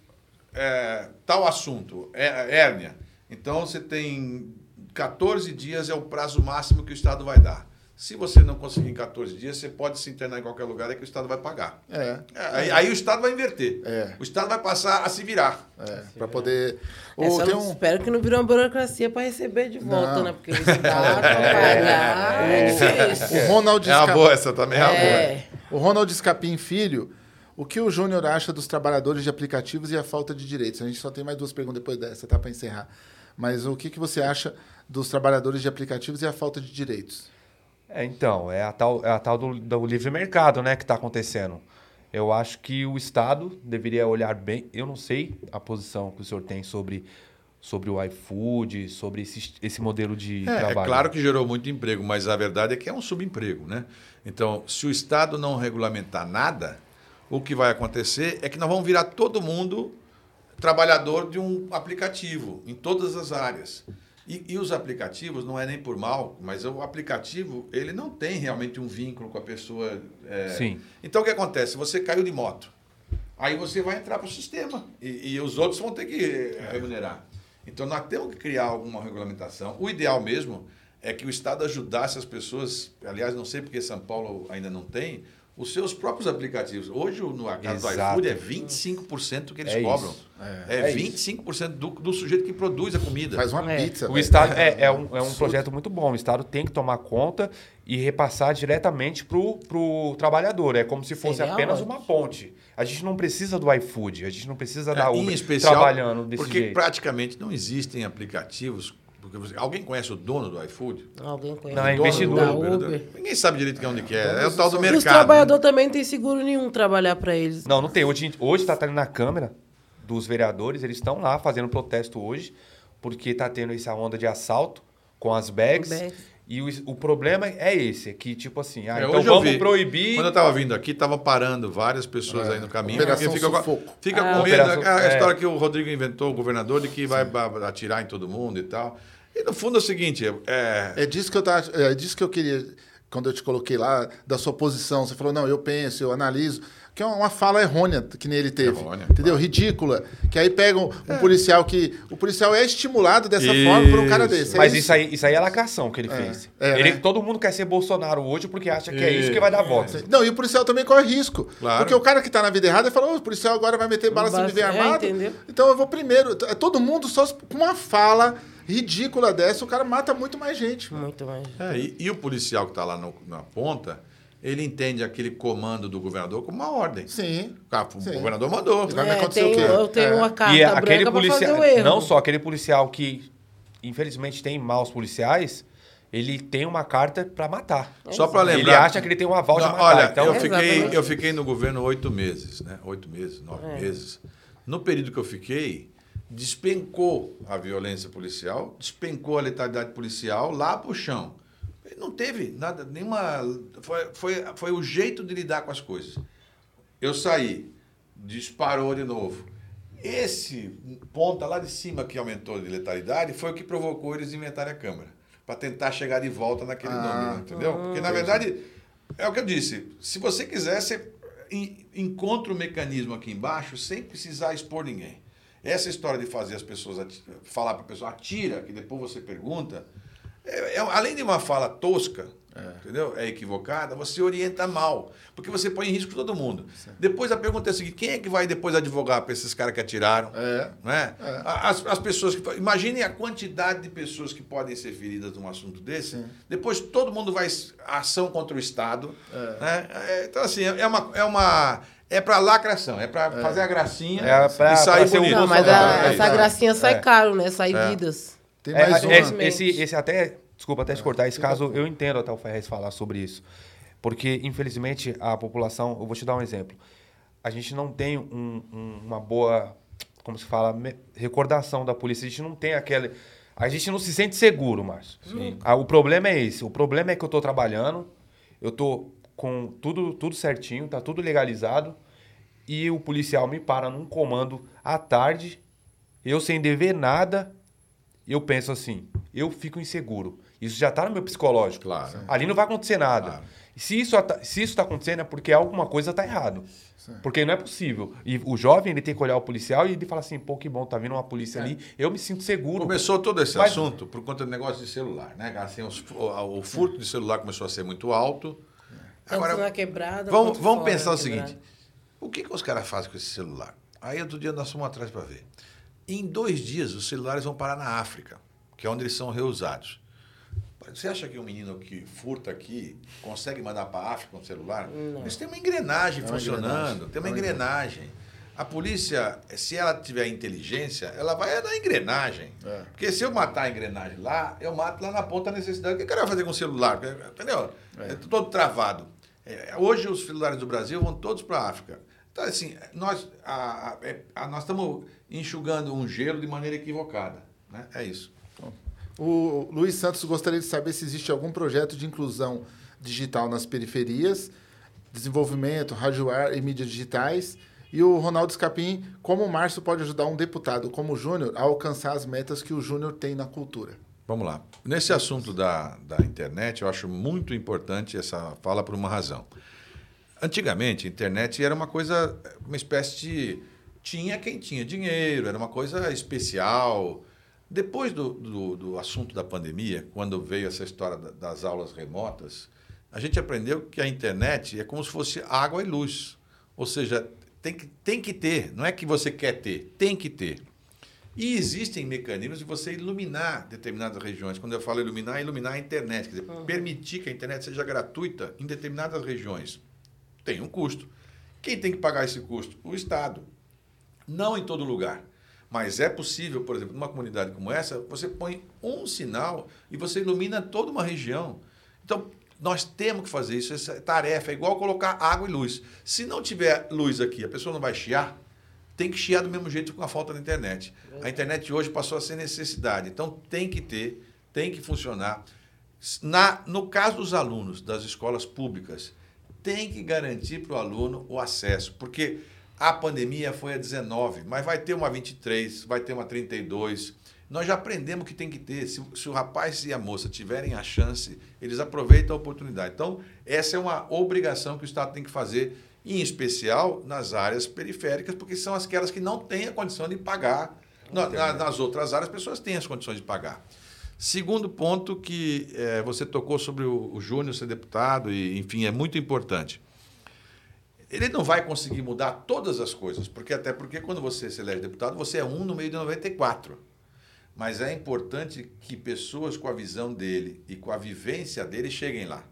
é, tal assunto, é, hérnia. Então você tem 14 dias é o prazo máximo que o Estado vai dar. Se você não conseguir em 14 dias, você pode se internar em qualquer lugar é que o Estado vai pagar. É, É, aí, aí o Estado vai inverter. É. O Estado vai passar a se virar. é, para poder... É, Ou tem um... Espero que não virou uma burocracia para receber de volta, Não. né? Porque o Estado pagar <laughs> é difícil. O Ronald É uma Esca- boa, essa também é uma boa. É. O Ronald Escapim Filho, o que o Júnior acha dos trabalhadores de aplicativos e a falta de direitos? A gente só tem mais duas perguntas depois dessa, tá? Para encerrar. Mas o que, que você acha dos trabalhadores de aplicativos e a falta de direitos? É, então, é a tal, é a tal do, do livre mercado, né, que está acontecendo. Eu acho que o Estado deveria olhar bem. Eu não sei a posição que o senhor tem sobre, sobre o iFood, sobre esse, esse modelo de É, é trabalho. claro que gerou muito emprego, mas a verdade é que é um subemprego, né? Então, se o Estado não regulamentar nada, o que vai acontecer é que nós vamos virar todo mundo trabalhador de um aplicativo, em todas as áreas. E, e os aplicativos, não é nem por mal, mas o aplicativo, ele não tem realmente um vínculo com a pessoa. é. Sim. Então, o que acontece? Você caiu de moto. Aí você vai entrar para o sistema e, e os outros vão ter que remunerar. Então nós temos que criar alguma regulamentação. O ideal mesmo é que o Estado ajudasse as pessoas. Aliás, não sei porque São Paulo ainda não tem os seus próprios aplicativos. Hoje, no caso do iFood, é 25% que eles É cobram. isso. É, É 25% do, do sujeito que produz a comida. Faz uma É. pizza. O velho. Estado é, é um, é um projeto muito bom. O Estado tem que tomar conta e repassar diretamente para o trabalhador. É como se fosse Seria apenas ótimo. uma ponte. A gente não precisa do iFood, a gente não precisa É, da em Uber especial, trabalhando desse porque jeito. praticamente não existem aplicativos. Porque você- alguém conhece o dono do iFood? Alguém conhece Não, é o dono investidor. da Uber, Uber. Ninguém sabe direito que é onde que é. É o tal do E os mercado. trabalhadores também não têm seguro nenhum trabalhar para eles. Não, não tem. Hoje hoje está na Câmara dos vereadores, eles estão lá fazendo protesto hoje, porque está tendo essa onda de assalto com as bags. Bags. E o, o problema é esse, é que tipo assim, ah, É, então vamos vi. proibir... Quando eu estava vindo aqui, estavam parando várias pessoas aí no caminho. Operação fica, com- Sufoco. fica Ah. com medo. Operação- a, a é. história que o Rodrigo inventou, o governador, de que vai atirar em todo mundo e tal. E no fundo é o seguinte: é, É disso que eu tava, é disso que eu queria quando eu te coloquei lá da sua posição. Você falou não, eu penso, eu analiso. Que é uma fala errônea que nem ele teve. Errônea, entendeu? Ridícula. Que aí pegam um policial que. O policial é estimulado dessa Isso. forma por um cara desse. é Mas isso aí, isso aí é lacração que ele fez. é, ele, né? Todo mundo quer ser Bolsonaro hoje porque acha que é Isso. isso que vai dar voto. Não, e o policial também corre risco. Claro. Porque o cara que tá na vida errada fala, "Ô, o policial agora vai meter bala se me ver É, armado. entendeu? Então eu vou primeiro. É todo mundo só com uma fala ridícula dessa, o cara mata muito mais gente. mano. Muito mais. é, e, e o policial que está lá no- na ponta, ele entende aquele comando do governador como uma ordem. Sim. Ah, o Sim. governador mandou. Vai É, acontecer tem, o quê? eu tenho É. uma carta e é aquele policial, o erro. não só aquele policial que infelizmente tem maus policiais, ele tem uma carta para matar. Só para lembrar. Ele acha que ele tem um aval de matar. Olha, então, eu, fiquei, eu fiquei no governo oito meses, né? Oito meses, nove É. meses. No período que eu fiquei, despencou a violência policial, despencou a letalidade policial lá pro chão. Não teve nada, nenhuma. Foi, foi, foi o jeito de lidar com as coisas. Eu saí, disparou de novo. Esse ponta lá de cima que aumentou de letalidade foi o que provocou eles inventarem a Câmara. Para tentar chegar de volta naquele Ah, número, entendeu? Porque, na verdade, é o que eu disse. Se você quiser, você en- encontra o mecanismo aqui embaixo sem precisar expor ninguém. Essa história de fazer as pessoas falar para a pessoa atira, que depois você pergunta, é- é- além de uma fala tosca, entendeu? É equivocada, você orienta mal, porque você põe em risco todo mundo. Depois a pergunta é a seguinte: quem é que vai depois advogar para esses caras que atiraram? É. Não é? As, as pessoas que. Imaginem a quantidade de pessoas que podem ser feridas num assunto desse. Depois todo mundo vai. ação contra o Estado. Né? É, então, assim, é uma. É uma é para lacração, é para fazer a gracinha É pra- e sair pra bonito. um Não, mas a- é essa isso. gracinha sai É. caro, né? Sai vidas. Tem É, mais é, uma. esse, esse, até, desculpa até te cortar, esse caso eu entendo até o Ferrez falar sobre isso. Porque, infelizmente, a população, eu vou te dar um exemplo. A gente não tem um- um- uma boa, como se fala, me- recordação da polícia. A gente não tem aquela. A gente não se sente seguro, Márcio. Ah, o problema é esse. O problema é que eu estou trabalhando, eu estou com tudo, tudo certinho, tá tudo legalizado, e o policial me para num comando à tarde, eu sem dever nada, eu penso assim, eu fico inseguro. Isso já está no meu psicológico. Claro. Ali não vai acontecer nada. Claro. Se isso se isso está acontecendo é porque alguma coisa está errado. Porque não é possível. E o jovem ele tem que olhar o policial e ele fala assim, pô, que bom, tá vindo uma polícia ali, eu me sinto seguro. Começou todo esse Mas- assunto por conta do negócio de celular, né? Assim, os- o, o furto de celular começou a ser muito alto. Tanto na quebrada. vamos, vamos fora pensar o seguinte: quebrada. O que, que os caras fazem com esse celular? Aí outro dia nós fomos atrás para ver. Em dois dias, os celulares vão parar na África, que é onde eles são reusados. Você acha que um menino que furta aqui consegue mandar para a África um celular? Eles têm uma engrenagem uma funcionando, engrenagem. tem uma É uma engrenagem. A polícia, se ela tiver inteligência, ela vai na engrenagem. É. Porque se eu matar a engrenagem lá, eu mato lá na ponta da necessidade. O que o cara vai fazer com o celular? Entendeu? É, todo travado. É, hoje os celulares do Brasil vão todos para a África. Então, assim, nós, a- a- é- a- nós estamos enxugando um gelo de maneira equivocada. Né? É isso. O Luiz Santos gostaria de saber se existe algum projeto de inclusão digital nas periferias, desenvolvimento, radioar e mídias digitais. E o Ronaldo Escapim, como o Márcio pode ajudar um deputado como o Júnior a alcançar as metas que o Júnior tem na cultura? Vamos lá. Nesse assunto da, da internet, eu acho muito importante essa fala por uma razão. Antigamente, a internet era uma coisa, uma espécie de. Tinha quem tinha dinheiro, era uma coisa especial. Depois do, do, do assunto da pandemia, quando veio essa história da- das aulas remotas, a gente aprendeu que a internet é como se fosse água e luz. Ou seja, tem que, tem que ter, não é que você quer ter, tem que ter. E existem mecanismos de você iluminar determinadas regiões. Quando eu falo iluminar, é iluminar a internet, quer dizer, uhum. permitir que a internet seja gratuita em determinadas regiões. Tem um custo. Quem tem que pagar esse custo? O Estado. Não em todo lugar. Mas é possível, por exemplo, numa comunidade como essa, você põe um sinal e você ilumina toda uma região. Então, nós temos que fazer isso, essa tarefa é igual colocar água e luz. Se não tiver luz aqui, a pessoa não vai chiar, tem que chiar do mesmo jeito com a falta da internet. A internet hoje passou a ser necessidade, então tem que ter, tem que funcionar. Na, no caso dos alunos das escolas públicas, tem que garantir para o aluno o acesso, porque a pandemia foi a 19, mas vai ter uma 23, vai ter uma 32. Nós já aprendemos que tem que ter. Se, se, o rapaz e a moça tiverem a chance, eles aproveitam a oportunidade. Então, essa é uma obrigação que o Estado tem que fazer, em especial nas áreas periféricas, porque são aquelas que não têm a condição de pagar. Na, na, nas outras áreas, as pessoas têm as condições de pagar. Segundo ponto que é, você tocou sobre o, o Júnior ser deputado, e, enfim, é muito importante. Ele não vai conseguir mudar todas as coisas, porque até porque quando você se elege deputado, você é um no meio de 94. Mas é importante que pessoas com a visão dele e com a vivência dele cheguem lá.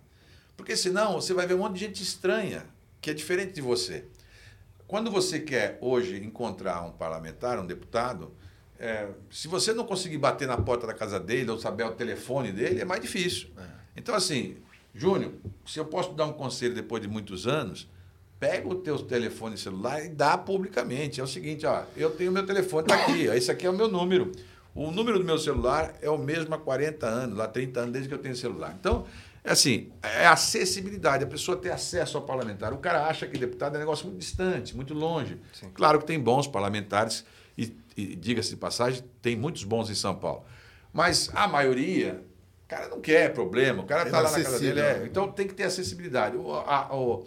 Porque senão você vai ver um monte de gente estranha, que é diferente de você. Quando você quer hoje encontrar um parlamentar, um deputado, é, se você não conseguir bater na porta da casa dele ou saber o telefone dele, é mais difícil. É. Então, assim, Júnior, se eu posso dar um conselho depois de muitos anos, pega o teu telefone celular e dá publicamente. É o seguinte, ó, eu tenho meu telefone, tá aqui, ó, esse aqui é o meu número. O número do meu celular é o mesmo há 40 anos, há 30 anos, desde que eu tenho celular. Então, é assim, é acessibilidade, a pessoa ter acesso ao parlamentar. O cara acha que deputado é um negócio muito distante, muito longe. Sim. Claro que tem bons parlamentares, e, diga-se de passagem, tem muitos bons em São Paulo. Mas a maioria, o cara não quer problema, o cara está é lá na casa dele. É, então tem que ter acessibilidade. O, a, o,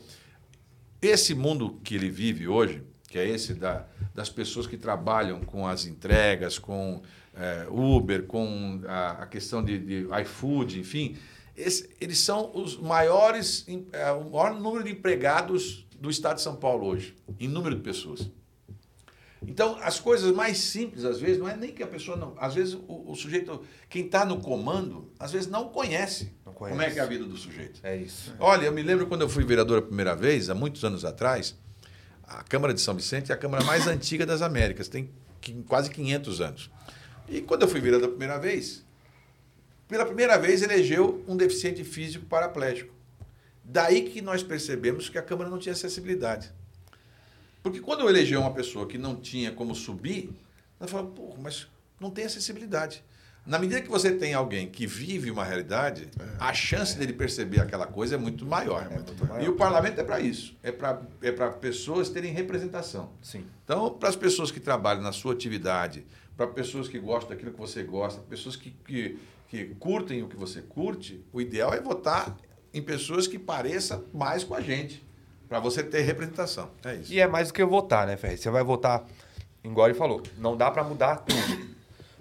esse mundo que ele vive hoje, que é esse da, das pessoas que trabalham com as entregas, com é, Uber, com a, a questão de, de, iFood, enfim, esse, eles são os maiores, é, o maior número de empregados do estado de São Paulo hoje, em número de pessoas. Então, as coisas mais simples, às vezes, não é nem que a pessoa não. Às vezes, o, o sujeito, quem está no comando, às vezes não conhece, não conhece, como é que é a vida do sujeito. É isso. Olha, eu me lembro quando eu fui vereador a primeira vez, há muitos anos atrás, a Câmara de São Vicente é a Câmara mais <laughs> antiga das Américas, tem quase 500 anos. E quando eu fui vereador a primeira vez, pela primeira vez elegeu um deficiente físico paraplégico. Daí que nós percebemos que a Câmara não tinha acessibilidade. Porque quando eu elegi uma pessoa que não tinha como subir, ela falou, pô, mas não tem acessibilidade. Na medida que você tem alguém que vive uma realidade, é, a chance é. dele perceber aquela coisa é muito maior. É muito maior. E o parlamento é para isso. É para é pessoas terem representação. Sim. Então, para as pessoas que trabalham na sua atividade, para pessoas que gostam daquilo que você gosta, pessoas que, que, que curtem o que você curte, o ideal é votar em pessoas que pareçam mais com a gente. Para você ter representação. É isso. E é mais do que votar, né, Ferre? Você vai votar, igual ele falou, não dá para mudar tudo.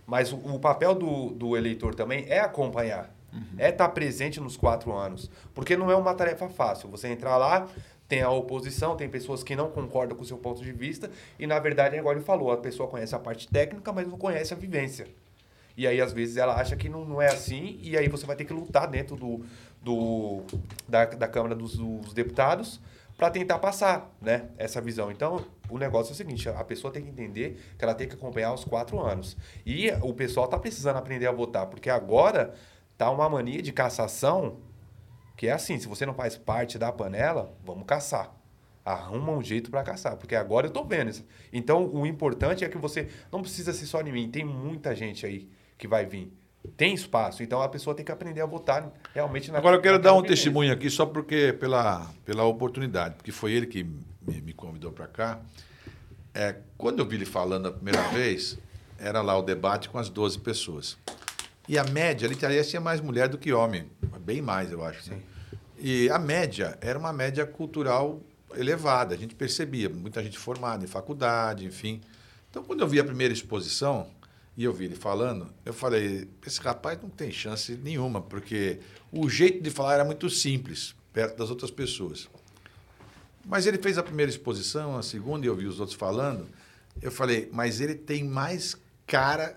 Mas o, o, papel do, do eleitor também é acompanhar. Uhum. É estar tá presente nos quatro anos. Porque não é uma tarefa fácil. Você entrar lá, tem a oposição, tem pessoas que não concordam com o seu ponto de vista. E, na verdade, igual ele falou, a pessoa conhece a parte técnica, mas não conhece a vivência. E aí, às vezes, ela acha que não, não é assim, e aí você vai ter que lutar dentro do, do, da, da Câmara dos, dos Deputados para tentar passar né, essa visão. Então, o negócio é o seguinte: a pessoa tem que entender que ela tem que acompanhar os quatro anos. E o pessoal está precisando aprender a votar, porque agora tá uma mania de cassação que é assim: se você não faz parte da panela, vamos caçar. Arruma um jeito para caçar, porque agora eu estou vendo isso. Então, o importante é que você não precisa ser só em mim, tem muita gente aí que vai vir tem espaço. Então a pessoa tem que aprender a votar realmente na Agora eu quero dar um testemunho aqui só porque pela, pela oportunidade, porque foi ele que me, me convidou para cá. É, quando eu vi ele falando a primeira vez, era lá o debate com as 12 pessoas. E a média, ali tinha mais mulher do que homem, bem mais, eu acho. Né? E a média era uma média cultural elevada, a gente percebia, muita gente formada em faculdade, enfim. Então, quando eu vi a primeira exposição, e eu vi ele falando, eu falei, esse rapaz não tem chance nenhuma, porque o jeito de falar era muito simples. perto das outras pessoas. Mas ele fez a primeira exposição, a segunda, e eu vi os outros falando. Eu falei, mas ele tem mais cara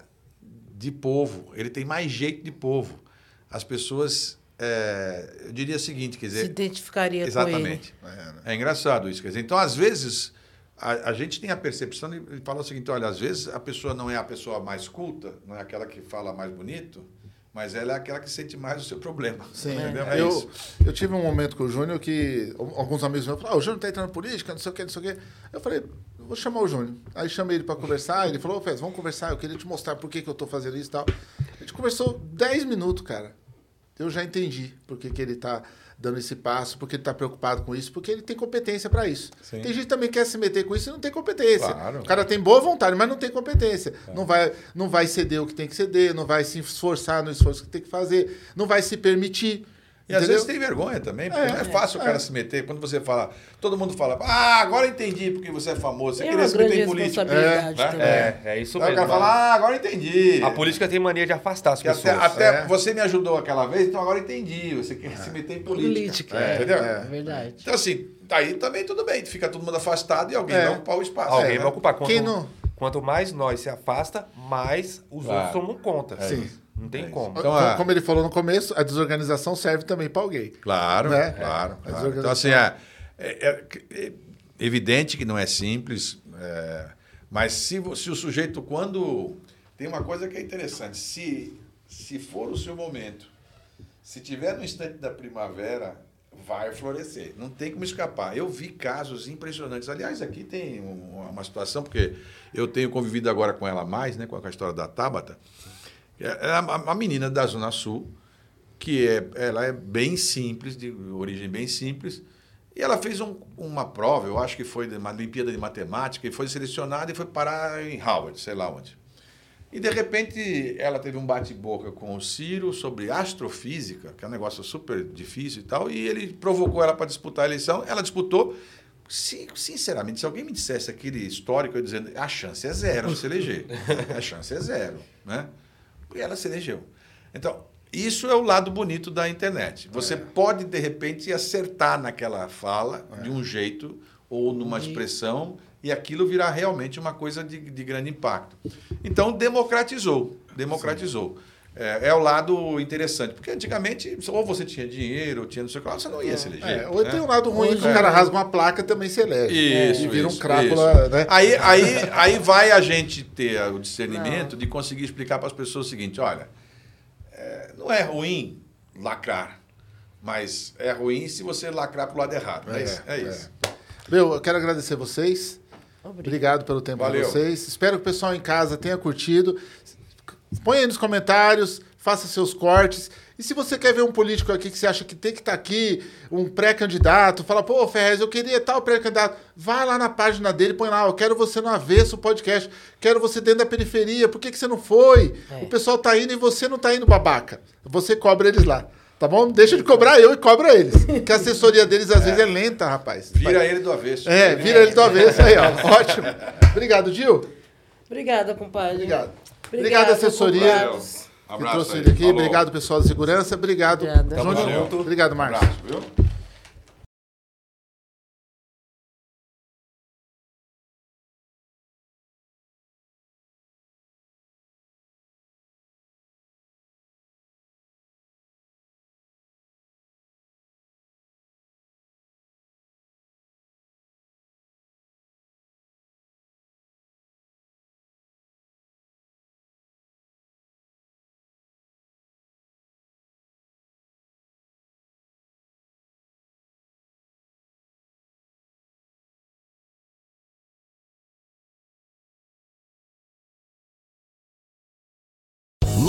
de povo, ele tem mais jeito de povo. As pessoas, é, eu diria o seguinte, quer dizer... Se identificaria Exatamente. com ele. É, engraçado isso. Quer dizer, então, às vezes, a, a gente tem a percepção de falar o seguinte: olha, às vezes a pessoa não é a pessoa mais culta, não é aquela que fala mais bonito, mas ela é aquela que sente mais o seu problema. Sim, <laughs> Entendeu? É eu, isso. eu tive um momento com o Júnior que alguns amigos meus falaram, ah, o Júnior tá entrando na política, não sei o que, não sei o que. Eu falei, vou chamar o Júnior. Aí chamei ele para conversar, ele falou, Fez, vamos conversar, eu queria te mostrar por que, que eu tô fazendo isso e tal. A gente conversou 10 minutos, cara. Eu já entendi por que, que ele tá dando esse passo, porque ele tá preocupado com isso, porque ele tem competência para isso. Sim. Tem gente que também quer se meter com isso e não tem competência. Claro. O cara tem boa vontade, mas não tem competência. Não, vai, não vai ceder o que tem que ceder, não vai se esforçar no esforço que tem que fazer, não vai se permitir. E às entendeu? vezes tem vergonha também, porque É, não é fácil o cara se meter. Quando você fala, todo mundo fala, ah, agora entendi porque você é famoso, você É queria se meter em política. É, também. É, é isso Aí o mesmo. cara fala, ah, agora entendi. A política tem mania de afastar as Que pessoas. até até É. você me ajudou aquela vez, então agora entendi. Você quer se meter em política. Política. É, entendeu? É verdade. Então, assim, aí também tudo bem, fica todo mundo afastado e alguém É. vai ocupar o espaço. Alguém É, vai né? ocupar. Quanto, Quem não- quanto mais nós se afasta, mais os Claro. outros tomam conta. Sim. Não tem É como. Então, como, a- como ele falou no começo, a desorganização serve também para alguém. Claro, Né? claro, É. claro. Então, assim, é, é- é- é evidente que não é simples, é, mas se, se o sujeito, quando. Tem uma coisa que é interessante: se, se for o seu momento, se tiver no instante da primavera, vai florescer. Não tem como escapar. Eu vi casos impressionantes. Aliás, aqui tem um- uma situação, porque eu tenho convivido agora com ela mais, né, com a história da Tabata. É uma uma menina da Zona Sul, que é, ela é bem simples, de origem bem simples, e ela fez um- uma prova, eu acho que foi uma Olimpíada de Matemática, e foi selecionada e foi parar em Howard, sei lá onde. E de repente ela teve um bate-boca com o Ciro sobre astrofísica, que é um negócio super difícil e tal, e ele provocou ela para disputar a eleição, ela disputou. Se- sinceramente, se alguém me dissesse aquele histórico, eu dizendo, a chance é zero de se eleger. <laughs> A chance é zero, né? E ela se elegeu. Então, isso é o lado bonito da internet. Você pode, de repente, acertar naquela fala de um jeito ou numa expressão e aquilo virar realmente uma coisa de, de grande impacto. Então, democratizou. Democratizou. É, é o lado interessante. Porque antigamente, ou você tinha dinheiro, ou tinha não sei o que lá, você não ia se eleger. É, ou né? tem um lado ruim Hoje que o cara rasga uma placa também se elege. Isso, E vira isso, um crápula, né? Aí, aí, aí vai a gente ter o discernimento de conseguir explicar para as pessoas o seguinte: olha, é, não é ruim lacrar, mas é ruim se você lacrar para o lado errado. É, É, isso. É é. isso. Meu, eu quero agradecer vocês. Obrigado. Obrigado pelo tempo Valeu. de vocês. Espero que o pessoal em casa tenha curtido. Põe aí nos comentários, faça seus cortes. E se você quer ver um político aqui que você acha que tem que estar aqui, um pré-candidato, fala, pô, Ferrez, eu queria tal pré-candidato. Vai lá na página dele, põe lá, eu quero você no avesso podcast, quero você dentro da periferia, por que, que você não foi? É. O pessoal tá indo e você não tá indo, babaca. Você cobra eles lá. Tá bom? Deixa de cobrar eu e cobra eles. Porque a assessoria deles às vezes é lenta, rapaz. Vira ele do avesso. É, vira ele do avesso aí, ó. Ótimo. Obrigado, Gil. Obrigada, compadre. Obrigado. Obrigado, assessoria. Que Abraço trouxe aí. ele aqui. Falou. Obrigado, pessoal da segurança. Obrigado, Obrigada. Tamo Júnior. junto. Obrigado, Marcos. Abraço, viu?